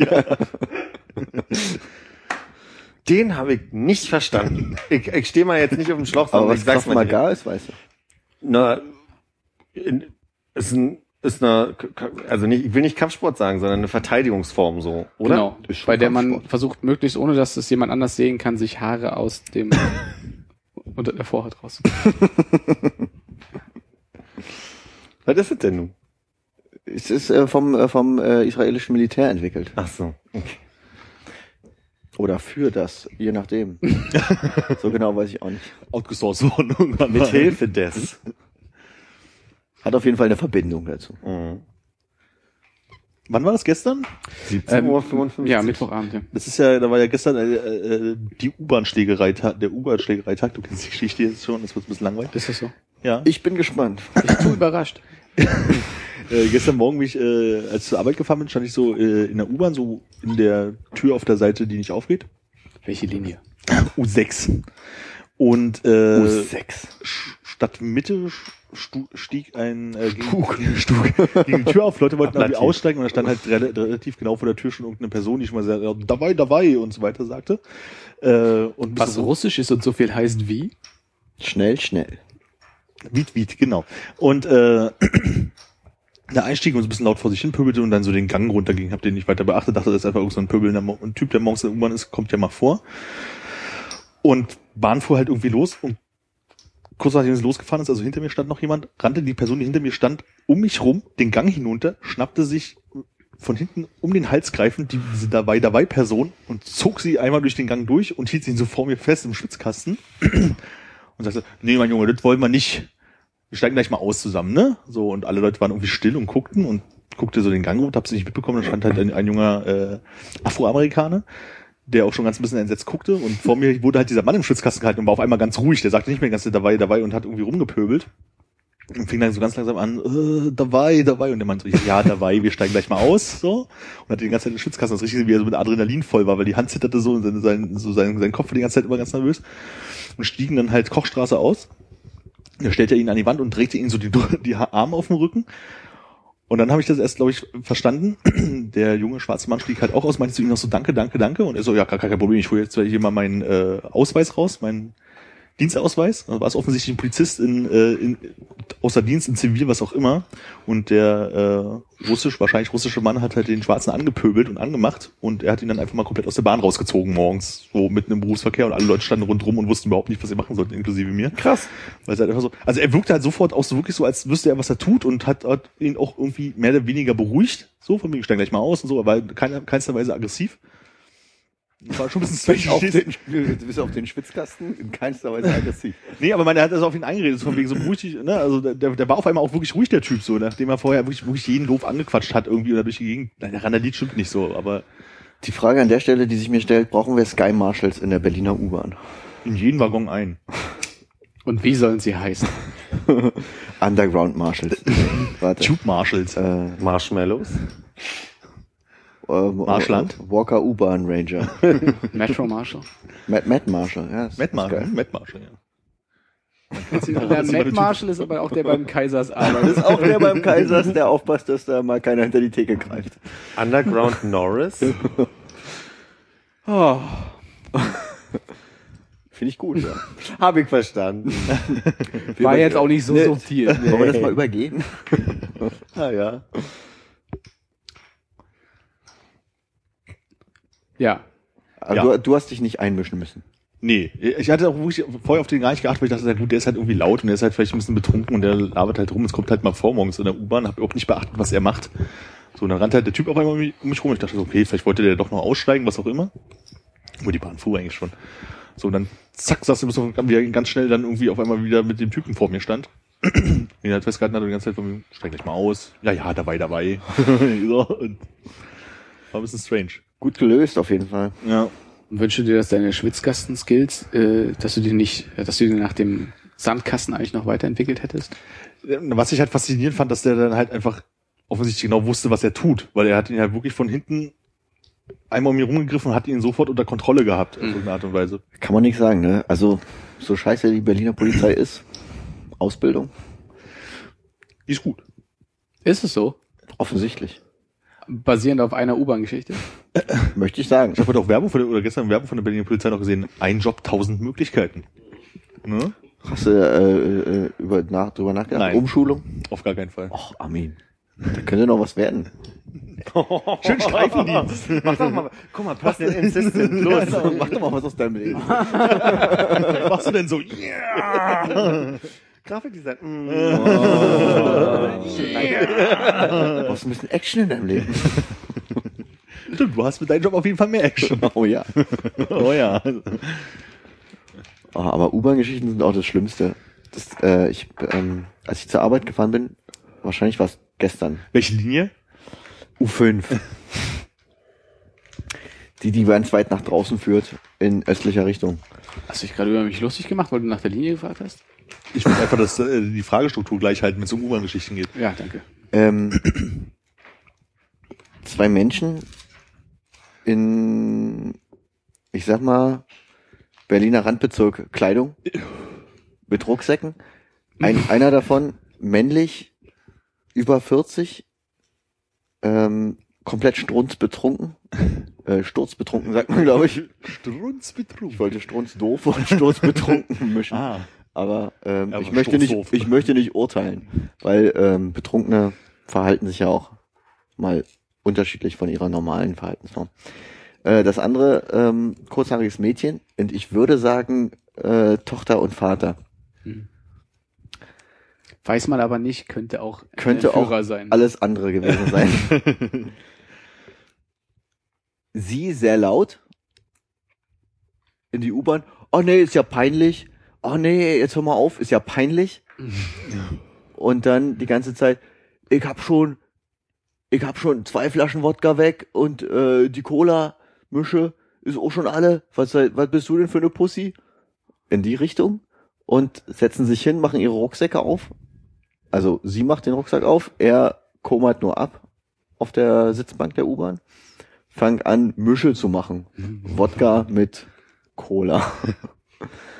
Den habe ich nicht verstanden. Ich, ich stehe mal jetzt nicht auf dem Schlauch, Aber was ich sag's Krav mal. Maga ist, weißt du. Na, in, ist ein, ist eine, also nicht, ich will nicht Kampfsport sagen, sondern eine Verteidigungsform so, oder? Genau. Bei der man versucht, möglichst ohne dass es jemand anders sehen kann, sich Haare aus dem unter der Vorhaut raus. Was ist das denn nun? Es ist äh, vom, äh, vom äh, israelischen Militär entwickelt. Ach so. Okay. Oder für das, je nachdem. so genau weiß ich auch nicht. Outgesourced worden irgendwann. Mit. Hilfe des. Hat auf jeden Fall eine Verbindung dazu. Mhm. Wann war das gestern? 17.55 Uhr. Ja, Mittwochabend, ja. Das ist ja, da war ja gestern äh, äh, die U-Bahn-Schlägerei-Tag, der U-Bahn-Schlägerei-Tag. Du kennst die Geschichte jetzt schon, das wird ein bisschen langweilig. Ist das so? Ja. Ich bin gespannt. Ich bin so überrascht. Äh, gestern Morgen, wie ich, äh, als ich zur Arbeit gefahren bin, stand ich so äh, in der U-Bahn, so in der Tür auf der Seite, die nicht aufgeht. Welche Linie? U6. Und äh, U6. Sch- Stadt Mitte stu- stieg ein äh, gegen, Stug, gegen die Tür auf. Leute wollten irgendwie aussteigen und da stand halt rel relativ genau vor der Tür schon irgendeine Person, die schon mal sehr, ja, dabei, dabei und so weiter sagte. Äh, und Was russisch ist und so viel heißt wie? Schnell, schnell. Wiet, Wiet, genau. Und äh, der Einstieg und so ein bisschen laut vor sich hin pöbelte und dann so den Gang runterging. Hab den nicht weiter beachtet, dachte, das ist einfach irgend so ein pöbelnder Mo- ein Typ, der morgens in der U-Bahn ist, kommt ja mal vor. Und Bahn fuhr halt irgendwie los und kurz nachdem es losgefahren ist, also hinter mir stand noch jemand, rannte die Person, die hinter mir stand, um mich rum, den Gang hinunter, schnappte sich von hinten um den Hals greifend die, diese dabei dabei Person und zog sie einmal durch den Gang durch und hielt sie so vor mir fest im Schwitzkasten und sagte, nee, mein Junge, das wollen wir nicht. Wir steigen gleich mal aus zusammen, ne? So, und alle Leute waren irgendwie still und guckten und guckte so den Gang runter, hab's nicht mitbekommen, da stand halt ein, ein junger äh, Afroamerikaner, der auch schon ganz ein bisschen entsetzt guckte und vor mir wurde halt dieser Mann im Schwitzkasten gehalten und war auf einmal ganz ruhig, der sagte nicht mehr Zeit dabei, dabei und hat irgendwie rumgepöbelt. Und fing dann so ganz langsam an, äh, dabei, dabei. Und der meinte so, ja, dabei, wir steigen gleich mal aus, so. Und hatte die ganze Zeit den Schwitzkasten, das richtig, wie er so mit Adrenalin voll war, weil die Hand zitterte so und sein, sein, so sein, sein Kopf war die ganze Zeit immer ganz nervös. Und stiegen dann halt Kochstraße aus. Da stellte er ihn an die Wand und drehte ihn so die, die Arme auf den Rücken. Und dann habe ich das erst, glaube ich, verstanden. Der junge schwarze Mann stieg halt auch aus, meinte zu ihm noch so, danke, danke, danke. Und er so, ja, gar kein Problem, ich hole jetzt hier mal meinen äh, Ausweis raus, meinen Dienstausweis. Da war es offensichtlich ein Polizist in, äh, in, außer Dienst, in Zivil, was auch immer. Und der äh, russisch, wahrscheinlich russische Mann hat halt den Schwarzen angepöbelt und angemacht. Und er hat ihn dann einfach mal komplett aus der Bahn rausgezogen morgens, so mitten im Berufsverkehr. Und alle Leute standen rundrum und wussten überhaupt nicht, was sie machen sollten, inklusive mir. Krass. Weil es halt einfach so, also er wirkte halt sofort auch so wirklich so, als wüsste er, was er tut und hat, hat ihn auch irgendwie mehr oder weniger beruhigt. So, von mir, ich steig gleich mal aus und so, aber war keiner, keinster Weise aggressiv. War schon ein bisschen Bis auf, strange. den, bis auf den Schwitzkasten in keinster Weise aggressiv. Nee, aber meine, er hat das auf ihn eingeredet, von wegen so ruhig, ne, also der, der war auf einmal auch wirklich ruhig, der Typ, so, nachdem er vorher wirklich, wirklich jeden doof angequatscht hat, irgendwie, oder durch die Gegend, der Randalied stimmt nicht so, aber Die Frage an der Stelle, die sich mir stellt, brauchen wir Sky Marshals in der Berliner U-Bahn? in jeden Waggon ein. Und wie sollen sie heißen? Underground Marshals. Warte. Tube Marshals. Äh, Marshmallows. Äh, Marschland? Walker U-Bahn Ranger. Metro Marshall? Matt, Matt Marshall, ja. Matt Marshall. Matt Marshall, ja. Der Matt Marshall ist aber auch der beim Kaisers arbeitet. Das ist auch der beim Kaisers, der aufpasst, dass da mal keiner hinter die Theke greift. Underground Norris. Oh, Finde ich gut, ja. Hab ich verstanden. war jetzt auch nicht so Nee. subtil. Wollen wir das mal übergehen? Ah ja. Ja. Aber Ja. du, du hast dich nicht einmischen müssen. Nee, ich hatte auch wirklich vorher auf den gar nicht geachtet, weil ich dachte, na gut, der ist halt irgendwie laut und der ist halt vielleicht ein bisschen betrunken und der labert halt rum. Es kommt halt mal vor morgens in der U-Bahn, hab überhaupt nicht beachtet, was er macht. So, und dann rannte halt der Typ auf einmal um mich, um mich rum. Ich dachte so, okay, vielleicht wollte der doch noch aussteigen, was auch immer. Wo die Bahn fuhr eigentlich schon. So, und dann zack, saß er so wieder ganz schnell dann irgendwie auf einmal wieder mit dem Typen vor mir stand. Den halt festgehalten hat und die ganze Zeit von mir, steig gleich mal aus. Ja, ja, dabei, dabei. so, und war ein bisschen strange. Gut gelöst, auf jeden Fall. Ja. Und wünsche dir, dass deine Schwitzkasten-Skills, äh, dass du die nicht, äh, dass du die nach dem Sandkasten eigentlich noch weiterentwickelt hättest? Was ich halt faszinierend fand, dass der dann halt einfach offensichtlich genau wusste, was er tut, weil er hat ihn halt wirklich von hinten einmal um ihn rumgegriffen und hat ihn sofort unter Kontrolle gehabt, auf irgendeine Art und Weise. Kann man nicht sagen, ne? Also, so scheiße die Berliner Polizei ist. Ausbildung? Die ist gut. Ist es so? Offensichtlich. Basierend auf einer U-Bahn-Geschichte? Möchte ich sagen. Ich habe heute auch Werbung von der, oder gestern Werbung von der Berliner Polizei noch gesehen. Ein Job, tausend Möglichkeiten. Ne? Hast du äh, äh, über, nach, drüber nachgedacht? Nein. Umschulung? Auf gar keinen Fall. Och, Armin. Da könnte noch was werden. Schön Streifendienst. Mach doch mal, guck mal, Personal Assistant, los. Mach doch mal was aus deinem Leben. Was machst du denn so? Yeah! Grafikdesign. Mm. Du brauchst ein bisschen Action in deinem Leben. Stimmt, du hast mit deinem Job auf jeden Fall mehr Action. Oh ja. oh ja. Oh, aber U-Bahn-Geschichten sind auch das Schlimmste. Das, äh, ich, ähm, als ich zur Arbeit gefahren bin, wahrscheinlich war es gestern, Welche Linie? U5. die, die ganz weit nach draußen führt, in östlicher Richtung. Hast du dich gerade über mich lustig gemacht, weil du nach der Linie gefragt hast? Ich will einfach, dass äh, die Fragestruktur gleich halten, wenn es um U-Bahn-Geschichten geht. Ja, danke. Ähm, zwei Menschen in, ich sag mal, Berliner Randbezirk Kleidung mit Rucksäcken. Ein, einer davon männlich, über 40, ähm, komplett strunzbetrunken. Äh, sturzbetrunken sagt man, glaube ich. Strunzbetrug. Ich wollte strunzdoof und sturzbetrunken mischen. Ah. Aber ähm, Aber ich möchte nicht, ich möchte nicht urteilen, weil ähm, Betrunkene verhalten sich ja auch mal unterschiedlich von ihrer normalen Verhaltensform. Äh, das andere ähm, kurzhaariges Mädchen und ich würde sagen äh, Tochter und Vater Weiß man aber nicht, könnte auch könnte auch sein. alles andere gewesen sein. Sie sehr laut in die U-Bahn. Oh nee, ist ja peinlich. Oh nee, jetzt hör mal auf, ist ja peinlich. Und dann die ganze Zeit, ich hab schon, ich hab schon zwei Flaschen Wodka weg und äh, die Cola Mische ist auch schon alle. Was, was bist du denn für eine Pussy? In die Richtung und setzen sich hin, machen ihre Rucksäcke auf. Also sie macht den Rucksack auf, er kommert nur ab auf der Sitzbank der U-Bahn, fangt an Mische zu machen. Wodka mit Cola.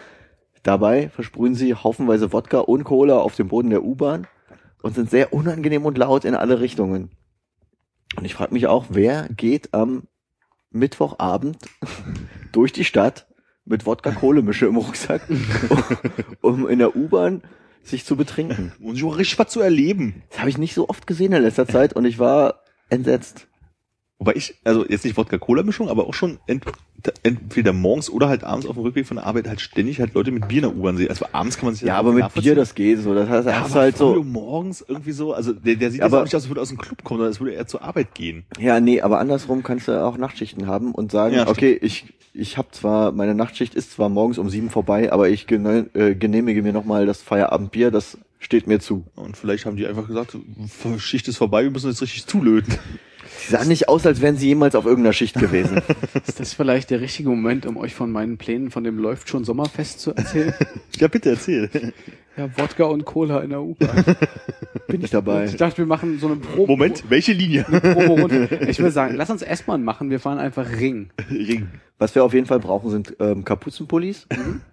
Dabei versprühen sie haufenweise Wodka und Cola auf dem Boden der U-Bahn und sind sehr unangenehm und laut in alle Richtungen. Und ich frage mich auch, wer geht am Mittwochabend durch die Stadt mit Wodka-Kohle-Mische im Rucksack, um in der U-Bahn sich zu betrinken. Und so richtig was zu erleben. Das habe ich nicht so oft gesehen in letzter Zeit und ich war entsetzt. Wobei ich, also jetzt nicht Wodka-Cola-Mischung, aber auch schon ent, entweder morgens oder halt abends auf dem Rückweg von der Arbeit halt ständig halt Leute mit Bier in der U-Bahn sehen. Also abends kann man sich Ja, aber mit Bier, das geht so. Das heißt, ja, hast halt so. morgens irgendwie so, also der, der sieht jetzt aber- auch nicht aus, als würde er aus dem Club kommen, sondern als würde er zur Arbeit gehen. Ja, nee, aber andersrum kannst du auch Nachtschichten haben und sagen, Ja, okay, ich ich habe zwar meine Nachtschicht ist zwar morgens um sieben vorbei, aber ich gene, äh, genehmige mir nochmal das Feierabendbier, das steht mir zu. Und vielleicht haben die einfach gesagt, Schicht ist vorbei, wir müssen jetzt richtig zulöten. Sie sahen nicht aus, als wären sie jemals auf irgendeiner Schicht gewesen. Ist das vielleicht der richtige Moment, um euch von meinen Plänen von dem Läuft schon Sommerfest zu erzählen? Ja, bitte erzähl. ja, Wodka und Cola in der U-Bahn. Bin ich dabei. Ich dachte, wir machen so eine Probe. Moment, welche Linie? Ich würde sagen, lass uns erstmal machen, wir fahren einfach Ring. Ring. Was wir auf jeden Fall brauchen, sind ähm, Kapuzenpullis,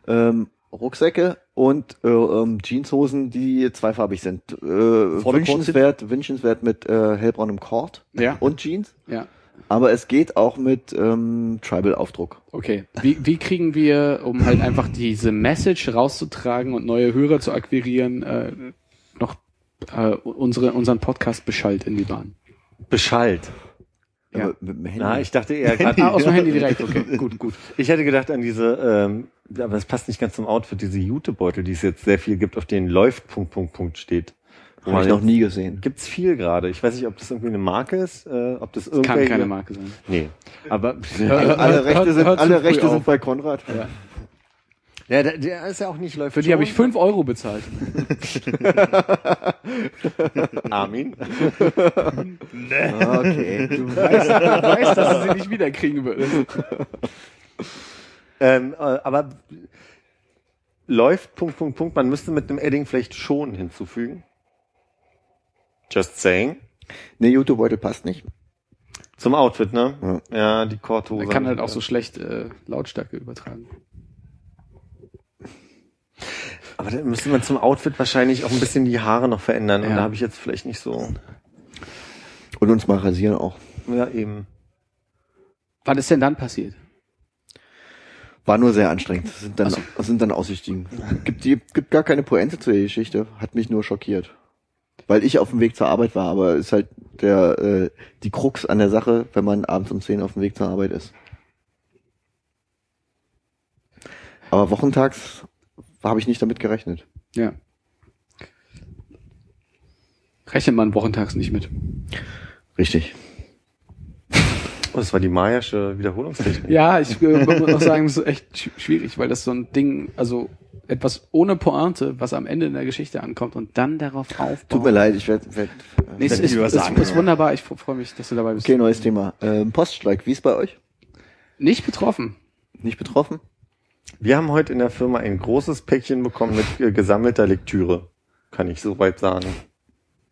ähm, Rucksäcke und äh, ähm, Jeanshosen, die zweifarbig sind. Äh, wünschenswert, wünschenswert mit äh, hellbraunem Kord Ja. und Jeans. Ja. Aber es geht auch mit ähm, Tribal-Aufdruck. Okay. Wie, wie kriegen wir, um halt einfach diese Message rauszutragen und neue Hörer zu akquirieren, äh, noch äh, unsere, unseren Podcast Beschallt in die Bahn? Beschallt. Ja. Mit dem Handy. Na, ich dachte eher gerade. Ah, aus dem Handy direkt, okay, gut, gut. Ich hätte gedacht an diese, ähm, aber das passt nicht ganz zum Outfit, diese Jutebeutel, die es jetzt sehr viel gibt, auf denen läuft Punkt, Punkt, Punkt steht. Habe ich noch nie gesehen. Gibt's viel gerade. Ich weiß nicht, ob das irgendwie eine Marke ist, äh, ob das Kann irgendwelche... keine Marke sein. Nee. Aber alle Rechte sind, alle Rechte sind bei Konrad. Ja. Ja, der, der ist ja auch nicht läuft Für die habe ich fünf Euro bezahlt. Armin. Ah, Okay. Du weißt, du weißt dass du sie nicht wiederkriegen würdest. ähm, äh, aber läuft Punkt, Punkt, Punkt. Man müsste mit einem Edding vielleicht schon hinzufügen. Just saying. Nee, Jutebeutel passt nicht. Zum Outfit, ne? Ja, die Korthose. Man kann halt auch so schlecht äh, Lautstärke übertragen. Aber dann müsste man zum Outfit wahrscheinlich auch ein bisschen die Haare noch verändern. Und Ja. da habe ich jetzt vielleicht nicht so. Und uns mal rasieren auch. Ja, eben. Was ist denn dann passiert? War nur sehr anstrengend. Das sind dann, das sind dann Aussichten. Gibt, die, gibt gar keine Pointe zu der Geschichte. Hat mich nur schockiert. Weil ich auf dem Weg zur Arbeit war, aber ist halt der, äh, die Krux an der Sache, wenn man abends um 10 auf dem Weg zur Arbeit ist. Aber wochentags habe ich nicht damit gerechnet. Ja. Rechnet man wochentags nicht mit. Richtig. Oh, das war die Mayasche Wiederholungstechnik. Ja, ich äh, muss auch sagen, das ist echt sch- schwierig, weil das so ein Ding, also etwas ohne Pointe, was am Ende in der Geschichte ankommt und dann darauf aufbaut. Tut mir leid, ich werde. Werd, Nee, es Werd ist, lieber ist, sagen, ist ja. wunderbar. Ich freue mich, dass du dabei bist. okay, neues Thema. Ähm, Poststreik, wie ist bei euch? Nicht betroffen. Nicht betroffen? Wir haben heute in der Firma ein großes Päckchen bekommen mit äh, gesammelter Lektüre. Kann ich soweit sagen.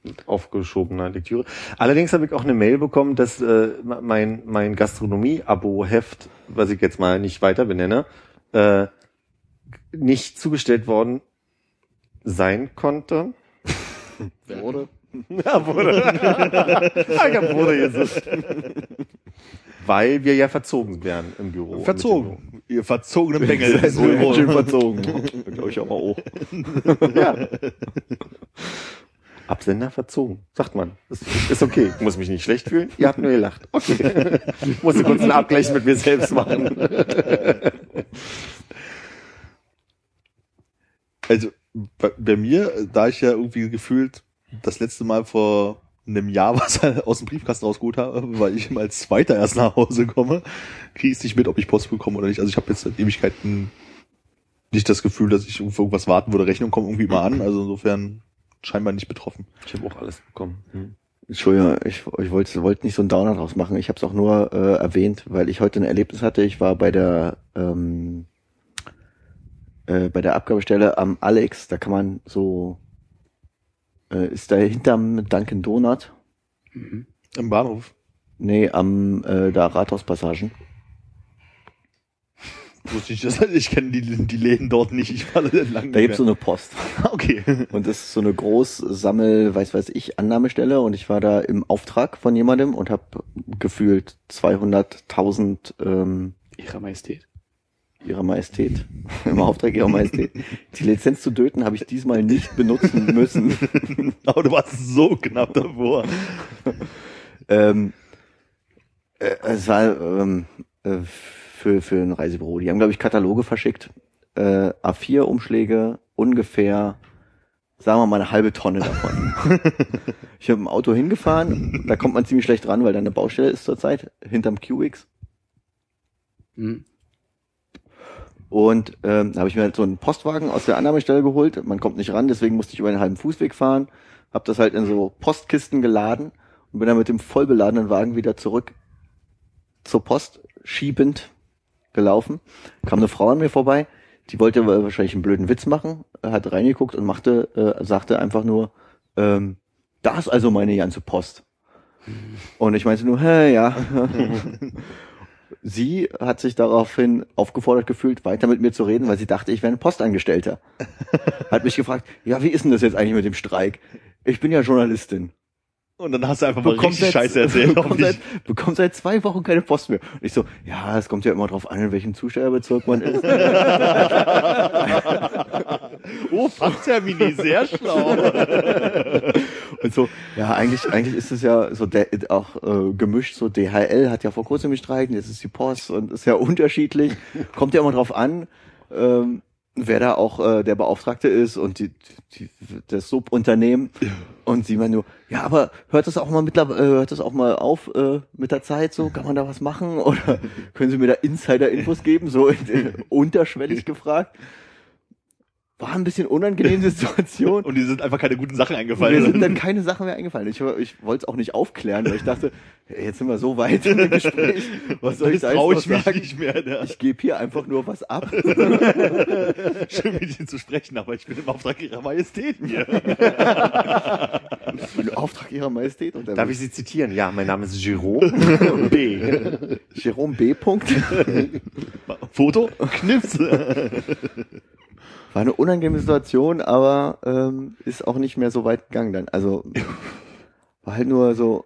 Mit Aufgeschobener Lektüre. Allerdings habe ich auch eine Mail bekommen, dass äh, mein, mein Gastronomie-Abo-Heft, was ich jetzt mal nicht weiter benenne, äh, nicht zugestellt worden sein konnte. Wurde? Ja, wurde. Ah, ich hab wurde gesagt. Weil wir ja verzogen wären im Büro. Verzogen. Ihr verzogenen Bengel. Seid wohl schön verzogen. Glaube ich auch mal hoch. Ja. Absender verzogen, sagt man. Ist, ist okay. Ich muss mich nicht schlecht fühlen. Ihr habt nur gelacht. Okay. Musste kurz einen Abgleich mit mir selbst machen. Also bei, bei mir, da ich ja irgendwie gefühlt das letzte Mal vor einem Jahr was aus dem Briefkasten rausgeholt habe, weil ich immer als Zweiter erst nach Hause komme, kriege ich nicht mit, ob ich Post bekomme oder nicht. Also ich habe jetzt seit Ewigkeiten nicht das Gefühl, dass ich auf irgendwas warten würde. Rechnung kommt irgendwie immer an, also insofern scheinbar nicht betroffen. Ich habe auch alles bekommen. Hm. Entschuldigung, ich, ich wollte wollt nicht so einen Downer draus machen. Ich habe es auch nur äh, erwähnt, weil ich heute ein Erlebnis hatte. Ich war bei der ähm, äh, bei der Abgabestelle am Alex. Da kann man so äh, ist da hinterm Dunkin Donut. Im Bahnhof. Nee, am äh, da Rathauspassagen. Wusste ich das? Ich kenne die, die Läden dort nicht. Ich war lang Da gibt's so eine Post. Okay. Und das ist so eine Großsammel, weiß weiß ich, Annahmestelle. Und ich war da im Auftrag von jemandem und habe gefühlt 200.000 ähm, Ihrer Majestät. Ihrer Majestät, im Auftrag ihrer Majestät. Die Lizenz zu töten habe ich diesmal nicht benutzen müssen. Aber du warst so knapp davor. ähm, äh, es war ähm, äh, für, für ein Reisebüro. Die haben, glaube ich, Kataloge verschickt. Äh, A4-Umschläge, ungefähr, sagen wir mal, eine halbe Tonne davon. ich habe im Auto hingefahren, da kommt man ziemlich schlecht ran, weil da eine Baustelle ist zurzeit, hinterm QX. Hm. Und ähm, da habe ich mir halt so einen Postwagen aus der Annahmestelle geholt. Man kommt nicht ran, deswegen musste ich über einen halben Fußweg fahren. Habe das halt in so Postkisten geladen und bin dann mit dem vollbeladenen Wagen wieder zurück zur Post schiebend gelaufen. Kam eine Frau an mir vorbei, die wollte wahrscheinlich einen blöden Witz machen, hat reingeguckt und machte, äh, sagte einfach nur, ähm, da ist also meine ganze Post. Und ich meinte nur, hä, ja. Sie hat sich daraufhin aufgefordert gefühlt, weiter mit mir zu reden, weil sie dachte, ich wäre ein Postangestellter. Hat mich gefragt, ja, wie ist denn das jetzt eigentlich mit dem Streik? Ich bin ja Journalistin. Und dann hast du einfach mal Bekommt richtig seit- Scheiße erzählt. bekommt, seit, bekommt seit zwei Wochen keine Post mehr. Und ich so, ja, es kommt ja immer drauf an, in welchem Zustellerbezirk man ist. Oh, Fachtermini, sehr schlau. Und so, ja, eigentlich, eigentlich ist es ja so der, auch äh, gemischt, so DHL hat ja vor kurzem gestreikt, jetzt ist die Post und ist ja unterschiedlich. Kommt ja immer drauf an, ähm, wer da auch äh, der Beauftragte ist und die, die, das Subunternehmen. Und sie meinen nur, ja, aber hört das auch mal mittlerweile, äh, hört das auch mal auf äh, mit der Zeit so? Kann man da was machen? Oder können Sie mir da Insider-Infos geben? So unterschwellig gefragt. War ein bisschen unangenehme Situation. Und die sind einfach keine guten Sachen Mir eingefallen. sind dann keine Sachen mehr eingefallen. Ich, ich wollte es auch nicht aufklären, weil ich dachte, jetzt sind wir so weit im Gespräch. Was soll ich da jetzt noch sagen? nicht mehr. Ja. Ich gebe hier einfach nur was ab. Schön mit Ihnen zu sprechen, aber ich bin im Auftrag Ihrer Majestät hier. Im Auftrag ihrer Majestät. Und Darf ich Sie zitieren? Ja, mein Name ist Jerome B. Jerome B. Punkt. Foto, Knips. War eine unangenehme Situation, aber ähm, ist auch nicht mehr so weit gegangen dann. Also war halt nur so.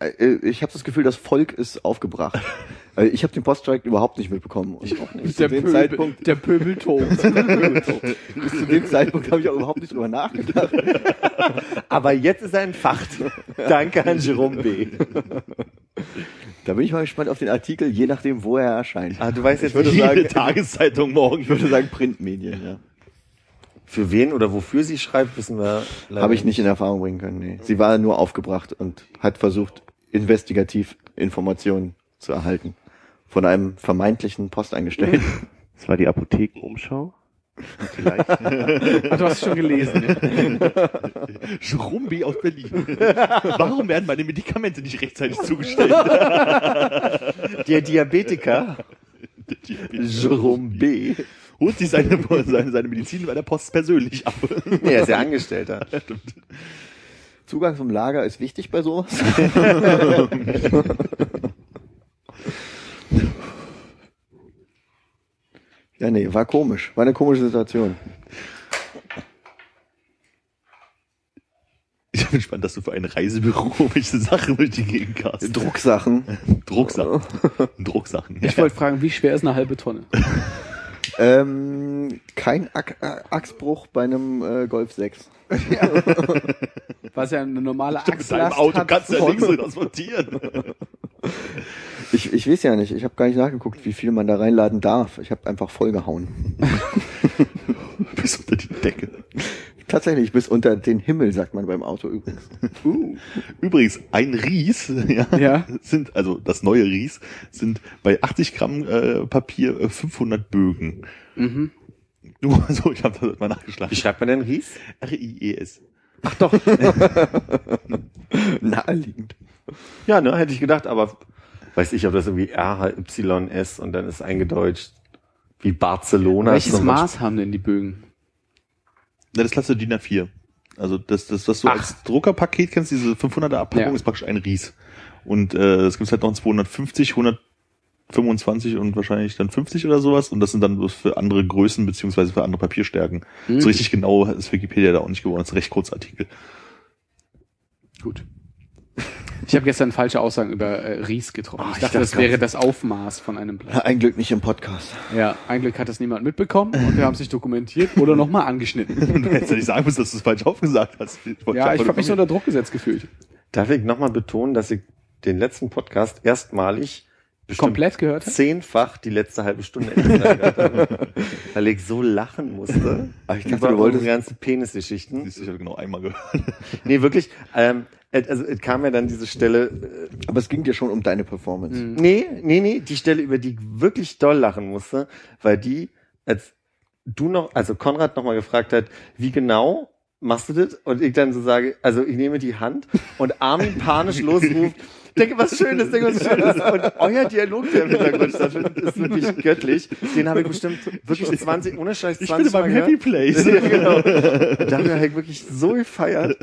Äh, Ich habe das Gefühl, das Volk ist aufgebracht. Äh, Ich habe den Poststrike überhaupt nicht mitbekommen. Und auch nicht. Der, Zu dem Pöbel, Zeitpunkt, der Pöbel tobt. bis zu dem Zeitpunkt habe ich auch überhaupt nicht drüber nachgedacht. Aber jetzt ist er entfacht. Danke an Jerome B. Da bin ich mal gespannt auf den Artikel, je nachdem, wo er erscheint. Ah, du weißt jetzt würde nicht, sagen- Jede Tageszeitung morgen. Ich würde sagen Printmedien, ja. Für wen oder wofür sie schreibt, wissen wir leider Habe ich nicht in Erfahrung bringen können. Nee. Sie war nur aufgebracht und hat versucht, investigativ Informationen zu erhalten. Von einem vermeintlichen Postangestellten. Das war die Apothekenumschau. Vielleicht. Ach, du hast es schon gelesen. Jerome B. aus Berlin. Warum werden meine Medikamente nicht rechtzeitig zugestellt? Der Diabetiker Jerome B. Holt sich seine, seine, seine Medizin bei der Post persönlich ab. Nee, er ist ja Angestellter. Zugang zum Lager ist wichtig bei sowas. ja, nee, war komisch. War eine komische Situation. Ich bin gespannt, dass du für ein Reisebüro welche Sachen durch die Gegend hast. Drucksachen. Drucksachen. Drucksachen. Ich wollte fragen, wie schwer ist eine halbe Tonne? Ähm, kein Ach Achsbruch bei einem äh, Golf 6. Was ja eine normale Mit deinem Achslast Auto hat kannst du ja nichts so transportieren. Ich, ich weiß ja nicht, ich habe gar nicht nachgeguckt, wie viel man da reinladen darf. Ich habe einfach vollgehauen. Bis unter die Decke. Tatsächlich, bis unter den Himmel, sagt man beim Auto übrigens. Uh. Übrigens, ein Ries, ja, Ja. sind, also das neue Ries, sind bei 80 Gramm äh, Papier äh, 500 Bögen. Mhm. Nur so, ich habe das mal nachgeschlagen. Wie schreibt man denn Ries? R-I-E-S. Naheliegend. Ja, ne, hätte ich gedacht, aber weiß ich, ob das irgendwie R-Y-S und dann ist eingedeutscht wie Barcelona. Welches Maß haben denn die Bögen? Ja, das klasse DIN A4. Also das, das was du Ach. als Druckerpaket kennst, diese 500er Abpackung, Ja. ist praktisch ein Ries. Und äh, es gibt halt noch ein 250, 125 und wahrscheinlich dann 50 oder sowas. Und das sind dann bloß für andere Größen beziehungsweise für andere Papierstärken. Hm. So richtig genau ist Wikipedia da auch nicht geworden. Das ist ein recht kurzer Artikel. Gut. Ich habe gestern falsche Aussagen über äh, Ries getroffen. Ah, ich ich dachte, dachte das wäre das Aufmaß von einem Blatt. Ein Glück nicht im Podcast. Ja, ein Glück hat das niemand mitbekommen und wir haben es nicht dokumentiert oder nochmal angeschnitten. Du hättest ja nicht sagen müssen, dass du es falsch aufgesagt hast. wollte Ja, ich habe mich so unter Druck gesetzt gefühlt. Darf ich nochmal betonen, dass ich den letzten Podcast erstmalig Komplett gehört? zehnfach die letzte halbe Stunde habe, weil ich so lachen musste. Aber ich dachte, du wolltest- unsere ganzen Penisgeschichten. Siehst du, Ich habe genau einmal gehört. Nee, wirklich. Ähm, also es kam ja dann diese Stelle. Äh, Aber es ging dir schon um deine Performance. nee, nee, nee, die Stelle, über die ich wirklich doll lachen musste, weil die, als du noch, also Konrad nochmal gefragt hat, wie genau machst du das? Und ich dann so sage, also ich nehme die Hand und Armin panisch losruft, denke was Schönes, denke was Schönes. Und euer Dialog, der im Hintergrund stattfindet, ist wirklich göttlich. Den habe ich bestimmt wirklich 20, ohne Scheiß 20 Ich bin Mal Happy. Place. Ja, genau. Und Dafür habe ich wirklich so gefeiert.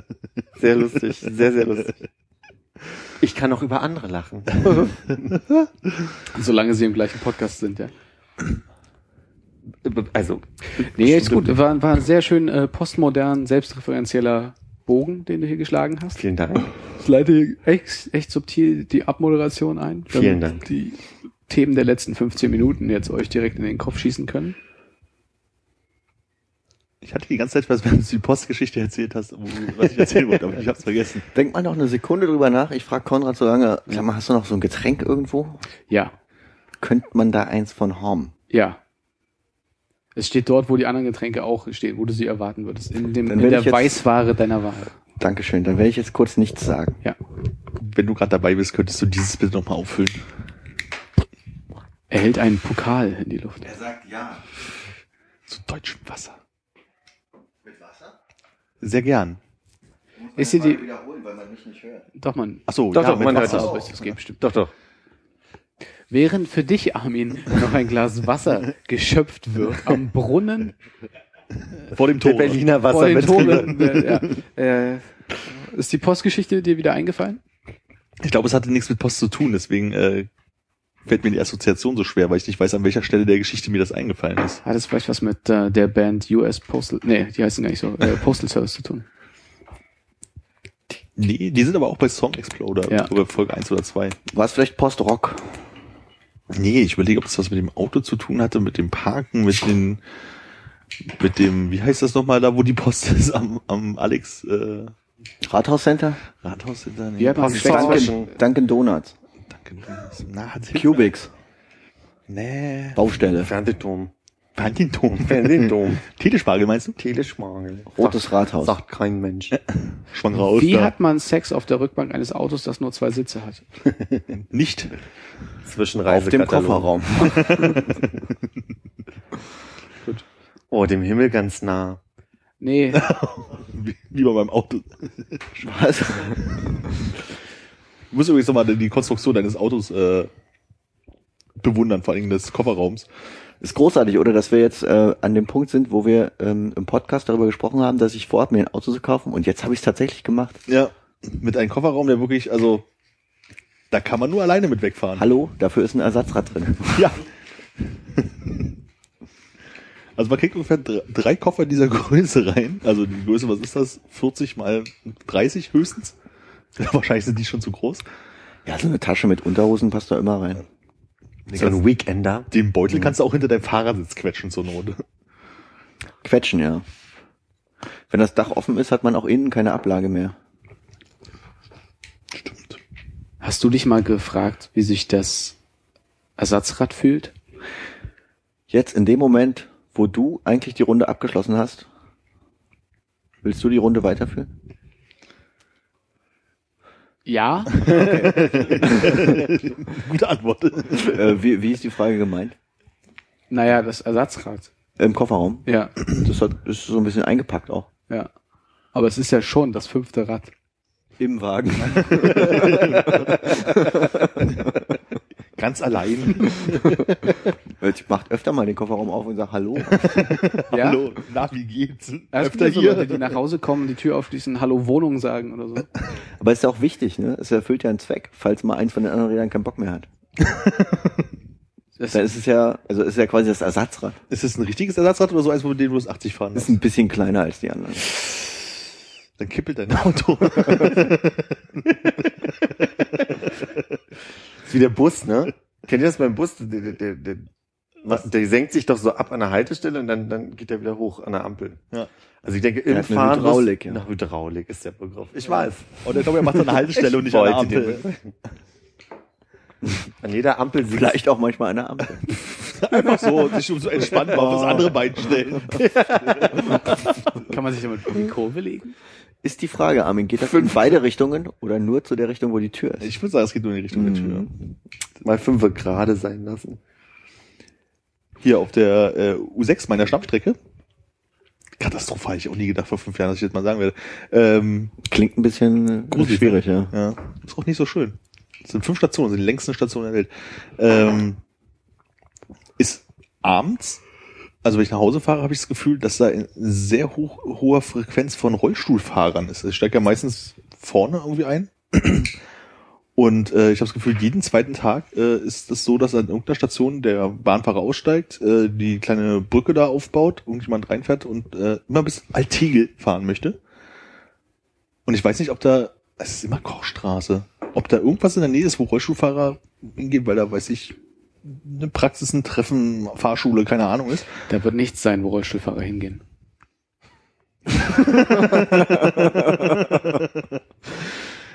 Sehr lustig, sehr, sehr lustig. Ich kann auch über andere lachen. Solange sie im gleichen Podcast sind, ja. Also, Nee, ist gut. War, war ein sehr schön äh, postmodern, selbstreferenzieller Bogen, den du hier geschlagen hast. vielen Dank. Ich leite hier echt, echt subtil die Abmoderation ein. Vielen damit Dank. Die Themen der letzten 15 Minuten jetzt euch direkt in den Kopf schießen können. Ich hatte die ganze Zeit, was, wenn du die Postgeschichte erzählt hast, was ich erzählen wollte, aber ich hab's vergessen. Denk mal noch eine Sekunde drüber nach. Ich frage Konrad so lange, sag mal, hast du noch so ein Getränk irgendwo? Ja, Könnte man da eins von haben? ja. Es steht dort, wo die anderen Getränke auch stehen, wo du sie erwarten würdest. In, dem, in der jetzt- Weißware deiner Wahl. Dankeschön. Dann werde ich jetzt kurz nichts sagen. Ja. Wenn du gerade dabei bist, könntest du dieses bitte nochmal auffüllen. Er hält einen Pokal in die Luft. Er sagt ja. Zu deutschem Wasser. Mit Wasser? Sehr gern. Ist hier die, wiederholen, weil man mich nicht hört. doch man, Ach so, Doch, ja, doch, man hört das. das geht bestimmt. Doch, doch. Während für dich, Armin, noch ein Glas Wasser geschöpft wird am Brunnen Vor dem Der Tor. Berliner vor den Wasserbetrieb. Toren, äh, ja, äh, ist die Postgeschichte dir wieder eingefallen? Ich glaube, es hatte nichts mit Post zu tun, deswegen äh, fällt mir die Assoziation so schwer, weil ich nicht weiß, an welcher Stelle der Geschichte mir das eingefallen ist. Hat es vielleicht was mit äh, der Band US Postal, nee, die heißen gar nicht so, äh, Postal Service zu tun? Nee, die sind aber auch bei Song Exploder, Ja. Folge 1 oder 2. War es vielleicht Postrock? Nee, ich überlege, ob das was mit dem Auto zu tun hatte, mit dem Parken, mit den, mit dem, wie heißt das nochmal da, wo die Post ist, am, am Alex äh, Rathaus Center? Rathaus hinter nee, Speck- Dunkin, Dunkin Donuts. Danke. Na, hat Cubics. Nee. Baustelle. Fernsehturm. Fernsehdom. Fernsehdom. Telespargel meinst du? Teleschmangel. Rotes Rathaus. Sagt kein Mensch. Schwang raus. Wie da. hat man Sex auf der Rückbank eines Autos, das nur zwei Sitze hat? Nicht. Auf dem. Kofferraum. Oh, dem Himmel ganz nah. Nee, Wie, wie bei meinem Auto. Was? Du musst übrigens nochmal die Konstruktion deines Autos äh, bewundern, vor allem des Kofferraums. Ist großartig, oder? Dass wir jetzt äh, an dem Punkt sind, wo wir ähm, im Podcast darüber gesprochen haben, dass ich vorhabe, mir ein Auto zu kaufen. Und jetzt habe ich es tatsächlich gemacht. Ja. Mit einem Kofferraum, der wirklich, also, da kann man nur alleine mit wegfahren. Hallo, dafür ist ein Ersatzrad drin. Ja. Also man kriegt ungefähr dr- drei Koffer dieser Größe rein. Also die Größe, was ist das? 40 mal 30 höchstens? Wahrscheinlich sind die schon zu groß. Ja, so eine Tasche mit Unterhosen passt da immer rein. So ein Weekender. Den Beutel kannst du auch hinter deinem Fahrersitz quetschen zur Not. Quetschen, ja. Wenn das Dach offen ist, hat man auch innen keine Ablage mehr. Stimmt. Hast du dich mal gefragt, wie sich das Ersatzrad fühlt? Jetzt in dem Moment, wo du eigentlich die Runde abgeschlossen hast, willst du die Runde weiterführen? Ja. Gute Antwort. äh, wie, wie ist die Frage gemeint? Naja, das Ersatzrad. Im Kofferraum. Ja, Das hat, ist so ein bisschen eingepackt auch. ja. Aber es ist ja schon das fünfte Rad. Im Wagen. Ganz allein. Ich macht öfter mal den Kofferraum auf und sagt Hallo. Ja. Hallo, na, wie geht's? Gibt Öfter so hier. Leute, die nach Hause kommen, die Tür aufschließen, Hallo Wohnung sagen oder so. Aber es ist ja auch wichtig, ne? Es erfüllt ja einen Zweck, falls mal eins von den anderen Rädern keinen Bock mehr hat. Das, Dann ist es ja, also ist ja quasi das Ersatzrad. Ist es ein richtiges Ersatzrad oder so eins, mit dem du das 80 fahren Ist ein bisschen kleiner als die anderen. Dann kippelt dein Auto. ist wie der Bus, ne? Kennt ihr das beim Bus? Der, der, der, der, was, der senkt sich doch so ab an der Haltestelle und dann, dann geht er wieder hoch an der Ampel. Ja. Also ich denke, Der im hat eine Fahren Hydraulik, ja. Nach Hydraulik ist der Begriff. Ich weiß. Und ich glaube, er macht an der Haltestelle und nicht an der Ampel. An jeder Ampel sieht Vielleicht auch manchmal eine Ampel. Einfach so, sich um so entspannt mal auf das andere Bein stellen. kann man sich damit die Kurve legen? Ist die Frage, Armin, geht das in beide Richtungen oder nur zu der Richtung, wo die Tür ist? Ich würde sagen, es geht nur in die Richtung der Tür. Mhm. mal fünf gerade sein lassen. Hier auf der äh, U6 meiner Stammstrecke. Katastrophal, ich auch nie gedacht vor fünf Jahren, dass ich das mal sagen werde. Ähm, Klingt ein bisschen äh, Gruselig, schwierig, ja. ja, ist auch nicht so schön. Das sind fünf Stationen, sind die längsten Stationen der Welt. Ähm, ist abends, also wenn ich nach Hause fahre, habe ich das Gefühl, dass da eine sehr hoch, hoher Frequenz von Rollstuhlfahrern ist. Ich steige ja meistens vorne irgendwie ein. Und äh, ich habe das Gefühl, jeden zweiten Tag äh, ist es so, dass an irgendeiner Station der Bahnfahrer aussteigt, äh, die kleine Brücke da aufbaut, irgendjemand reinfährt und äh, immer bis Altegel fahren möchte. Und ich weiß nicht, ob da, es ist immer Kochstraße, ob da irgendwas in der Nähe ist, wo Rollstuhlfahrer hingehen, weil da, weiß ich, eine Praxis, ein Treffen, Fahrschule, keine Ahnung ist. Da wird nichts sein, wo Rollstuhlfahrer hingehen.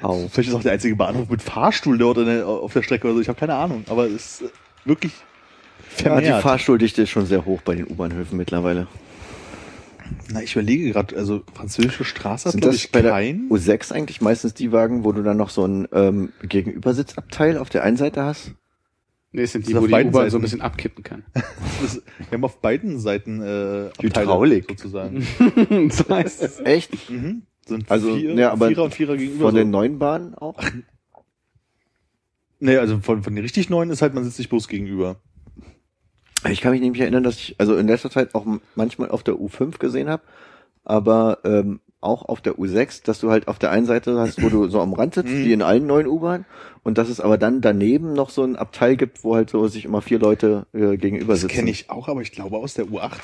Au. Vielleicht ist auch der einzige Bahnhof mit Fahrstuhl dort in der, auf der Strecke oder so. Ich habe keine Ahnung, aber es ist äh, wirklich Ja, die vermehrt. Fahrstuhldichte ist schon sehr hoch bei den U-Bahnhöfen mittlerweile. Na, ich überlege gerade, also französische Straße hat, Sind glaube das ich, bei der kein. U6 eigentlich meistens die Wagen, wo du dann noch so ein ähm, Gegenübersitzabteil auf der einen Seite hast? Nee, es sind die, Das ist wo auf die beiden U-Bahn Seiten. so ein bisschen abkippen kann. Das, wir haben auf beiden Seiten äh, Abteile, Hydraulik. sozusagen. so heißt es. Echt? mhm. Sind Also, vier, ja, aber Vierer und Vierer gegenüber. Von so. den neuen Bahnen auch? nee, also von, von den richtig neuen ist halt, man sitzt sich bloß gegenüber. Ich kann mich nämlich erinnern, dass ich also in letzter Zeit auch manchmal auf der U5 gesehen habe, aber ähm, auch auf der U6, dass du halt auf der einen Seite hast, wo du so am Rand sitzt, Mhm. wie in allen neuen U-Bahnen, und dass es aber dann daneben noch so ein Abteil gibt, wo halt so sich immer vier Leute äh, gegenüber Das sitzen. kenne ich auch, aber ich glaube aus der U8.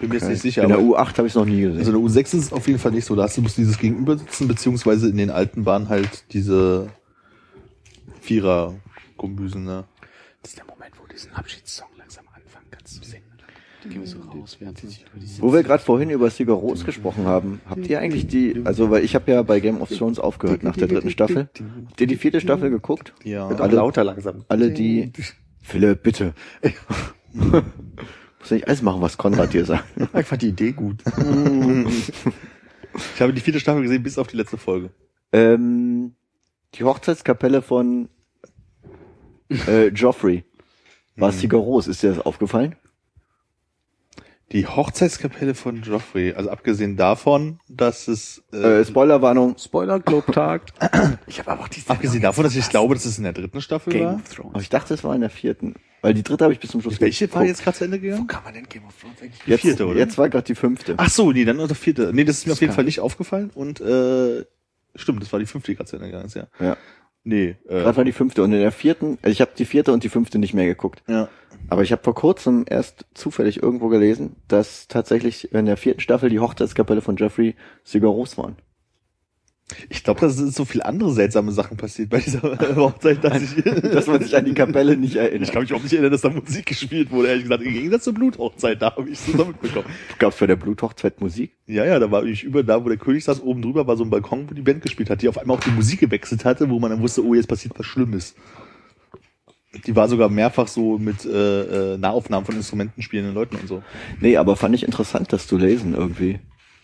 Bin mir jetzt Okay. nicht sicher. In der aber U8 habe ich es noch nie gesehen. also in der U6 ist es auf jeden Fall nicht so. Da hast du bloß dieses Gegenübersitzen, beziehungsweise in den alten Bahnen halt diese Vierer-Gumbüsen, ne? Das ist der Moment, wo diesen Abschiedssong langsam anfangen kannst zu singen. Dann gehen wir so raus, während sie sich über die Wo wir gerade vorhin über Sigaros gesprochen haben, habt ihr eigentlich die, also weil ich habe ja bei Game of Thrones aufgehört nach der dritten Staffel. Habt ihr die vierte Staffel geguckt? Ja. Alle- lauter langsam. Alle die, Philipp, bitte. Muss nicht alles machen, was Konrad dir sagt. Einfach die Idee gut. Ich habe die vierte Staffel gesehen, bis auf die letzte Folge. Ähm, die Hochzeitskapelle von äh, Joffrey war Mhm. Sigaros. Ist dir das aufgefallen? Die Hochzeitskapelle von Joffrey, also abgesehen davon, dass es, äh, Äh, Spoilerwarnung. Spoiler, Globtag. Ich habe aber die abgesehen davon, dass ich glaube, dass es in der dritten Staffel Game war. of Aber Thrones. ich dachte, es war in der vierten. Weil die dritte habe ich bis zum Schluss Welche war jetzt gerade zu Ende gegangen? Kann man denn Game of Thrones eigentlich? Jetzt, vierte, oder? jetzt war gerade die fünfte. Ach so, nee, dann nur der vierte. Nee, das ist mir auf jeden. Fall nicht aufgefallen und äh, stimmt, das war die fünfte, die gerade zu Ende gegangen ist, ja. Ja. Nee, äh, Gerade war die fünfte. Und in der vierten, also ich habe die vierte und die fünfte nicht mehr geguckt. ja. Aber ich habe vor kurzem erst zufällig irgendwo gelesen, dass tatsächlich in der vierten Staffel die Hochzeitskapelle von Jeffrey Sigaros waren. Ich glaube, da sind so viel andere seltsame Sachen passiert bei dieser Hochzeit, dass ich, Dass man sich an die Kapelle nicht ich erinnert. kann mich auch nicht erinnern, dass da Musik gespielt wurde. Ehrlich gesagt, im Gegensatz zur Bluthochzeit, da habe ich es so mitbekommen. Gab's bei der Bluthochzeit Musik? Ja, ja, da war ich über da, wo der König saß, oben drüber war so ein Balkon, wo die Band gespielt hat, die auf einmal auch die Musik gewechselt hatte, wo man dann wusste, oh, jetzt passiert was Schlimmes. Die war sogar mehrfach so mit äh, äh, Nahaufnahmen von Instrumenten spielenden Leuten und so. Nee, aber fand ich interessant, das zu lesen irgendwie.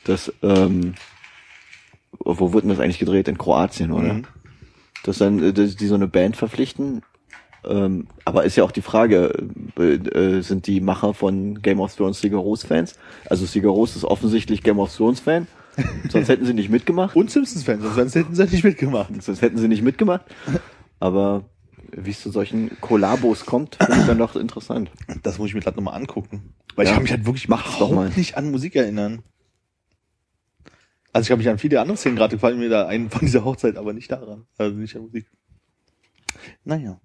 Das, ähm, wo wurde denn das eigentlich gedreht? In Kroatien, oder? Mhm. Dass dann, äh, dass die so eine Band verpflichten. Ähm, aber ist ja auch die Frage, äh, äh, sind die Macher von Game of Thrones Sigaros-Fans? Also Sigaros ist offensichtlich Game of Thrones-Fan. Sonst hätten sie nicht mitgemacht. Und Simpsons-Fans, sonst hätten sie nicht mitgemacht. Sonst hätten sie nicht mitgemacht. Aber wie es zu solchen Kollabos kommt, finde ich dann doch interessant. Das muss ich mir gerade nochmal angucken. Weil ich Ja, kann mich halt wirklich mach's doch mal. nicht an Musik erinnern. Also ich kann mich an viele andere Szenen gerade gefallen mir da ein von dieser Hochzeit, aber nicht daran. Also nicht an Musik. Naja.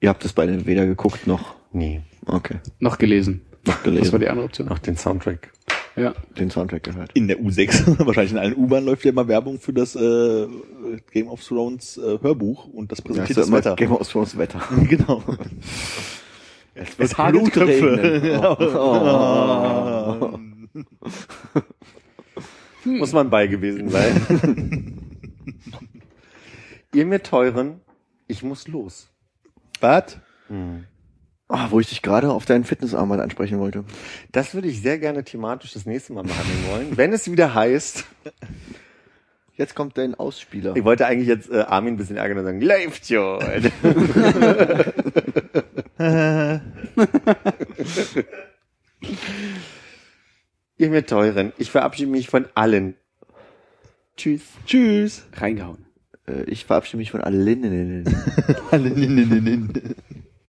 Ihr habt es beide weder geguckt noch, Nee, okay, Noch gelesen. noch Das war gelesen, die andere Option. noch den Soundtrack. Ja. den Soundtrack gehört. In der U6, wahrscheinlich in allen U-Bahnen läuft ja immer Werbung für das äh, Game of Thrones äh, Hörbuch und das Ja, präsentiert ist das immer Wetter. Game of Thrones Wetter. genau. Es Es hagelt Köpfe. Oh. Muss man bei gewesen sein. Ihr mir teuren, ich muss los. Was? Ah, wo ich dich gerade auf deinen Fitnessarmband ansprechen wollte. Das würde ich sehr gerne thematisch das nächste Mal behandeln wollen, wenn es wieder heißt. Jetzt kommt dein Ausspieler. Ich wollte eigentlich jetzt äh, Armin ein bisschen ärgern und sagen, läuft schon. Ihr mir teuren, ich verabschiede mich von allen. Tschüss. Tschüss. Reingehauen. Äh, Ich verabschiede mich von allen. Alle,